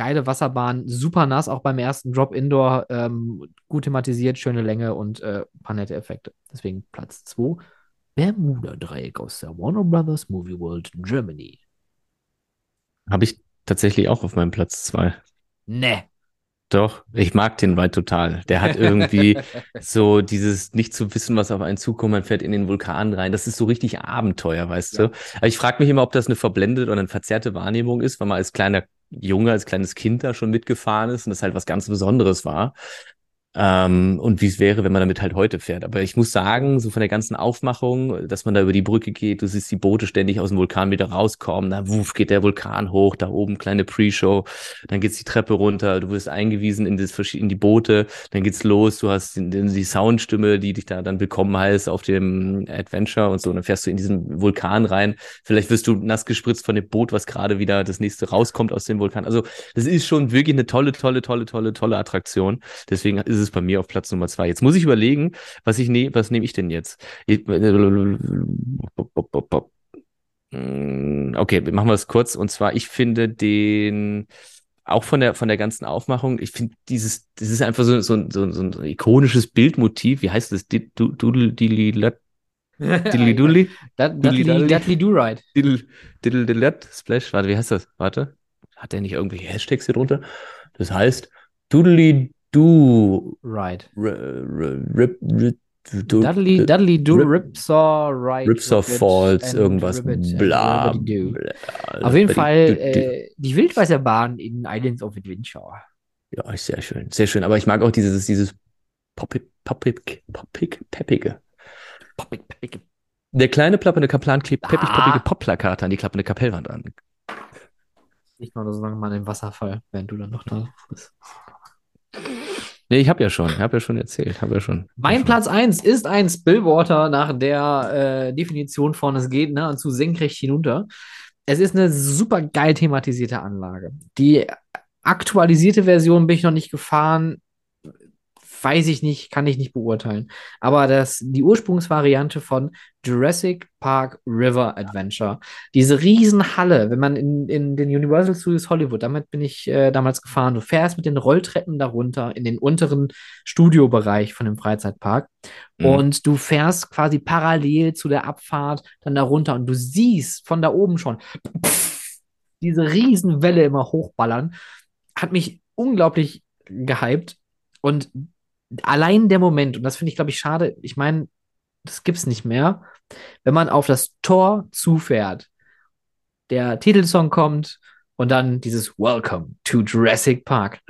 A: geile Wasserbahn, super nass, auch beim ersten Drop Indoor, ähm, gut thematisiert, schöne Länge und äh, ein paar nette Effekte. Deswegen Platz 2, Bermuda-Dreieck aus der Warner Brothers Movie World Germany.
B: Habe ich tatsächlich auch auf meinem Platz zwei.
A: Ne.
B: Doch, ich mag den Ride total. Der hat irgendwie so dieses nicht zu wissen, was auf einen zukommt, man fährt in den Vulkan rein. Das ist so richtig Abenteuer, weißt
A: Ja.
B: du? Aber ich frage mich immer, ob das eine verblendete oder eine verzerrte Wahrnehmung ist, weil man als kleiner Junge, als kleines Kind da schon mitgefahren ist und das halt was ganz Besonderes war. Ähm, und wie es wäre, wenn man damit halt heute fährt. Aber ich muss sagen, so von der ganzen Aufmachung, dass man da über die Brücke geht, du siehst die Boote ständig aus dem Vulkan wieder rauskommen, dann wuff, geht der Vulkan hoch, da oben kleine Pre-Show, dann geht's die Treppe runter, du wirst eingewiesen in, das, in die Boote, dann geht's los, du hast die, die Soundstimme, die dich da dann bekommen heißt auf dem Adventure und so, und dann fährst du in diesen Vulkan rein, vielleicht wirst du nass gespritzt von dem Boot, was gerade wieder das nächste rauskommt aus dem Vulkan. Also das ist schon wirklich eine tolle, tolle, tolle, tolle, tolle Attraktion. Deswegen ist es bei mir auf Platz Nummer zwei. Jetzt muss ich überlegen, was ich ne, was nehme ich denn jetzt? Ich- Mm, Okay, machen wir es kurz. Und zwar, ich finde den auch von der von der ganzen Aufmachung. Ich finde dieses, das ist einfach so so so, so ein ikonisches Bildmotiv. Wie heißt das? Doodle Dilly Diddly Doodly Dudley.
A: Dudley Do-Ride.
B: Diddle Splash. Warte, wie heißt das? Warte, hat der nicht irgendwelche Hashtags hier drunter? Das heißt Doodly Du.
A: Right.
B: Rip, rip, du-
A: Dudley, Dudley do
B: Rip-
A: Ripsaw, right.
B: Ripsaw Falls, irgendwas. Bla. Bla
A: Auf jeden Fall äh, die Wildwasserbahn in Islands of Adventure.
B: Ja, ist sehr schön. Sehr schön. Aber ich mag auch dieses, dieses Poppig, Poppig, Poppig, Peppige.
A: Poppig, poppig.
B: Der kleine plappernde Kaplan klebt peppig,
A: Ah.
B: poppige Popplakate an die klappende Kapellwand an.
A: Ich mache so lange mal im Wasserfall, während du dann noch da bist.
B: Nee, ich habe ja schon, habe ja schon erzählt, habe ja schon.
A: Mein
B: schon.
A: Platz 1 ist ein Spillwater nach der äh, Definition von es geht nahezu senkrecht hinunter. Es ist eine super geil thematisierte Anlage. Die aktualisierte Version bin ich noch nicht gefahren. Weiß ich nicht, kann ich nicht beurteilen. Aber das, die Ursprungsvariante von Jurassic Park River Adventure, diese Riesenhalle, wenn man in, in den Universal Studios Hollywood, damit bin ich äh, damals gefahren, du fährst mit den Rolltreppen darunter in den unteren Studiobereich von dem Freizeitpark
B: Mhm.
A: und du fährst quasi parallel zu der Abfahrt dann darunter und du siehst von da oben schon pff, diese Riesenwelle immer hochballern. Hat mich unglaublich gehypt und allein der Moment, und das finde ich, glaube ich, schade, ich meine, das gibt's nicht mehr, wenn man auf das Tor zufährt, der Titelsong kommt und dann dieses Welcome to Jurassic Park.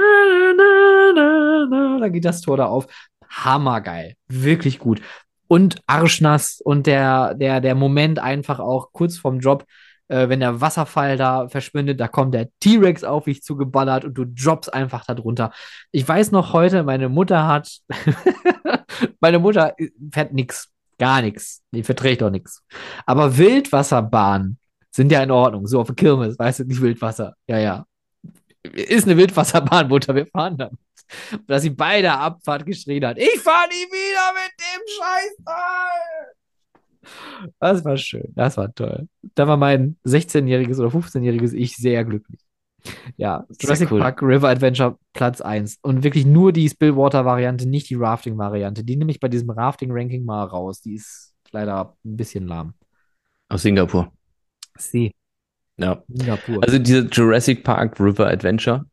A: Dann geht das Tor da auf. Hammergeil. Wirklich gut. Und arschnass und der, der, der Moment einfach auch kurz vorm Drop, äh, wenn der Wasserfall da verschwindet, da kommt der T-Rex auf dich zugeballert und du droppst einfach da drunter. Ich weiß noch heute, meine Mutter hat, meine Mutter fährt nix, gar nichts. Die verträgt auch nichts. Aber Wildwasserbahnen sind ja in Ordnung. So auf der Kirmes, weißt du, nicht Wildwasser. Ja, ja. Ist eine Wildwasserbahn, Mutter, wir fahren damit. Dass sie bei der Abfahrt geschrien hat, ich fahre nie wieder mit dem Scheißteil. Das war schön, das war toll. Da war mein 16-jähriges oder 15-jähriges Ich sehr glücklich. Ja, Jurassic
B: cool.
A: Park River Adventure Platz 1. Und wirklich nur die Spillwater-Variante, nicht die Rafting-Variante. Die nehme ich bei diesem Rafting-Ranking mal raus. Die ist leider ein bisschen lahm.
B: Aus Singapur.
A: Sie.
B: Ja.
A: Singapur.
B: Also diese Jurassic Park River Adventure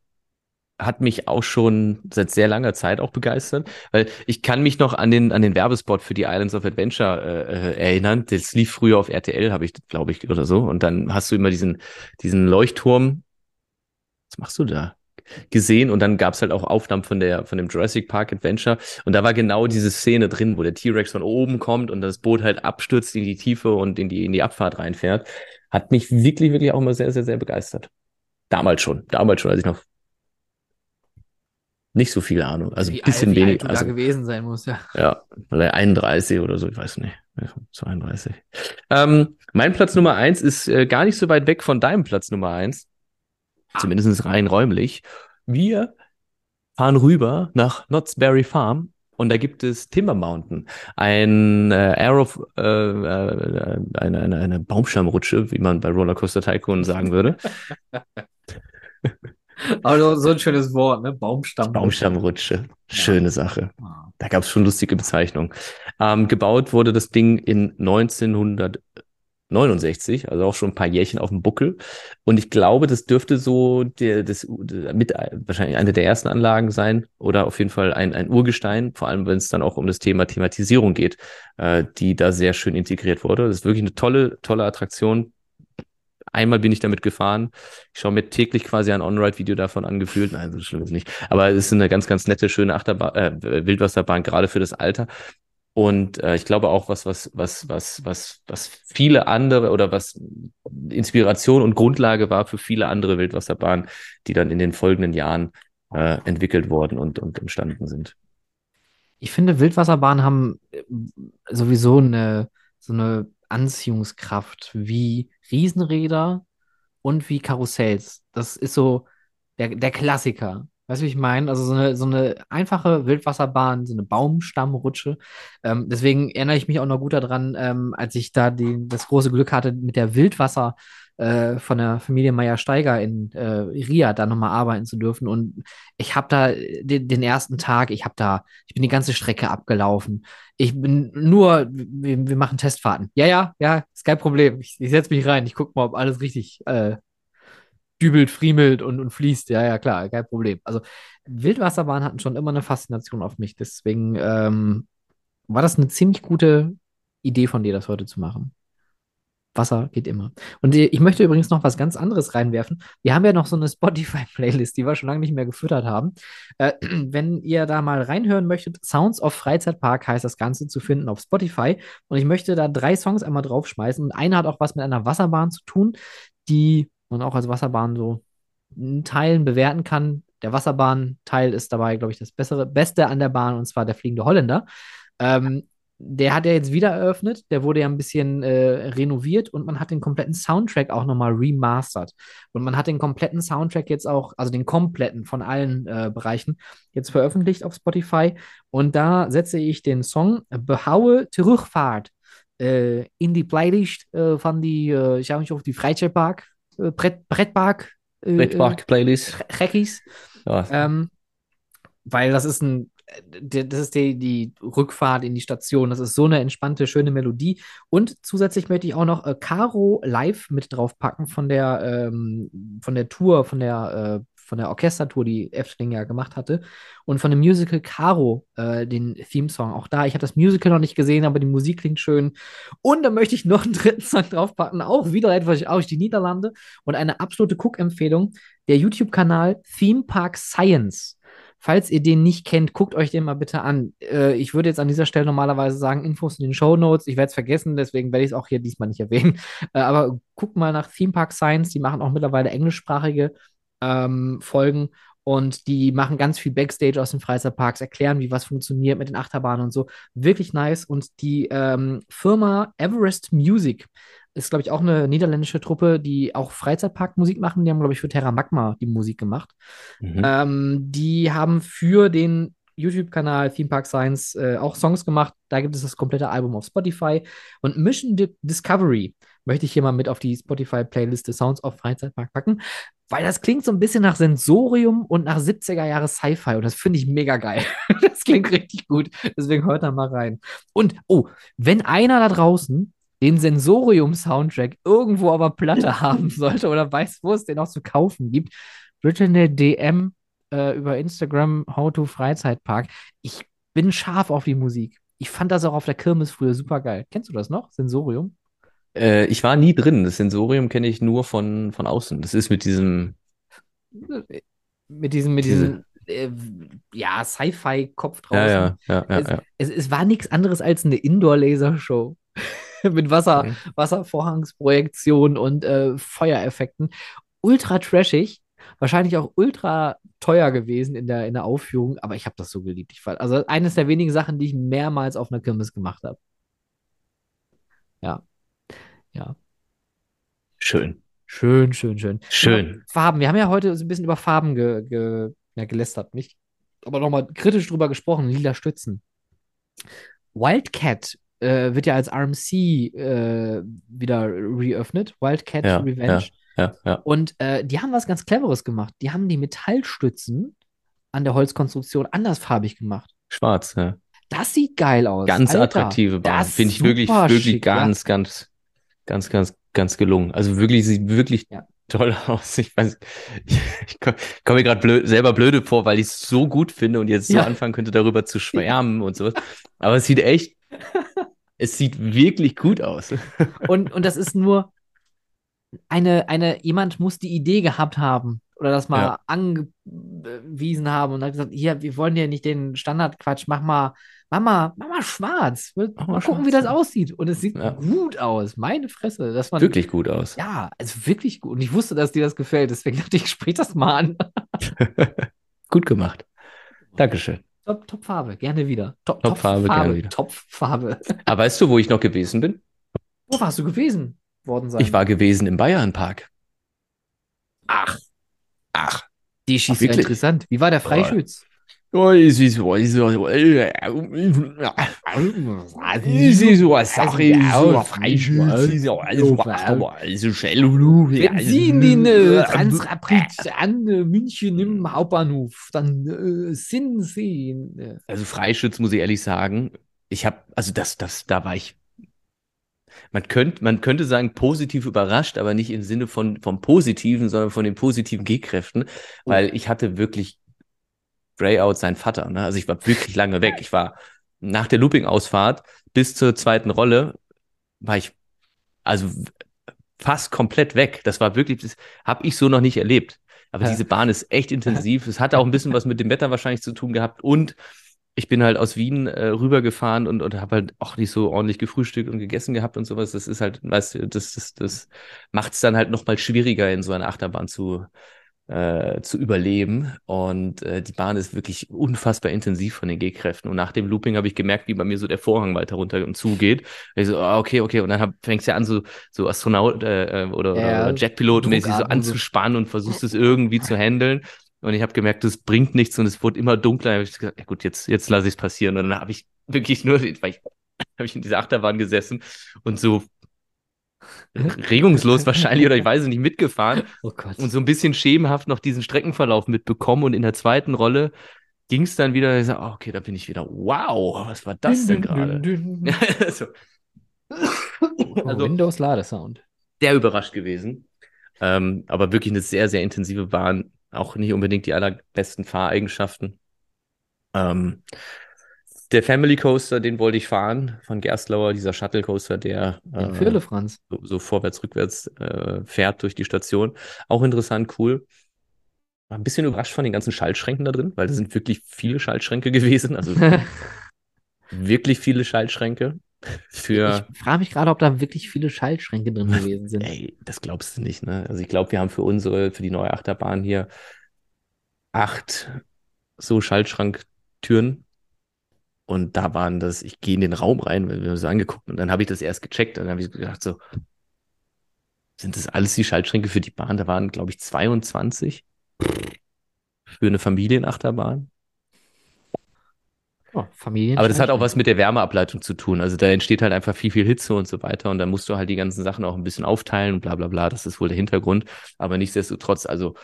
B: hat mich auch schon seit sehr langer Zeit auch begeistert, weil ich kann mich noch an den an den Werbespot für die Islands of Adventure äh, äh, erinnern. Das lief früher auf RTL, habe ich, glaube ich, oder so. Und dann hast du immer diesen diesen Leuchtturm. Was machst du da? gesehen und dann gab es halt auch Aufnahmen von der von dem Jurassic Park Adventure und da war genau diese Szene drin, wo der T-Rex von oben kommt und das Boot halt abstürzt in die Tiefe und in die in die Abfahrt reinfährt. Hat mich wirklich wirklich auch immer sehr sehr sehr begeistert. Damals schon, damals schon, als ich noch nicht so viel Ahnung, also ein bisschen
A: alt,
B: wenig,
A: du
B: also
A: gewesen sein muss, ja.
B: ja, vielleicht 31 oder so, ich weiß nicht. Ja, 32. Ähm, mein Platz Nummer eins ist äh, gar nicht so weit weg von deinem Platz Nummer eins. Zumindest rein räumlich. Wir fahren rüber nach Knott's Berry Farm und da gibt es Timber Mountain. Ein äh, Aero, äh, äh, eine, eine, eine Baumstammrutsche, wie man bei Rollercoaster Tycoon sagen würde.
A: Aber so ein schönes Wort, ne? Baumstamm.
B: Baumstammrutsche. Schöne Sache.
A: Ah.
B: Da gab es schon lustige Bezeichnungen. Ähm, gebaut wurde das Ding in 1969, also auch schon ein paar Jährchen auf dem Buckel. Und ich glaube, das dürfte so der, das, mit wahrscheinlich eine der ersten Anlagen sein oder auf jeden Fall ein, ein Urgestein, vor allem wenn es dann auch um das Thema Thematisierung geht, äh, die da sehr schön integriert wurde. Das ist wirklich eine tolle, tolle Attraktion. Einmal bin ich damit gefahren. Ich schaue mir täglich quasi ein On-Ride-Video davon angefühlt. Nein, so schlimm ist nicht. Aber es ist eine ganz, ganz nette, schöne Achterbahn, äh, Wildwasserbahn, gerade für das Alter. Und äh, ich glaube auch, was, was, was, was, was, was viele andere oder was Inspiration und Grundlage war für viele andere Wildwasserbahnen, die dann in den folgenden Jahren äh, entwickelt worden und, und entstanden sind.
A: Ich finde, Wildwasserbahnen haben äh, sowieso eine, so eine Anziehungskraft wie Riesenräder und wie Karussells. Das ist so der, der Klassiker. Weißt du, wie ich meine? Also so eine, so eine einfache Wildwasserbahn, so eine Baumstammrutsche. Ähm, deswegen erinnere ich mich auch noch gut daran, ähm, als ich da die, das große Glück hatte, mit der Wildwasser äh, von der Familie Meier-Steiger in äh, Ria da nochmal arbeiten zu dürfen. Und ich habe da den, den ersten Tag, ich habe da, ich bin die ganze Strecke abgelaufen. Ich bin nur, wir, wir machen Testfahrten. Ja, ja, ja, ist kein Problem. Ich, ich setze mich rein, ich gucke mal, ob alles richtig äh, dübelt, friemelt und, und fließt. Ja, ja, klar, kein Problem. Also Wildwasserbahnen hatten schon immer eine Faszination auf mich. Deswegen ähm, war das eine ziemlich gute Idee von dir, das heute zu machen. Wasser geht immer. Und ich möchte übrigens noch was ganz anderes reinwerfen. Wir haben ja noch so eine Spotify-Playlist, die wir schon lange nicht mehr gefüttert haben. Äh, wenn ihr da mal reinhören möchtet, Sounds of Freizeitpark heißt das Ganze zu finden auf Spotify. Und ich möchte da drei Songs einmal draufschmeißen. Und einer hat auch was mit einer Wasserbahn zu tun, die man auch als Wasserbahn so in Teilen bewerten kann. Der Wasserbahn-Teil ist dabei, glaube ich, das bessere, Beste an der Bahn, und zwar der fliegende Holländer. Ähm, der hat ja jetzt wieder eröffnet, der wurde ja ein bisschen äh, renoviert und man hat den kompletten Soundtrack auch nochmal remastert. Und man hat den kompletten Soundtrack jetzt auch, also den kompletten von allen äh, Bereichen, jetzt veröffentlicht auf Spotify. Und da setze ich den Song Behaue Terugfahrt äh, in die Playlist äh, von die, äh, ich habe mich auf die Freizeitpark, äh, Brett, Brettpark, äh,
B: Brettpark-Playlist.
A: Reckies.
B: Ja.
A: Ähm, weil das ist ein, das ist die, die Rückfahrt in die Station. Das ist so eine entspannte, schöne Melodie. Und zusätzlich möchte ich auch noch äh, Caro live mit draufpacken von der, ähm, von der Tour, von der, äh, von der Orchestertour, die Efteling ja gemacht hatte. Und von dem Musical Caro, äh, den Theme-Song. Auch da, ich habe das Musical noch nicht gesehen, aber die Musik klingt schön. Und dann möchte ich noch einen dritten Song draufpacken, auch wieder etwas aus die Niederlande. Und eine absolute Cook-Empfehlung, der YouTube-Kanal Theme Park Science. Falls ihr den nicht kennt, guckt euch den mal bitte an. Äh, ich würde jetzt an dieser Stelle normalerweise sagen, Infos in den Show Notes. Ich werde es vergessen, deswegen werde ich es auch hier diesmal nicht erwähnen. Äh, aber guckt mal nach Theme Park Science. Die machen auch mittlerweile englischsprachige ähm, Folgen und die machen ganz viel Backstage aus den Freizeitparks, erklären, wie was funktioniert mit den Achterbahnen und so. Wirklich nice. Und die ähm, Firma Everest Music ist, glaube ich, auch eine niederländische Truppe, die auch Freizeitparkmusik machen. Die haben, glaube ich, für Terra Magma die Musik gemacht.
B: Mhm.
A: Ähm, die haben für den YouTube-Kanal Theme Park Science äh, auch Songs gemacht. Da gibt es das komplette Album auf Spotify. Und Mission Di Discovery möchte ich hier mal mit auf die Spotify-Playliste Sounds of Freizeitpark packen, weil das klingt so ein bisschen nach Sensorium und nach 70er Jahre Sci-Fi und das finde ich mega geil. das klingt richtig gut. Deswegen hört da mal rein. Und, oh, wenn einer da draußen den Sensorium-Soundtrack irgendwo aber Platte haben sollte oder weiß, wo es den auch zu kaufen gibt, bitte eine DM äh, über Instagram How to Freizeitpark. Ich bin scharf auf die Musik. Ich fand das auch auf der Kirmes früher super geil. Kennst du das noch? Sensorium?
B: Äh, ich war nie drin. Das Sensorium kenne ich nur von, von außen. Das ist mit diesem,
A: Mit diesem, mit
B: Diese-
A: diesem, äh, ja, Sci-Fi-Kopf draußen.
B: ja, ja, ja,
A: es. Es, es war nichts anderes als eine Indoor-Lasershow. Mit Wasser,
B: Okay.
A: Wasservorhangsprojektion und äh, Feuereffekten. Ultra trashig. Wahrscheinlich auch ultra teuer gewesen in der, in der Aufführung, aber ich habe das so geliebt. Ich fand, also eines der wenigen Sachen, die ich mehrmals auf einer Kirmes gemacht habe. Ja. Ja.
B: Schön.
A: Schön, schön, schön.
B: Schön.
A: Farben. Wir haben ja heute so ein bisschen über Farben ge, ge, ja, gelästert, nicht? Aber nochmal kritisch drüber gesprochen. Lila Stützen. Wildcat äh, wird ja als RMC äh, wieder reöffnet. Wildcat
B: Ja,
A: Revenge.
B: Ja, ja.
A: Und äh, die haben was ganz Cleveres gemacht. Die haben die Metallstützen an der Holzkonstruktion andersfarbig gemacht.
B: Schwarz, ja.
A: Das sieht geil aus.
B: Ganz
A: Alter,
B: attraktive Bahn.
A: das
B: Finde ich wirklich, wirklich
A: schick,
B: ganz, ganz, ganz, ganz, ganz gelungen. Also wirklich, sieht wirklich toll aus. Ich weiß, ich, ich komme komm mir gerade blöd, selber blöde vor, weil ich es so gut finde und jetzt so anfangen könnte, darüber zu schwärmen und sowas. Aber es sieht echt, es sieht wirklich gut aus.
A: Und, und das ist nur eine, eine, jemand muss die Idee gehabt haben oder das mal
B: Ja.
A: angewiesen haben und hat gesagt, hier, wir wollen ja nicht den Standardquatsch, mach mal, mach mal, mach mal schwarz. Mal,
B: Mach mal
A: gucken,
B: schwarz,
A: wie das
B: ja.
A: aussieht. Und es sieht
B: Ja.
A: gut aus. Meine Fresse. Dass man,
B: Wirklich gut aus.
A: Ja, also wirklich gut. Und ich wusste, dass dir das gefällt. Deswegen dachte ich, ich sprich das mal an.
B: Gut gemacht. Dankeschön.
A: Top, Top Farbe, gerne wieder. Top,
B: Top Farbe, gerne wieder.
A: Top Farbe.
B: Aber weißt du, wo ich noch gewesen bin?
A: Wo warst du gewesen worden sein?
B: Ich war gewesen im Bayernpark.
A: Ach,
B: Ach.
A: die schießt ja interessant. Wie war der Freischütz?
B: Oh, es ist so, es ist so, äh, es ist so eine Sache, es ist so ein Freischütz, es ist so alles gemacht, aber es ist schnell und
A: Wenn Sie in den äh, Transrapid an äh, München im Hauptbahnhof, dann äh, sind Sie. in, Äh,
B: Also Freischütz muss ich ehrlich sagen, ich habe, also das, das, da war ich, man könnte, man könnte sagen, positiv überrascht, aber nicht im Sinne von vom Positiven, sondern von den positiven G-Kräften, weil ich hatte wirklich Grayout sein Vater. Ne? Also ich war wirklich lange weg. Ich war nach der Looping-Ausfahrt bis zur zweiten Rolle war ich also fast komplett weg. Das war wirklich, das habe ich so noch nicht erlebt. Aber
A: Ja.
B: diese Bahn ist echt intensiv. Es hatte auch ein bisschen was mit dem Wetter wahrscheinlich zu tun gehabt und ich bin halt aus Wien äh, rübergefahren und, und habe halt auch nicht so ordentlich gefrühstückt und gegessen gehabt und sowas. Das ist halt, weißt du, das, das, das macht es dann halt noch mal schwieriger, in so einer Achterbahn zu, äh, zu überleben. Und äh, die Bahn ist wirklich unfassbar intensiv von den G-Kräften. Und nach dem Looping habe ich gemerkt, wie bei mir so der Vorhang weiter runter und zugeht. Ich so, ah, okay, okay. Und dann fängst du ja an, so, so Astronaut äh, äh, oder,
A: Ja,
B: oder Jetpilot-mäßig so. anzuspannen und versuchst es irgendwie zu handeln. Und ich habe gemerkt, das bringt nichts und es wurde immer dunkler. Da habe ich gesagt, ja gut, jetzt, jetzt lasse ich es passieren. Und dann habe ich wirklich nur, weil ich, habe ich in dieser Achterbahn gesessen und so regungslos wahrscheinlich oder ich weiß es nicht mitgefahren
A: Oh
B: und so ein bisschen schemenhaft noch diesen Streckenverlauf mitbekommen und in der zweiten Rolle ging es dann wieder, ich sag, oh, okay, da bin ich wieder, wow, was war das denn gerade? so, also-
A: Windows Ladesound.
B: sehr überrascht gewesen, ähm, aber wirklich eine sehr, sehr intensive Bahn, auch nicht unbedingt die allerbesten Fahreigenschaften. Ähm, der Family Coaster, den wollte ich fahren, von Gerstlauer, dieser Shuttle Coaster, der äh,
A: Franz.
B: so, so vorwärts, rückwärts äh, fährt durch die Station. Auch interessant, cool. War ein bisschen überrascht von den ganzen Schaltschränken da drin, weil da sind wirklich viele Schaltschränke gewesen. Also wirklich viele Schaltschränke. Für,
A: Ich frage mich gerade, ob da wirklich viele Schaltschränke drin gewesen sind.
B: ey, das glaubst du nicht, ne? Also ich glaube, wir haben für unsere, für die neue Achterbahn hier acht so Schaltschranktüren. Und da waren das, ich gehe in den Raum rein, wir uns so angeguckt und dann habe ich das erst gecheckt und dann habe ich gedacht so, sind das alles die Schaltschränke für die Bahn? Da waren, glaube ich, 22 für eine Familienachterbahn.
A: Oh, Familien
B: Aber das hat auch was mit der Wärmeableitung zu tun. Also da entsteht halt einfach viel, viel Hitze und so weiter. Und dann musst du halt die ganzen Sachen auch ein bisschen aufteilen und bla bla bla. Das ist wohl der Hintergrund. Aber nichtsdestotrotz, also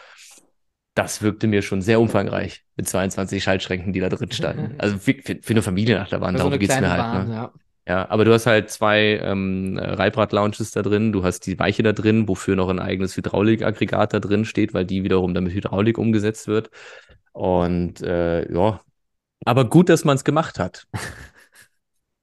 B: das wirkte mir schon sehr umfangreich mit 22 Schaltschränken, die da drin standen. Also für, für, eine Familienachterbahn,
A: so
B: darum geht's mir halt.
A: Bahn,
B: Ne?
A: ja.
B: Ja, aber du hast halt zwei ähm, Reibrad-Lounges da drin, du hast die Weiche da drin, wofür noch ein eigenes Hydraulikaggregat da drin steht, weil die wiederum dann mit Hydraulik umgesetzt wird. Und äh, ja, aber gut, dass man es gemacht hat.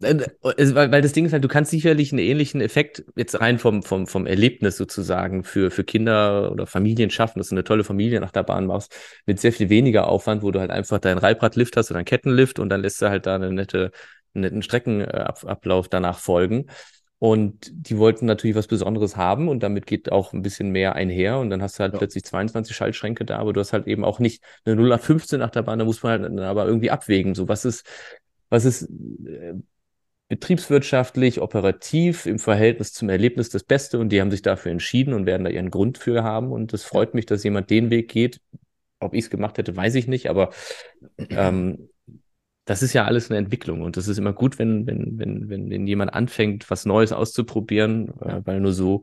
B: Äh, es- Weil, weil das Ding ist halt, du kannst sicherlich einen ähnlichen Effekt jetzt rein vom, vom, vom Erlebnis sozusagen für, für Kinder oder Familien schaffen, dass du eine tolle Familienachterbahn machst, mit sehr viel weniger Aufwand, wo du halt einfach deinen Reibradlift hast oder einen Kettenlift und dann lässt du halt da eine nette, einen netten Streckenablauf danach folgen. Und die wollten natürlich was Besonderes haben und damit geht auch ein bisschen mehr einher und dann hast du halt
A: Ja.
B: plötzlich 22 Schaltschränke da, aber du hast halt eben auch nicht eine 0815 Achterbahn, da muss man halt dann aber irgendwie abwägen, so was ist, was ist äh, betriebswirtschaftlich, operativ im Verhältnis zum Erlebnis das Beste und die haben sich dafür entschieden und werden da ihren Grund für haben und es freut mich, dass jemand den Weg geht. Ob ich es gemacht hätte, weiß ich nicht, aber ähm, das ist ja alles eine Entwicklung und das ist immer gut, wenn, wenn, wenn, wenn, wenn jemand anfängt, was Neues auszuprobieren, äh, weil nur so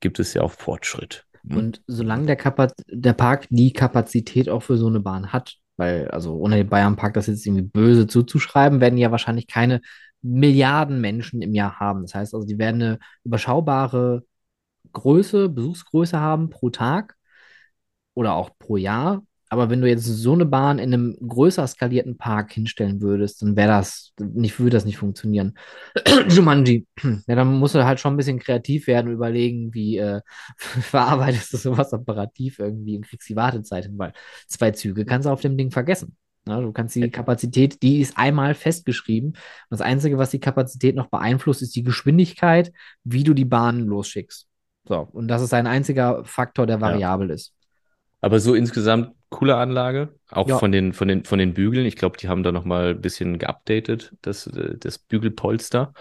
B: gibt es ja auch Fortschritt. Hm?
A: Und solange der, Kapaz der Park die Kapazität auch für so eine Bahn hat, weil, also ohne den Bayernpark das jetzt irgendwie böse zuzuschreiben, werden ja wahrscheinlich keine Milliarden Menschen im Jahr haben. Das heißt also, die werden eine überschaubare Größe, Besuchsgröße haben pro Tag oder auch pro Jahr. Aber wenn du jetzt so eine Bahn in einem größer skalierten Park hinstellen würdest, dann wäre das nicht, würde das nicht funktionieren. Jumanji. Ja, dann musst du halt schon ein bisschen kreativ werden und überlegen, wie äh, verarbeitest du sowas operativ irgendwie und kriegst die Wartezeit hin, weil zwei Züge kannst du auf dem Ding vergessen. Ja, du kannst die Kapazität, die ist einmal festgeschrieben. Das Einzige, was die Kapazität noch beeinflusst, ist die Geschwindigkeit, wie du die Bahnen losschickst. So, und das ist ein einziger Faktor, der variabel ist.
B: Aber so insgesamt coole Anlage, auch
A: Ja.
B: von den, von den, von den Bügeln. Ich glaube, die haben da nochmal ein bisschen geupdatet, das, äh, das Bügelpolster.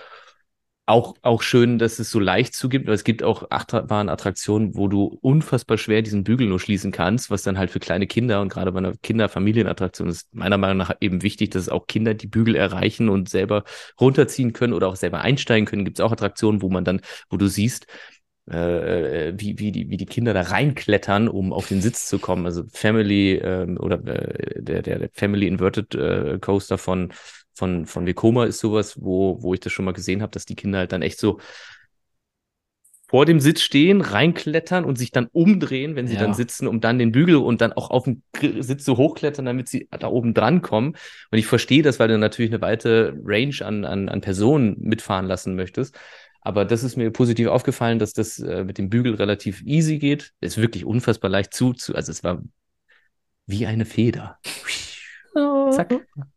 B: Auch, auch schön, dass es so leicht zugibt, weil es gibt auch Achterbahn-Attraktionen, wo du unfassbar schwer diesen Bügel nur schließen kannst, was dann halt für kleine Kinder und gerade bei einer Kinderfamilienattraktion ist meiner Meinung nach eben wichtig, dass auch Kinder die Bügel erreichen und selber runterziehen können oder auch selber einsteigen können. Gibt es auch Attraktionen, wo man dann, wo du siehst, äh, wie, wie, die, wie die Kinder da reinklettern, um auf den Sitz zu kommen. Also Family ähm, oder äh, der, der, der Family Inverted äh, Coaster von, von, von Vekoma ist sowas, wo, wo ich das schon mal gesehen habe, dass die Kinder halt dann echt so vor dem Sitz stehen, reinklettern und sich dann umdrehen, wenn sie
A: Ja.
B: dann sitzen, um dann den Bügel und dann auch auf den Gr- Sitz so hochklettern, damit sie da oben dran kommen. Und ich verstehe das, weil du natürlich eine weite Range an, an, an Personen mitfahren lassen möchtest. Aber das ist mir positiv aufgefallen, dass das äh, mit dem Bügel relativ easy geht. Ist wirklich unfassbar leicht zu, zu also es war wie eine Feder. Zack,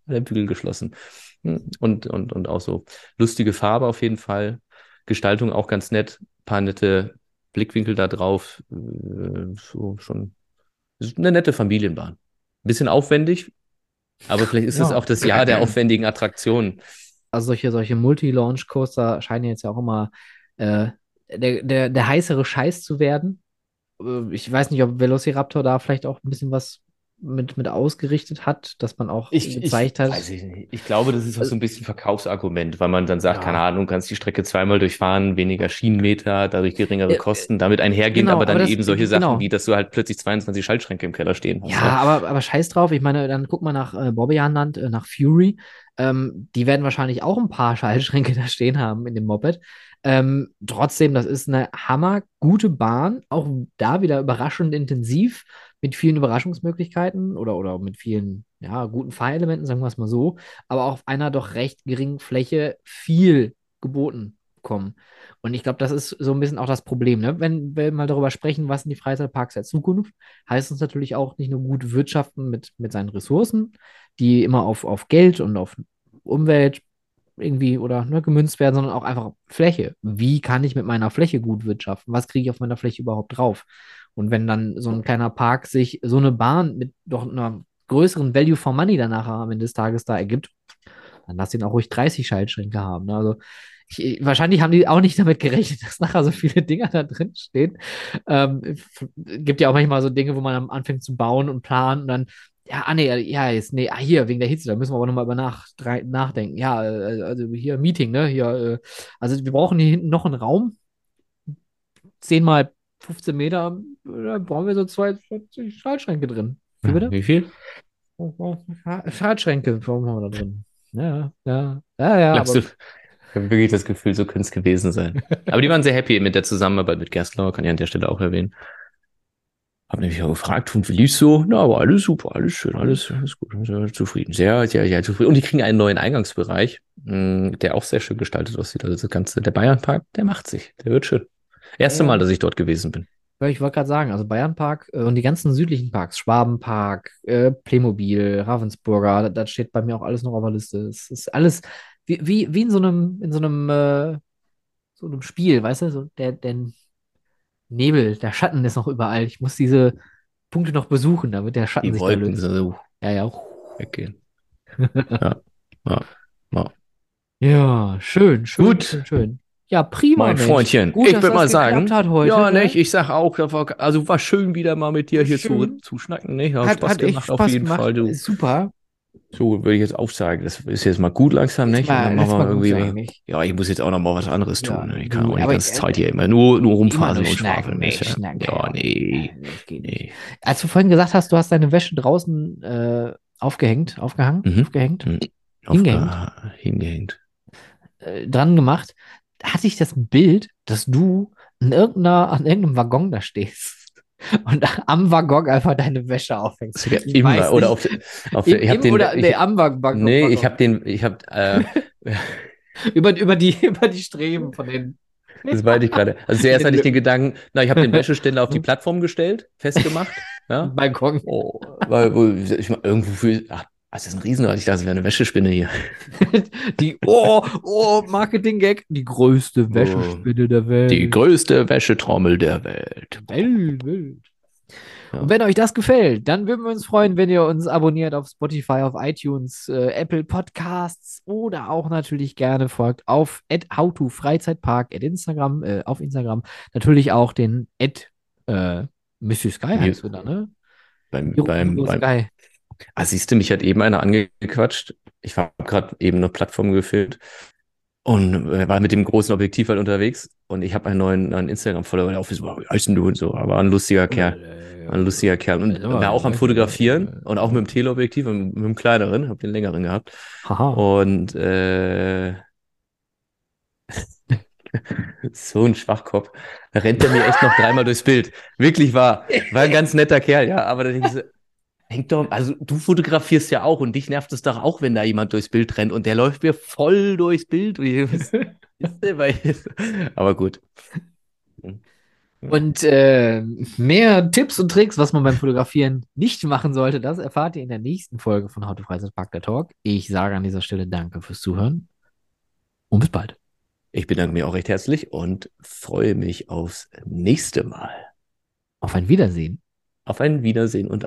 B: der Bügel geschlossen. Hm, Und, und, und auch so lustige Farbe auf jeden Fall. Gestaltung auch ganz nett. Paar nette Blickwinkel da drauf. Äh, So schon. Eine nette Familienbahn. Bisschen aufwendig, aber vielleicht ist es
A: Ja.
B: auch das Jahr der aufwendigen Attraktionen.
A: also solche, solche Multi-Launch-Coaster scheinen jetzt ja auch immer äh, der, der, der heißere Scheiß zu werden. Äh, Ich weiß nicht, ob Velociraptor da vielleicht auch ein bisschen was mit, mit ausgerichtet hat, dass man auch gezeigt hat.
B: Weiß ich, nicht. ich glaube, das ist auch so ein bisschen Verkaufsargument, weil man dann sagt,
A: Ja.
B: keine Ahnung, du kannst die Strecke zweimal durchfahren, weniger Schienenmeter, dadurch geringere
A: Äh,
B: Kosten, damit einhergehen
A: genau,
B: aber dann
A: aber das-
B: eben solche
A: genau.
B: Sachen wie, dass du halt plötzlich 22 Schaltschränke im Keller stehen hast.
A: Ja,
B: ne?
A: aber, aber scheiß drauf. Ich meine, dann guck mal nach äh, Bobbejaanland, äh, nach Fury. Ähm, die werden wahrscheinlich auch ein paar Schaltschränke da stehen haben in dem Moped. Ähm, trotzdem, das ist eine hammergute Bahn. Auch da wieder überraschend intensiv mit vielen Überraschungsmöglichkeiten oder, oder mit vielen ja, guten Fahrelementen, sagen wir es mal so. Aber auch auf einer doch recht geringen Fläche viel geboten bekommen. Und ich glaube, das ist so ein bisschen auch das Problem. Ne? Wenn wir mal darüber sprechen, was sind die Freizeitparks der Zukunft, heißt es natürlich auch nicht nur gut wirtschaften mit, mit seinen Ressourcen, die immer auf, auf Geld und auf Umwelt irgendwie oder ne, gemünzt werden, sondern auch einfach Fläche. Wie kann ich mit meiner Fläche gut wirtschaften? Was kriege ich auf meiner Fläche überhaupt drauf? Und wenn dann so ein kleiner Park sich so eine Bahn mit doch einer größeren Value for Money danach am Ende des Tages da ergibt, dann lass ihn auch ruhig 30 Schaltschränke haben. Ne? Also ich, wahrscheinlich haben die auch nicht damit gerechnet, dass nachher so viele Dinger da drin stehen. Ähm, gibt ja auch manchmal so Dinge, wo man anfängt zu bauen und planen und dann, ja, ah, nee, ja, jetzt, nee, ah, hier, wegen der Hitze, da müssen wir aber nochmal über nach, nachdenken. Ja, äh, also hier Meeting, ne? Hier, äh, also wir brauchen hier hinten noch einen Raum. 10 mal 15 Meter, da brauchen wir so 22 Schaltschränke drin. Wie bitte?
B: Wie viel?
A: Schaltschränke brauchen wir da drin. Ja, ja, ja, ja.
B: Glaubst
A: aber-
B: du? Ich habe wirklich das Gefühl, so könnte es gewesen sein. Aber die waren sehr happy mit der Zusammenarbeit mit Gerstlauer, kann ich an der Stelle auch erwähnen. Hab nämlich auch gefragt, und wie lief's so? Na, aber alles super, alles schön, alles, alles gut, sehr zufrieden, sehr, sehr, sehr zufrieden. Und die kriegen einen neuen Eingangsbereich, mh, der auch sehr schön gestaltet aussieht. Also das ganze, der Bayernpark, der macht sich, der wird schön. Erste
A: Ja.
B: Mal, dass ich dort gewesen bin.
A: Ja, ich wollte gerade sagen, also Bayernpark äh, und die ganzen südlichen Parks, Schwabenpark, äh, Playmobil, Ravensburger, das, das steht bei mir auch alles noch auf der Liste. Es ist alles wie, wie, wie in so einem, in so einem, äh, so einem Spiel, weißt du, so der, der Nebel, der Schatten ist noch überall. Ich muss diese Punkte noch besuchen, damit der Schatten
B: Die
A: sich da
B: Wolken
A: löst.
B: so
A: Ja, ja.
B: weggehen. ja. Ja. Ja.
A: Ja, schön, schön,
B: Gut.
A: schön, schön. Ja, prima,
B: Mein
A: Mensch.
B: Freundchen,
A: Gut,
B: ich würde mal sagen,
A: Hat heute,
B: ja,
A: ne?
B: nicht, ich sag auch, also war schön wieder mal mit dir hier zu,
A: Schön.
B: zu schnacken, nicht? Hat,
A: Hat,
B: Spaß
A: hat
B: gemacht
A: Spaß
B: auf jeden
A: gemacht.
B: Fall, du.
A: Super.
B: So würde ich jetzt auch sagen, das ist jetzt mal gut langsam, nicht?
A: Mal- mal
B: irgendwie,
A: sein,
B: ja, ich muss jetzt auch noch mal was anderes
A: Ja,
B: tun. ne? Ich kann
A: du,
B: auch nicht die ganze
A: ich-
B: Zeit hier immer nur, nur rumfahren und schwafeln.
A: nicht
B: ja, ja, nee,
A: Nee,
B: nee.
A: Als du vorhin gesagt hast, du hast deine Wäsche draußen äh, aufgehängt, aufgehangen,
B: Mhm.
A: aufgehängt,
B: Auf-
A: Hingehängt?
B: ah, hingehängt.
A: äh, dran gemacht, hatte ich das Bild, dass du in irgendeiner, an irgendeinem Waggon da stehst und am Waggon einfach deine Wäsche aufhängst. Ich
B: immer, oder auf, auf
A: im,
B: ich hab den,
A: oder
B: ich,
A: nee, am Waggon.
B: nee,
A: Waggon.
B: ich habe den, ich habe, äh,
A: über, über, die, über die Streben von den.
B: das meinte ich gerade. Also zuerst hatte ich den Gedanken, na, ich habe den Wäscheständer auf die Plattform gestellt, festgemacht, ja.
A: Balkon.
B: Oh, weil, ich mal, irgendwo fühl, ach, das ist ein Riesenrad. Ich dachte, es wäre eine Wäschespinne hier.
A: Die, oh, oh, Marketing-Gag. Die größte Wäschespinne der Welt.
B: Die größte Wäschetrommel der Welt.
A: Welt, Welt.
B: Ja.
A: Und wenn euch das gefällt, dann würden wir uns freuen, wenn ihr uns abonniert auf Spotify, auf iTunes, äh, Apple Podcasts oder auch natürlich gerne folgt auf @howtofreizeitpark at Instagram, äh, auf Instagram. Natürlich auch den at äh, Mrs. Sky heißt du da, ne?
B: Beim,
A: Jo-
B: beim, beim,
A: Sky.
B: Ah, siehst du, mich hat eben einer angequatscht. Ich war gerade eben eine Plattform gefilmt und äh, war mit dem großen Objektiv halt unterwegs und ich habe einen neuen, neuen Instagram-Follower, der auf ist, wie heißt denn du und so, aber ein lustiger Kerl. Ein lustiger Kerl. Und
A: Ja,
B: war auch am Fotografieren und auch mit dem Teleobjektiv und mit dem kleineren, habe den längeren gehabt.
A: Haha.
B: Und äh, so ein Schwachkopf. Da rennt er mir echt noch dreimal durchs Bild. Wirklich war, war ein ganz netter Kerl, ja. Aber da denke ich so, Hängt doch, also du fotografierst ja auch und dich nervt es doch auch, wenn da jemand durchs Bild rennt und der läuft mir voll durchs Bild. Aber gut.
A: Und äh, mehr Tipps und Tricks, was man beim Fotografieren nicht machen sollte, das erfahrt ihr in der nächsten Folge von How to Freizeitpark der Talk. Ich sage an dieser Stelle Danke fürs Zuhören und bis bald.
B: Ich bedanke mich auch recht herzlich und freue mich aufs nächste Mal.
A: Auf ein Wiedersehen.
B: Auf ein Wiedersehen und